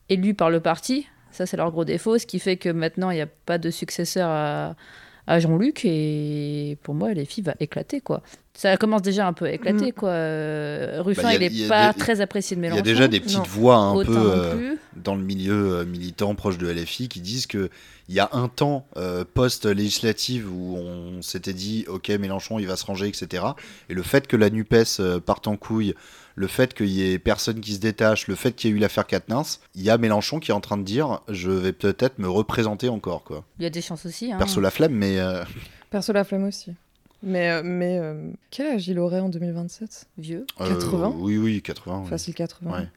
élu par le parti, ça c'est leur gros défaut, ce qui fait que maintenant il n'y a pas de successeur à, à Jean-Luc et pour moi LFI va éclater quoi. Ça commence déjà un peu à éclater
Mm.
quoi. Euh, Ruffin
Bah, a-
il est
y a
pas
des-
très apprécié de
Il y
Mélenchon.
a déjà des petites
Non.
voix un
Autant
peu euh, dans le milieu euh, militant proche de LFI qui disent que il y a un temps euh, post-législative où on s'était dit ok Mélenchon il va se ranger etc et le fait que la Nupes euh, parte en couille le fait qu'il y ait personne qui se détache le fait qu'il y ait eu l'affaire Katnins il y a Mélenchon qui est en train de dire je vais peut-être me représenter encore quoi
Il y a des chances aussi. hein.
perso la flemme mais euh,
Perso la flemme aussi. Mais, euh, mais euh, quel âge il aurait en 2027
Vieux.
80?
euh, oui oui 80 oui.
Facile 80.
Ouais.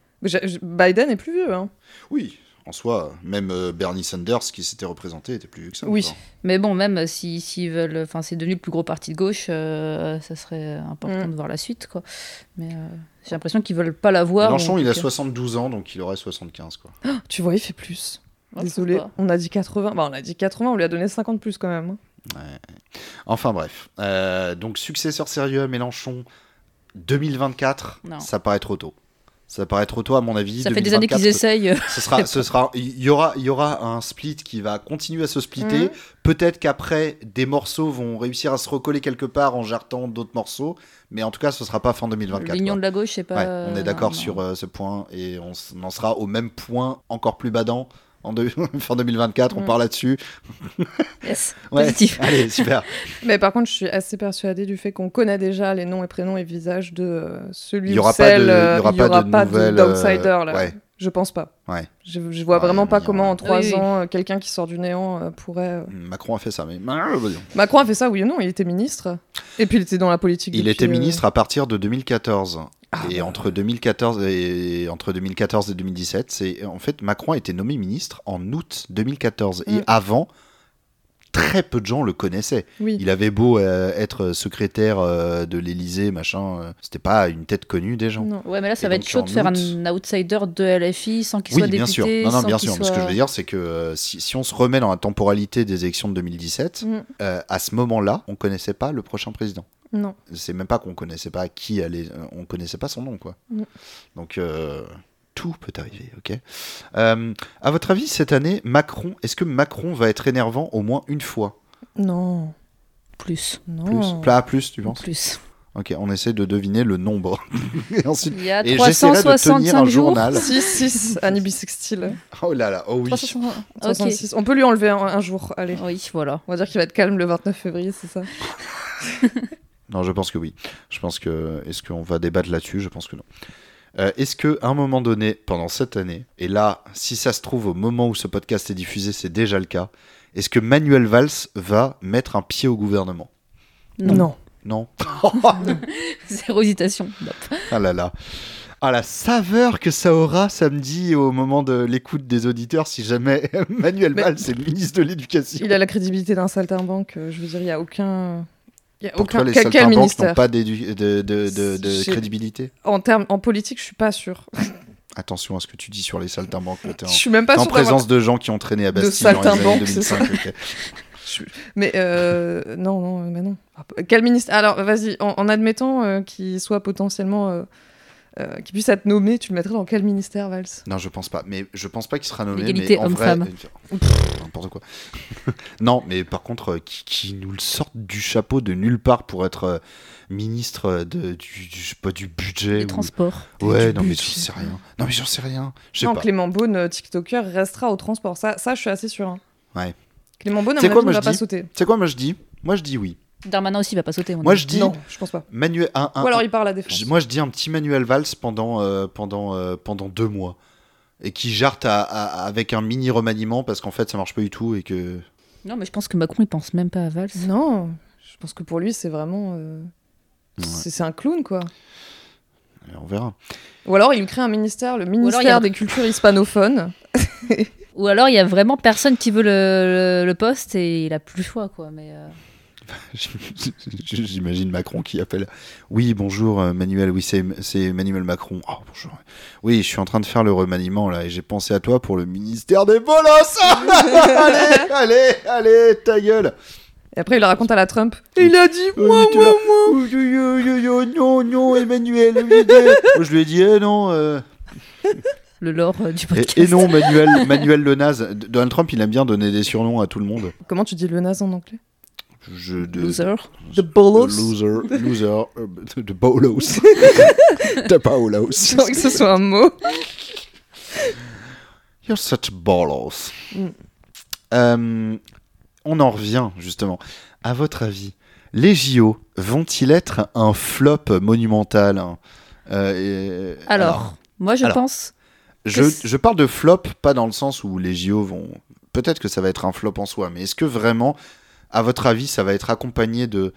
Biden est plus vieux, hein.
oui en soi même euh, Bernie Sanders qui s'était représenté était plus vieux que ça
Oui.
encore.
Mais bon, même si s'ils veulent, enfin c'est devenu le plus gros parti de gauche, euh, ça serait important
Mm.
de voir la suite quoi. Mais euh, j'ai l'impression qu'ils veulent pas la voir.
Mélenchon il a
tout cas-
72 ans donc il aurait 75 quoi
Tu vois, il fait plus.
Ouais,
Désolé, on a dit 80. Bah, on a dit 80, on lui a donné 50 plus quand même.
Enfin bref. Euh, donc successeur sérieux à Mélenchon 2024,
Non.
ça paraît trop tôt. Ça paraît trop tôt à mon avis.
Ça fait des années qu'ils
2024,
essayent.
Ce sera, ce sera, il y aura, il y aura un split qui va continuer à se splitter.
Mhm.
Peut-être qu'après des morceaux vont réussir à se recoller quelque part en jartant d'autres morceaux, mais en tout cas, ce sera pas fin 2024.
L'union de la gauche, c'est pas.
Ouais, on est d'accord sur euh, ce point et on, on en sera au même point encore plus badant en deux- fin 2024. On
Mhm.
part là-dessus.
Yes,
Ouais.
positif.
Allez, super.
Mais par contre, je suis assez persuadée du fait qu'on connaît déjà les noms et prénoms et visages de euh, celui
Il y
ou
aura
celle.
de- il y
euh,
aura pas de
d'outsider là.
ouais.
Je pense pas.
Ouais.
Je, je vois
Ouais,
vraiment pas comment en trois
Oui,
ans euh, quelqu'un qui sort du néant euh, pourrait. euh,
Macron a fait ça, mais
Macron a fait ça, oui ou non Il était ministre. Et puis il était dans la politique.
il
depuis,
était
euh,
ministre à partir de 2014. Et entre 2014 et entre 2014 et 2017, c'est en fait Macron a été nommé ministre en août 2014 et
Mm.
avant très peu de gens le connaissaient.
Oui.
Il avait beau euh, être secrétaire euh, de l'Élysée, machin, euh, c'était pas une tête connue des gens.
Non.
Ouais, mais là, ça
Et
va être chaud de faire
août-
un outsider de LFI sans qu'il
Oui,
soit
bien
député.
sûr. Non, non, bien sûr. Mais Ce que je veux dire, c'est que euh, si, si on se remet dans la temporalité des élections de 2017,
Mm.
à ce moment-là, on connaissait pas le prochain président.
Non.
C'est même pas qu'on connaissait pas qui allait, euh, on connaissait pas son nom, quoi. Donc euh, tout peut arriver, ok. Euh, à votre avis, cette année, Macron, est-ce que Macron va être énervant au moins une fois?
Non.
Plus.
Non.
Plus, Plat plus, tu penses?
Plus.
Ok, on essaie de deviner le nombre. et ensuite,
Il y a
et j'essaierai de tenir
365
un
jours.
journal.
6, 6, Annie Bissextile.
Oh là là, oh oui.
365. Ok.
66. On peut lui enlever un, un jour, allez.
Oui, voilà.
On va dire qu'il va être calme le 29 février, c'est ça?
Non, je pense que oui. Je pense que. Est-ce qu'on va débattre là-dessus? Je pense que non. Euh, Est-ce que à un moment donné, pendant cette année, et là, si ça se trouve au moment où ce podcast est diffusé, c'est déjà le cas, est-ce que Manuel Valls va mettre un pied au gouvernement?
Non.
Non.
Zéro hésitation. Nope.
Ah là là. Ah la saveur que ça aura samedi au moment de l'écoute des auditeurs si jamais Manuel Valls est le ministre de l'Éducation.
Il a la crédibilité d'un saltimbanque. euh, Je veux dire, il n'y a aucun. Il y a
Pour
aucun.
toi, les
quel,
saltimbanques n'ont
ministère
pas de, de, de- de crédibilité
en, termes, en politique, je suis pas sûre.
Attention à ce que tu dis sur les saltimbanques.
Je suis même pas
en présence de gens qui ont traîné à Bastille dans les années
saltimbanques, c'est
2005. ok.
Mais euh, non, non, mais non. Quel ministre Alors, vas-y, en, en admettant euh, qu'il soit potentiellement. Euh, qu'il puisse être nommé, tu le mettrais dans quel ministère, Valls
Non, je pense pas. Mais je pense pas qu'il sera nommé.
L'égalité homme-femme.
euh, N'importe quoi. non, mais par contre, euh, qui, qui nous le sorte du chapeau de nulle part pour être euh, ministre de, du, du, je sais pas, du budget.
Les
ou-
transports.
Ouais, non, mais j'en sais rien. Non, mais j'en sais rien. Je sais
Non,
pas.
Clément Beaune, TikToker, restera au transport. Ça, ça je suis assez sûr. hein.
Ouais.
Clément Beaune, à
C'est
mon
quoi,
avis,
moi,
ne va
je
pas
dis
sauter.
Tu sais quoi, moi je dis? Moi je dis oui.
Darmanin aussi va pas sauter.
Moi je dis.
Non, je pense pas.
Manuel, un, un-
Ou alors il part à la défense.
moi je dis un petit Manuel Valls pendant, euh, pendant, euh, pendant deux mois. Et qui jarte à- à- avec un mini remaniement parce qu'en fait ça marche pas du tout et que.
Non, mais je pense que Macron, il pense même pas à Valls.
Non, je pense que pour lui, c'est vraiment. euh,
Ouais.
c'est un clown, quoi.
On verra.
Ou alors il crée un ministère, le ministère
a-
des cultures hispanophones.
Ou alors, il y a vraiment personne qui veut le, le- le poste et il a plus le choix, quoi. Mais euh,
J'imagine Macron qui appelle. Oui, bonjour euh, Manuel, oui, c'est Emmanuel Macron. Oh, bonjour. Oui, je suis en train de faire le remaniement là et j'ai pensé à toi pour le ministère des bolos. allez, allez, allez, ta gueule.
Et après, il le raconte à la Trump. Il a dit
Euh,
moi,
t'es
moi, moi.
Oh, yo, yo, yo, yo, non, non, Emmanuel. je lui ai dit- eh non. euh.
le lore euh, du
Et,
podcast.
et non, Manuel, Manuel le naze. Donald Trump, il aime bien donner des surnoms à tout le monde.
Comment tu dis le naze en anglais?
Je, de,
Loser.
The bolos.
Loser, loser, euh, de bolos. de bolos.
J'ai envie que ce soit un mot.
You're such bolos.
Mm.
Euh, on en revient justement. À votre avis, les JO vont-ils être un flop monumental hein? Euh, et-
Alors, moi, je
alors,
pense.
je, je parle de flop, pas dans le sens où les JO vont. Peut-être que ça va être un flop en soi, mais est-ce que vraiment, à votre avis, ça va être accompagné de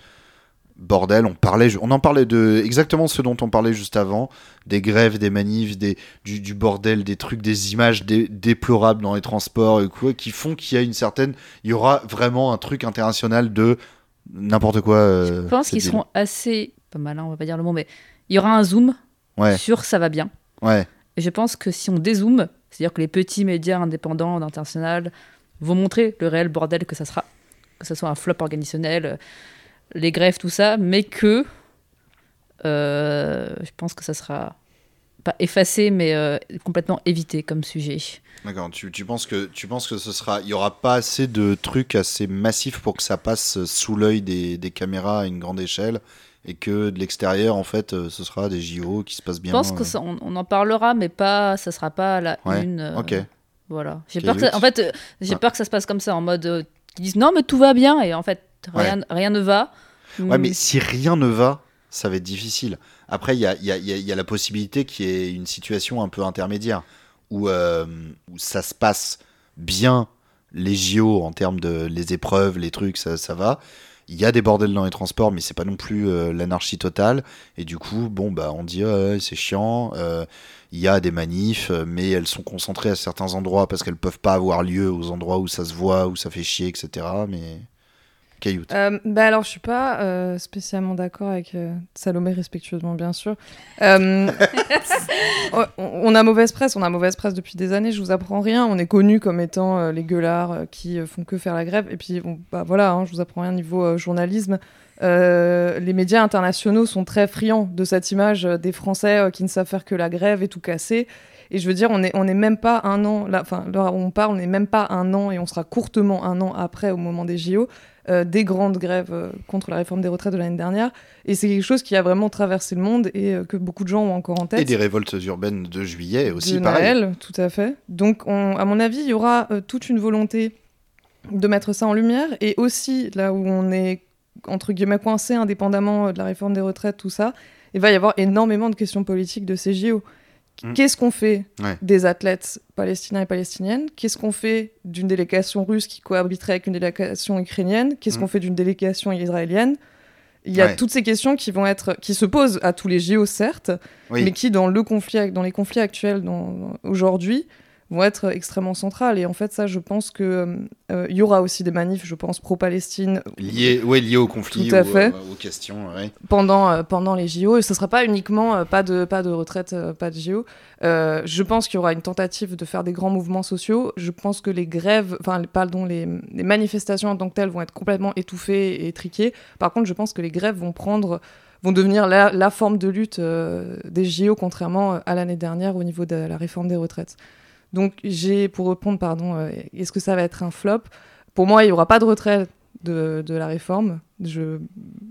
bordel On parlait, on en parlait de exactement ce dont on parlait juste avant, des grèves, des manifs, des, du, du bordel, des trucs, des images dé- déplorables dans les transports, et quoi, qui font qu'il y a une certaine, il y aura vraiment un truc international de n'importe quoi. euh,
Je pense qu'ils seront assez. Pas malin, on va pas dire le mot, mais il y aura un zoom
Ouais,
sur ça va bien.
ouais.
Et je pense que si on dézoome, c'est-à-dire que les petits médias indépendants, internationaux, vont montrer le réel bordel que ça sera, que ce soit un flop organisationnel, euh, les grèves, tout ça, mais que euh, je pense que ça sera pas effacé, mais euh, complètement évité comme sujet.
D'accord, tu, tu penses que tu penses que ce sera il y aura pas assez de trucs assez massifs pour que ça passe sous l'œil des, des caméras à une grande échelle et que de l'extérieur en fait euh, ce sera des JO qui se passent
Je
bien.
pense que
euh.
ça- on, on en parlera, mais pas, ça sera pas la
Ouais,
une. euh,
OK.
Voilà. J'ai peur que ça- en fait, j'ai
Ouais.
peur que ça se passe comme ça, en mode qu'ils disent non, mais tout va bien, et en fait, rien, rien ne va.
Ouais,
Mm.
mais si rien ne va, ça va être difficile. Après, il y a, il y, a, y a- y a la possibilité qu'il y ait une situation un peu intermédiaire où, euh, où ça se passe bien, les JO, en termes de les épreuves, les trucs, ça, ça va. Il y a des bordels dans les transports, mais c'est pas non plus euh, l'anarchie totale. Et du coup, bon, bah, on dit c'est chiant. euh, Il y a des manifs, euh, mais elles sont concentrées à certains endroits parce qu'elles peuvent pas avoir lieu aux endroits où ça se voit, où ça fait chier, etc. Mais cailloute.
Euh, bah alors, je suis pas euh, spécialement d'accord avec euh, Salomé, respectueusement, bien sûr. On- on a mauvaise presse, on a mauvaise presse depuis des années, je vous apprends rien. On est connus comme étant les gueulards qui font que faire la grève. Et puis, bon, bah voilà, hein, je vous apprends rien niveau journalisme. Les médias internationaux sont très friands de cette image des Français qui ne savent faire que la grève et tout casser. Et je veux dire, on n'est on est même pas un an, là, enfin, là où on parle, on n'est même pas un an et on sera courtement un an après, au moment des JO, euh, des grandes grèves euh, contre la réforme des retraites de l'année dernière. Et c'est quelque chose qui a vraiment traversé le monde et euh, que beaucoup de gens ont encore en tête.
Et des révoltes urbaines de juillet aussi,
de
pareil.
Noël, tout à fait. Donc, on- à mon avis, il y aura toute une volonté de mettre ça en lumière. Et aussi, là où on est, entre guillemets, coincé, indépendamment de la réforme des retraites, tout ça, il va y avoir énormément de questions politiques de ces JO.
Mm.
Qu'est-ce qu'on fait
Ouais.
des athlètes palestiniens et palestiniennes? Qu'est-ce qu'on fait d'une délégation russe qui cohabiterait avec une délégation ukrainienne? Qu'est-ce
Mm.
qu'on fait d'une délégation israélienne? Il y a
Ouais.
toutes ces questions qui vont être, qui se posent à tous les JO, certes,
Oui.
mais qui dans le conflit, dans les conflits actuels aujourd'hui, vont être extrêmement centrales. Et en fait, ça, je pense que euh, il y aura aussi des manifs, je pense, pro-Palestine
Lié, ouais, lié au conflit,
Tout à
ou,
fait.
euh, aux questions. ouais.
pendant, euh, pendant les JO. Et ce ne sera pas uniquement euh, pas, de, pas de retraite, euh, pas de JO. Euh, je pense qu'il y aura une tentative de faire des grands mouvements sociaux. Je pense que les grèves, enfin, pardon, les, les manifestations en tant que telles vont être complètement étouffées et étriquées. Par contre, je pense que les grèves vont prendre vont devenir la, la forme de lutte euh, des JO, contrairement euh, à l'année dernière au niveau de la réforme des retraites. Donc, j'ai, pour répondre, pardon, euh, est-ce que ça va être un flop? Pour moi, il n'y aura pas de retrait de, de la réforme. Je,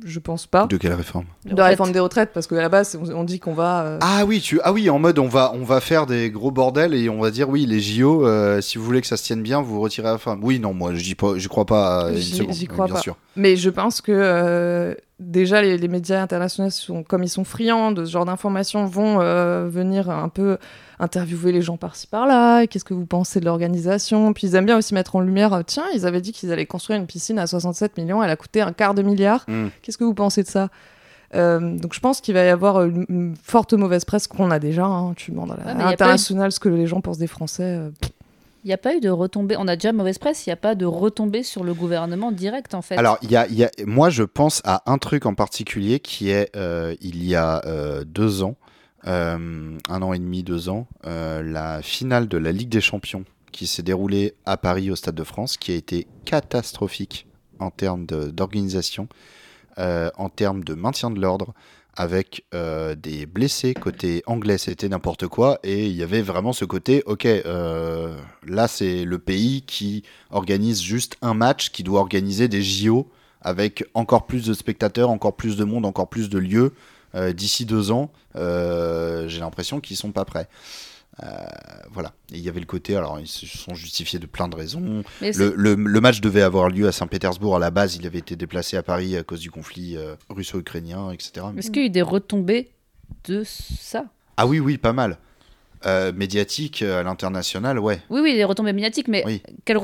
je pense pas
De quelle réforme?
De la réforme des retraites parce qu'à la base on, on dit qu'on va euh,
Ah oui, tu... ah oui, en mode on va, on va faire des gros bordels et on va dire oui, les JO, euh, si vous voulez que ça se tienne bien, vous retirez la fin. Oui, non, moi, j'y pas, j'y crois pas une
J'y- crois
bien
pas.
sûr.
mais je pense que euh, déjà les, les médias internationaux sont comme ils sont friands de ce genre d'informations vont euh, venir un peu interviewer les gens par-ci par-là qu'est-ce que vous pensez de l'organisation? Puis ils aiment bien aussi mettre en lumière euh, tiens ils avaient dit qu'ils allaient construire une piscine à 67 millions elle a coûté un quart de milliard
Mm.
qu'est-ce que vous pensez de ça? Euh, donc je pense qu'il va y avoir une, une forte mauvaise presse qu'on a déjà. hein. Tu demandes à
Ouais, eu-
l'international ce que les gens pensent des Français. euh,
Il n'y a pas eu de retombée. On a déjà mauvaise presse, il n'y a pas de retombée sur le gouvernement direct, en fait.
Alors, il y a, il y a- moi, je pense à un truc en particulier qui est, euh, il y a euh, deux ans, euh, un an et demi, deux ans, euh, la finale de la Ligue des Champions qui s'est déroulée à Paris au Stade de France, qui a été catastrophique en termes d'organisation, euh, en termes de maintien de l'ordre, avec euh, des blessés côté anglais, c'était n'importe quoi, et il y avait vraiment ce côté, ok, euh, là c'est le pays qui organise juste un match, qui doit organiser des JO avec encore plus de spectateurs, encore plus de monde, encore plus de lieux. euh, d'ici deux ans. euh, J'ai l'impression qu'ils sont pas prêts. Euh, voilà. Et il y avait le côté, alors ils se sont justifiés de plein de raisons. Le, le- le match devait avoir lieu à Saint-Pétersbourg à la base, il avait été déplacé à Paris à cause du conflit euh, russo-ukrainien, etc. Mais-
Est-ce qu'il y a eu des retombées de ça?
Ah oui, oui, pas mal. Euh, médiatique euh, à l'international, ouais.
Oui, oui, des retombées médiatiques, mais
Oui.
quelles,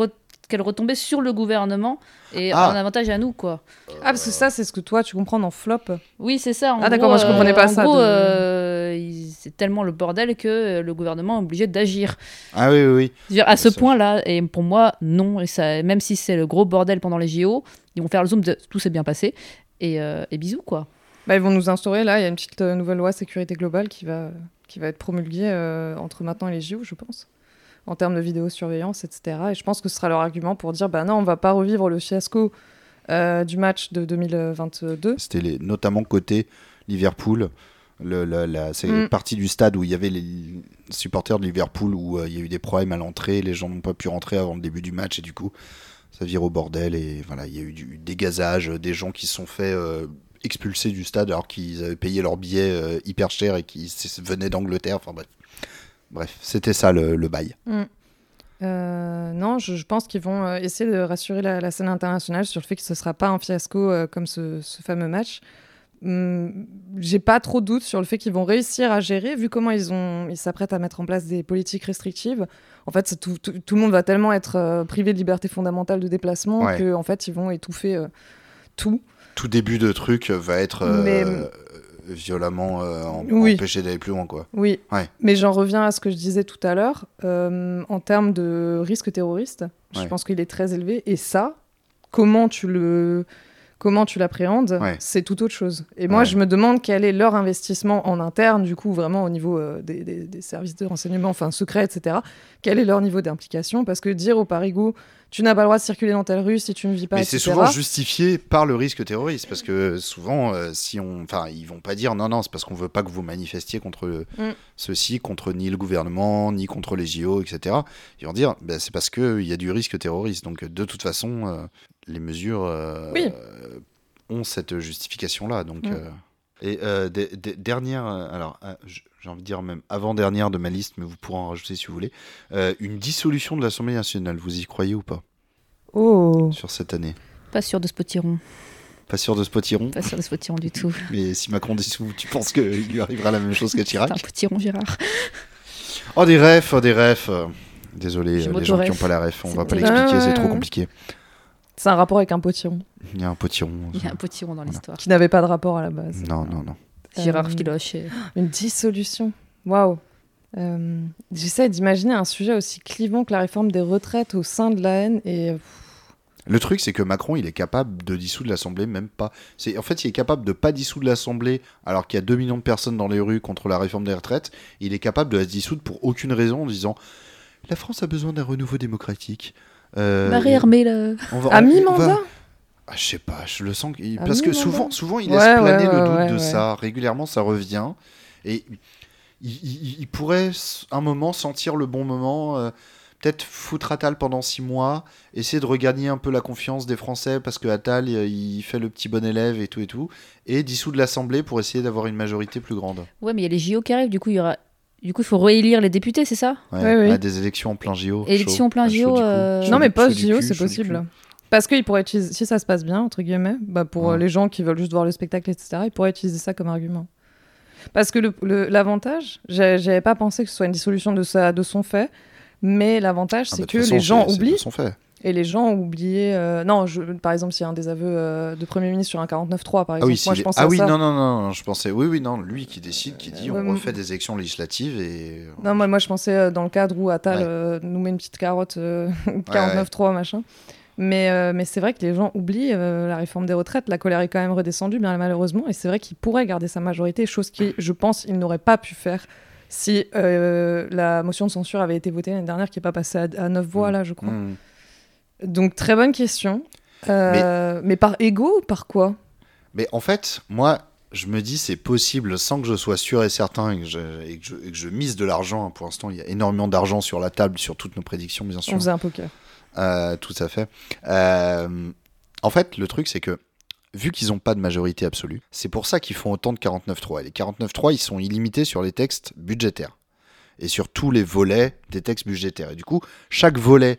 quelles retombées sur le gouvernement et
Ah.
en avantage à nous, quoi.
Ah, parce que ça, c'est ce que toi, tu comprends dans Flop.
Oui, c'est ça. en
Ah, d'accord, moi, je comprenais pas
en
ça
gros,
de-
euh, c'est tellement le bordel que euh, le gouvernement est obligé d'agir.
Ah oui, oui, oui.
À ce
Ça,
point-là, et pour moi, non. Et ça, même si c'est le gros bordel pendant les JO, ils vont faire le zoom de tout s'est bien passé. Et, euh, et bisous, quoi.
Bah, ils vont nous instaurer, là, il y a une petite euh, nouvelle loi sécurité globale qui va, qui va être promulguée euh, entre maintenant et les JO, je pense, en termes de vidéosurveillance, etc. Et je pense que ce sera leur argument pour dire, bah non, on va pas revivre le fiasco euh, du match de 2022.
C'était notamment côté Liverpool. Le, la, la- c'est
Mm.
partie du stade où il y avait les supporters de Liverpool où euh, il y a eu des problèmes à l'entrée, les gens n'ont pas pu rentrer avant le début du match et du coup ça vire au bordel et voilà il y a eu du dégazage, euh, des gens qui se sont fait euh, expulser du stade alors qu'ils avaient payé leur billet hyper cher et qui venaient d'Angleterre. Enfin bref, bref c'était ça le, le bail.
Euh, non, je, je pense qu'ils vont euh, essayer de rassurer la, la scène internationale sur le fait que ce ne sera pas un fiasco euh, comme ce, ce fameux match. Hum, J'ai pas trop de doutes sur le fait qu'ils vont réussir à gérer, vu comment ils ont, ils s'apprêtent à mettre en place des politiques restrictives. En fait, tout, tout, tout le monde va tellement être euh, privé de liberté fondamentale de déplacement
Ouais.
que, en fait, ils vont étouffer tout.
Tout début de truc va être
Mais-
violemment euh, en-
Oui.
empêché d'aller plus loin, quoi.
Oui,
Ouais.
mais j'en reviens à ce que je disais tout à l'heure. euh, en termes de risque terroriste, je
Ouais.
pense qu'il est très élevé. Et ça, comment tu le... Comment tu l'appréhendes,
Ouais.
c'est tout autre chose. Et moi,
Ouais.
je me demande quel est leur investissement en interne, du coup, vraiment au niveau euh, des, des- des services de renseignement, enfin secrets, etc. Quel est leur niveau d'implication? Parce que dire au parigo, tu n'as pas le droit de circuler dans telle rue si tu ne vis pas,
Mais c'est souvent justifié par le risque terroriste, parce que souvent, euh, si on, enfin, ils vont pas dire non, non, c'est parce qu'on veut pas que vous manifestiez contre
Mm.
ceci, contre ni le gouvernement, ni contre les JO, etc. Ils vont dire, bah, c'est parce que il y a du risque terroriste. Donc, de toute façon, euh, les mesures euh,
Oui.
euh, ont cette justification-là. Donc,
Mm.
Et euh, dernière, euh, alors, euh, j'ai envie de dire même avant-dernière de ma liste, mais vous pourrez en rajouter si vous voulez, euh, une dissolution de l'Assemblée nationale. Vous y croyez ou pas?
Oh
sur cette année
Pas sûr de ce potiron.
Pas sûr de ce potiron?
Pas sûr de ce potiron du tout.
Mais si Macron dissout, tu penses qu'il lui arrivera la même chose qu'à
C'est un
Chirac
potiron, Gérard.
Oh, des refs, oh, des refs. Désolé, les gens qui n'ont pas la ref, on va pas l'expliquer, c'est trop
ouais.
compliqué.
C'est un rapport avec un potiron
Il y a un potiron.
Il y a un potiron dans l'histoire.
qui n'avait pas de rapport à la base.
Non, non, non.
Gérard
Euh,
Filoche. et-
Une dissolution. Waouh. Euh, J'essaie d'imaginer un sujet aussi clivant que la réforme des retraites au sein de la haine et euh,
Le truc, c'est que Macron, il est capable de dissoudre l'Assemblée, même pas. C'est En fait, il est capable de pas dissoudre l'Assemblée alors qu'il y a 2 millions de personnes dans les rues contre la réforme des retraites. Il est capable de la dissoudre pour aucune raison en disant La France a besoin d'un renouveau démocratique. Euh,
Marie Hermé, là.
on va-
à
on- on
mi-mandat.
va- Ah, je sais pas, je le sens.
Ah
Parce que souvent, souvent, il
Ouais,
laisse planer
ouais,
le doute
ouais,
de
ouais.
ça. Régulièrement, ça revient. Et il, il- il pourrait, un moment, sentir le bon moment. euh, Peut-être foutre Attal pendant six mois, essayer de regagner un peu la confiance des Français parce que Attal, euh, il fait le petit bon élève et tout et tout, et dissoudre l'Assemblée pour essayer d'avoir une majorité plus grande.
Ouais, mais il y a les JO qui arrivent, du coup, il y aura. Du coup, il faut réélire les députés, c'est ça
Ouais,
Ouais, oui.
des élections en plein JO.
Élections en plein JO, euh,
non, mais post-JO, c'est possible. Parce qu'il pourrait utiliser, si ça se passe bien, entre guillemets, bah pour
Ouais.
les gens qui veulent juste voir le spectacle, etc., ils pourraient utiliser ça comme argument. Parce que le- le- l'avantage, j'ai- j'avais pas pensé que ce soit une dissolution de, sa, de son fait, mais l'avantage,
Ah
c'est
bah,
que
façon,
les gens oublient.
de son fait.
Et les gens ont oublié. euh, non, je, par exemple, s'il y a un désaveu euh, de Premier ministre sur un 49.3, par
Ah
exemple,
oui,
moi je pensais
ah
à
oui
ça.
non, non, non, je pensais, oui, oui, non, lui qui décide, qui dit, on
mais-
refait des élections législatives et.
Non, moi, moi je pensais euh, dans le cadre où Attal
Ouais.
euh, nous met une petite carotte euh, 49.3, machin. Mais, euh, mais c'est vrai que les gens oublient euh, la réforme des retraites. La colère est quand même redescendue, bien malheureusement. Et c'est vrai qu'il pourrait garder sa majorité, chose qui, je pense, il n'aurait pas pu faire si euh, la motion de censure avait été votée l'année dernière, qui n'est pas passée à, à 9 voix,
Mm.
là, je crois.
Hmm.
Donc, très bonne question. Euh, mais... par ego ou par quoi?
Mais en fait, moi, je me dis, c'est possible sans que je sois sûr et certain et que je, et que je, et que je mise de l'argent. Pour l'instant, il y a énormément d'argent sur la table, sur toutes nos prédictions, bien sûr.
On faisait un poker.
Euh, tout à fait. Euh, en fait, le truc, c'est que vu qu'ils n'ont pas de majorité absolue, c'est pour ça qu'ils font autant de 49.3. Et les 49.3, ils sont illimités sur les textes budgétaires et sur tous les volets des textes budgétaires. Et du coup, chaque volet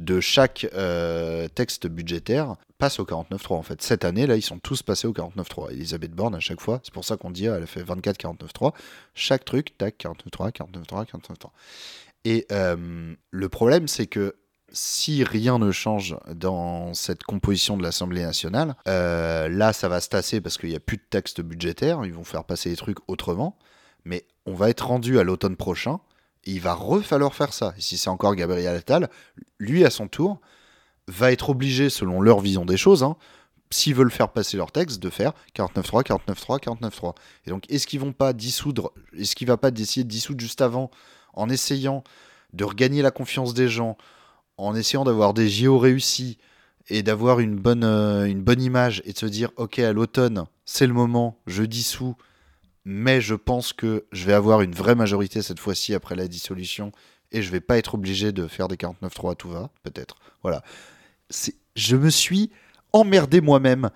de chaque euh, texte budgétaire passe au 49.3 en fait. Cette année, là, ils sont tous passés au 49.3. Elisabeth Borne, à chaque fois, c'est pour ça qu'on dit, ah, elle a fait 24 49.3. Chaque truc, tac, 49.3, 49.3, 49.3. Et euh, le problème, c'est que si rien ne change dans cette composition de l'Assemblée nationale, euh, là, ça va se tasser parce qu'il n'y a plus de texte budgétaire. Ils vont faire passer les trucs autrement. Mais on va être rendu à l'automne prochain. Il va refalloir faire ça. Et si c'est encore Gabriel Attal, lui, à son tour, va être obligé, selon leur vision des choses, hein, s'ils veulent faire passer leur texte, de faire 49.3, 49.3, 49.3. Et donc, est-ce qu'ils vont pas dissoudre, est-ce qu'il va pas essayer de dissoudre juste avant, en essayant de regagner la confiance des gens, en essayant d'avoir des JO réussis et d'avoir une bonne, euh, une bonne image et de se dire, ok, à l'automne, c'est le moment, je dissous, mais je pense que je vais avoir une vraie majorité cette fois-ci après la dissolution et je vais pas être obligé de faire des 49.3 à tout va, peut-être. Voilà. Je me suis emmerdé moi-même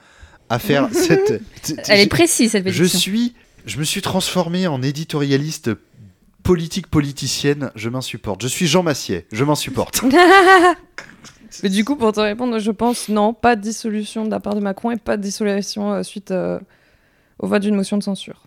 à faire cette.
Elle est précise, cette
Je
pétition.
suis, je me suis transformé en éditorialiste politique politicienne. Je m'insupporte. Je suis Jean Massier. Je m'en supporte.
Mais du coup, pour te répondre, je pense non, pas de dissolution de la part de Macron et pas de dissolution euh, suite euh, au vote d'une motion de censure.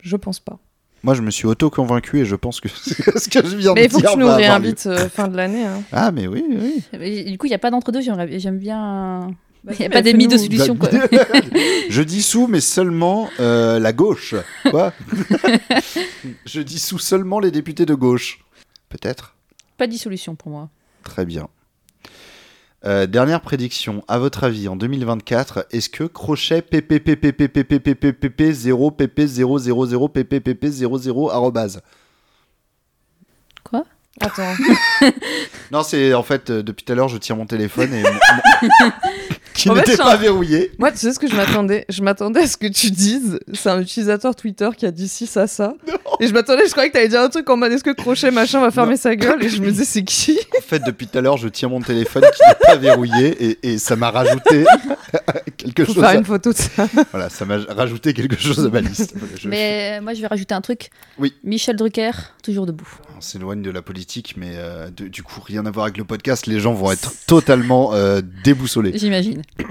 Je pense pas.
Moi, je me suis auto-convaincu et je pense que ce que je viens
Mais
de
il faut que
dire
tu nous réinvites euh, fin de l'année. hein.
Ah, mais oui, oui.
Mais Du coup, il n'y a pas d'entre-deux. J'aime bien. Il n'y a pas des mythes de solution, quoi.
je dis sous, mais seulement euh, la gauche. Quoi Je dis sous seulement les députés de gauche. Peut-être
Pas de dissolution pour moi.
Très bien. Euh, dernière prédiction, à votre avis, en 2024, est-ce que crochet PPPPPPPPPP 0 PP 000 PPPP 00 arrobase
Attends.
Non, c'est en fait, euh, depuis tout à l'heure, je tire mon téléphone et. mon- qui
En fait,
n'était
c'est
pas
un-
verrouillé.
Moi, tu sais ce que je m'attendais? Je m'attendais à ce que tu dises. C'est un utilisateur Twitter qui a dit ci, ça, ça. Et je m'attendais, je croyais que t'allais dire un truc en mode est-ce que Crochet machin va fermer sa gueule? Et je me disais, c'est qui?
En fait, depuis tout à l'heure, je tiens mon téléphone qui n'est pas verrouillé et, et ça m'a rajouté quelque
Faut
chose.
faire
à-
une photo de ça.
Voilà, ça m'a rajouté quelque chose à ma liste. Je-
Mais euh, moi, je vais rajouter un truc.
Oui.
Michel Drucker, toujours debout.
On s'éloigne de la politique, mais euh, de- du coup, rien à voir avec le podcast. Les gens vont être totalement euh, déboussolés.
J'imagine.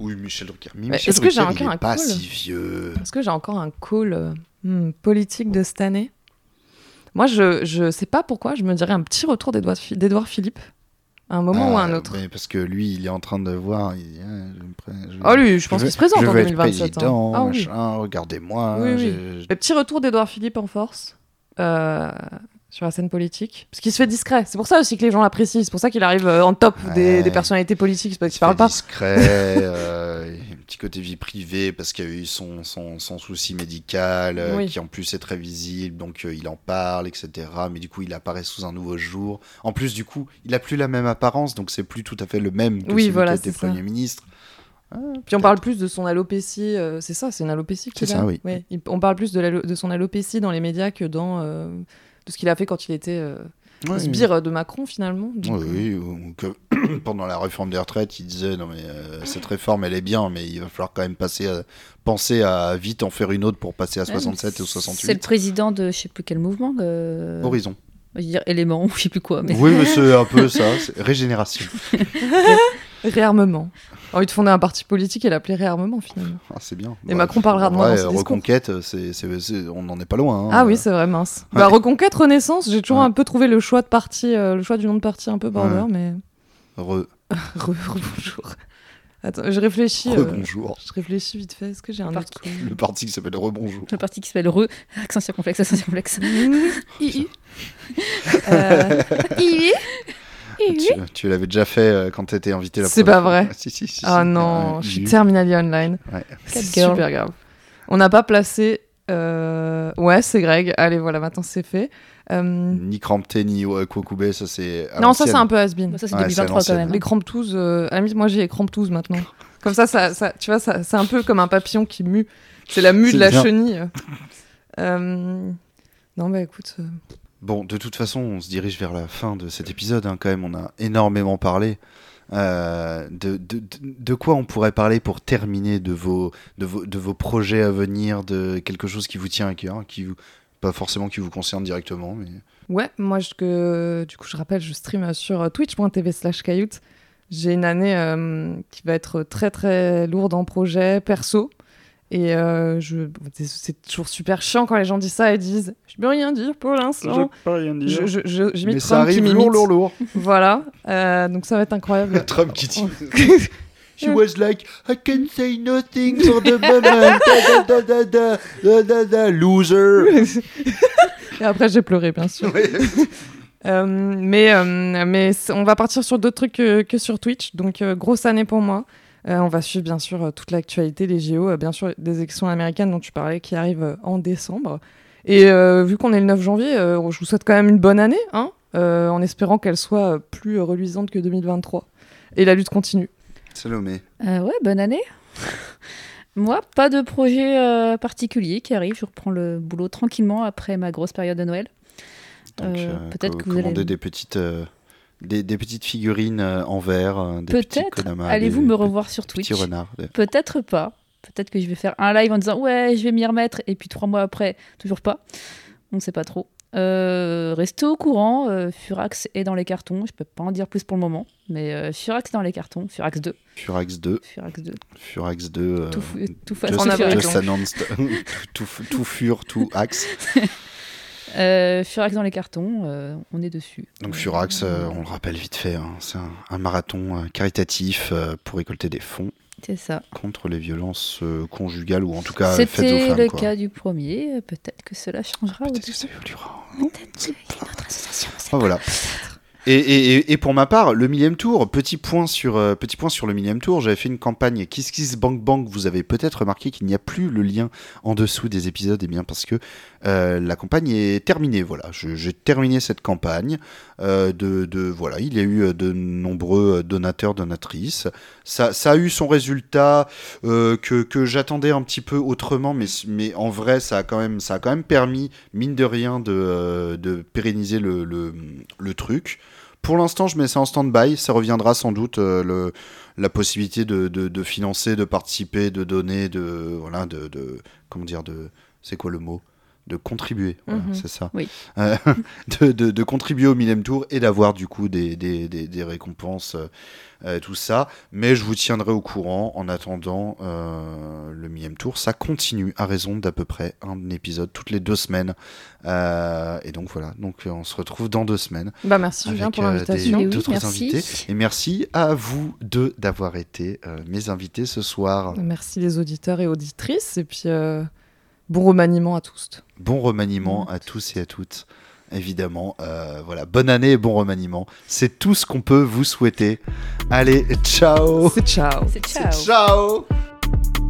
Oui, Michel Drucker. Michel
est-ce que j'ai encore un
pas
call
si vieux.
Est-ce que j'ai encore un call euh, hmm, politique de cette année? Moi, je, je sais pas pourquoi, je me dirais un petit retour d'Edouard Philippe. À un moment ou à un
Ah,
autre.
parce que lui, il est en train de voir. Il dit, ah, je je-
Oh, lui, je pense qu'il se présente
je
en
veux être
2027, hein.
président,
Ah oui.
machin, regardez-moi.
Oui, petit retour d'Edouard Philippe en force euh, sur la scène politique. Parce qu'il se fait discret. C'est pour ça aussi que les gens l'apprécient. C'est pour ça qu'il arrive euh, en top des,
Ouais.
des personnalités politiques. C'est parce
Il
qu'il parle pas.
discret, euh, un petit côté vie privée parce qu'il y a eu son, son, son souci médical euh,
Oui.
qui en plus est très visible, donc euh, il en parle, etc. Mais du coup, il apparaît sous un nouveau jour. En plus, du coup, il a plus la même apparence, donc c'est plus tout à fait le même que
Oui,
celui
voilà,
qui était. Premier ministre.
Puis on parle plus de son alopécie. euh, c'est ça, c'est une alopécie qu'il
C'est
a.
ça, oui.
Ouais, il- on parle plus de son alopécie dans les médias que dans euh, de ce qu'il a fait quand il était euh,
Ouais,
sbire de Macron finalement. Donc,
Oui, oui, ou ou que pendant la réforme des retraites, il disait non mais euh, cette réforme elle est bien, mais il va falloir quand même passer à, penser à vite en faire une autre pour passer à 67 ou
C'est le
68.
président de je sais plus quel mouvement. euh,
Horizon.
Je veux dire élément je sais plus quoi. Mais...
Oui, mais c'est un peu ça, régénération.
Réarmement. Envie de fonder un parti politique et l'appeler réarmement finalement.
Ah, c'est bien.
Et Macron parlera de moi
ouais,
dans ses discours.
Reconquête, c'est, c'est- c'est- on n'en est pas loin. hein.
Ah oui, c'est vrai, mince.
Ouais.
Bah, Reconquête, Renaissance, j'ai toujours
Ouais.
un peu trouvé le choix de parti, euh, le choix du nom de parti un peu border,
Ouais.
mais.
Re,
Re- re- bonjour. Attends, je réfléchis. euh,
rebonjour.
je réfléchis vite fait. Est-ce que j'ai un autre
Le parti qui s'appelle Rebonjour.
Le parti qui s'appelle Re, accent circonflexe, accent circonflexe.
II. Euh, II.
Tu, tu l'avais déjà fait euh, quand tu étais invité la
C'est pas
fois.
vrai.
Ah, si, si, si,
Ah non,
Ouais,
je suis terminally online.
Ouais.
C'est super grave. On n'a pas placé. euh, Ouais, c'est Greg. Allez, voilà, maintenant c'est fait. Euh,
Ni Crampté, ni euh, Kwokubé, ça c'est.
Non, ça c'est un peu has-been.
Ça, c'est
Ouais, c'est à
2023 quand même.
Les crampetous, euh, à la limite, moi j'ai les crampetous maintenant. Comme ça, ça, ça tu vois, ça, c'est un peu comme un papillon qui mue. C'est la mue de la
bien.
chenille. Euh, Non, bah écoute. euh,
Bon, de toute façon, on se dirige vers la fin de cet épisode. hein, quand même, on a énormément parlé. Euh, de, de, de- quoi on pourrait parler pour terminer de vos, de, vos, de vos projets à venir, de quelque chose qui vous tient à cœur, qui vous, pas forcément qui vous concerne directement, mais
Ouais, moi, je, du coup, je rappelle, je stream sur twitch.tv slash. J'ai une année euh, qui va être très très lourde en projet perso. Et euh, je, c'est toujours super chiant quand les gens disent ça et disent Je peux rien dire pour l'instant.
peux rien
Je, je, je, j'imite
Mais ça
Trump qui
arrive
m'imite.
lourd, lourd, lourd.
Voilà, Euh, donc ça va être incroyable.
Trump qui dit. She was like, I can say nothing for the moment. Da, da, da, da, da, da, da, loser.
et après, j'ai pleuré, bien sûr. Euh, mais euh, mais on va partir sur d'autres trucs que, que sur Twitch. Donc, euh, grosse année pour moi. Euh, on va suivre, bien sûr, euh, toute l'actualité, les JO, euh, bien sûr, des élections américaines dont tu parlais qui arrivent euh, en décembre. Et euh, vu qu'on est le 9 janvier, euh, je vous souhaite quand même une bonne année, hein, euh, en espérant qu'elle soit euh, plus euh, reluisante que 2023. Et la lutte continue.
Salomé.
Euh, ouais, bonne année. Moi, pas de projet euh, particulier qui arrive. Je reprends le boulot tranquillement après ma grosse période de Noël.
Donc,
Euh,
euh,
peut-être que vous allez-
commander des petites, euh, des, des petites figurines euh, en verre, euh, des
Peut-être allez-vous me revoir sur Twitch. Peut-être pas. Peut-être que je vais faire un live en disant ouais, je vais m'y remettre et puis trois mois après, toujours pas. On ne sait pas trop. Euh, restez au courant. euh, Furax est dans les cartons. Je peux pas en dire plus pour le moment, mais euh, Furax est dans les cartons. Furax 2.
Furax 2.
Furax 2.
Furax 2. euh,
Tout, tout
just, just announced. tout, tout, tout fur, tout axe.
Euh, Furax dans les cartons, euh, on est dessus.
Donc Furax, euh, on le rappelle vite fait, hein, c'est un, un marathon caritatif pour récolter des fonds
C'est ça.
contre les violences conjugales ou en tout cas faites aux
C'était
femmes.
le
quoi.
cas du premier. Peut-être que cela changera.
Peut-être que ça évoluera.
Peut-être qu'il y a une autre association.
Ah, voilà. Et, et- et- et pour ma part, le millième tour, petit point sur, euh, petit point sur le millième tour, j'avais fait une campagne Kiss Kiss Bank Bank. Vous avez peut-être remarqué qu'il n'y a plus le lien en dessous des épisodes, et bien parce que euh, la campagne est terminée. Voilà, j'ai terminé cette campagne. euh, de, de- voilà, il y a eu euh, de nombreux donateurs, donatrices. Ça, a eu son résultat que, j'attendais un petit peu autrement, mais, en vrai, ça a quand même, ça quand même permis, mine de rien, de, pérenniser le, truc. Pour l'instant, je mets ça en stand-by. Ça reviendra sans doute la possibilité de, financer, de participer, de donner, de voilà, de comment dire, de c'est quoi le mot? De contribuer, voilà,
Mhm.
c'est ça.
Oui.
Euh, de, de, de contribuer au millième tour et d'avoir du coup des, des, des, des récompenses, euh, tout ça. Mais je vous tiendrai au courant en attendant euh, le millième tour. Ça continue à raison d'à peu près un épisode toutes les deux semaines. Et donc voilà, donc on se retrouve dans deux semaines.
Bah merci Julien
avec,
pour
euh,
l'invitation.
oui,
d'autres
merci.
invités. Et merci à vous deux d'avoir été mes invités ce soir.
Merci les auditeurs et auditrices et puis bon remaniement à tous.
Bon remaniement à tous et à toutes. Évidemment, Euh, voilà, bonne année et bon remaniement. C'est tout ce qu'on peut vous souhaiter. Allez, ciao.
C'est ciao.
C'est ciao.
Ciao.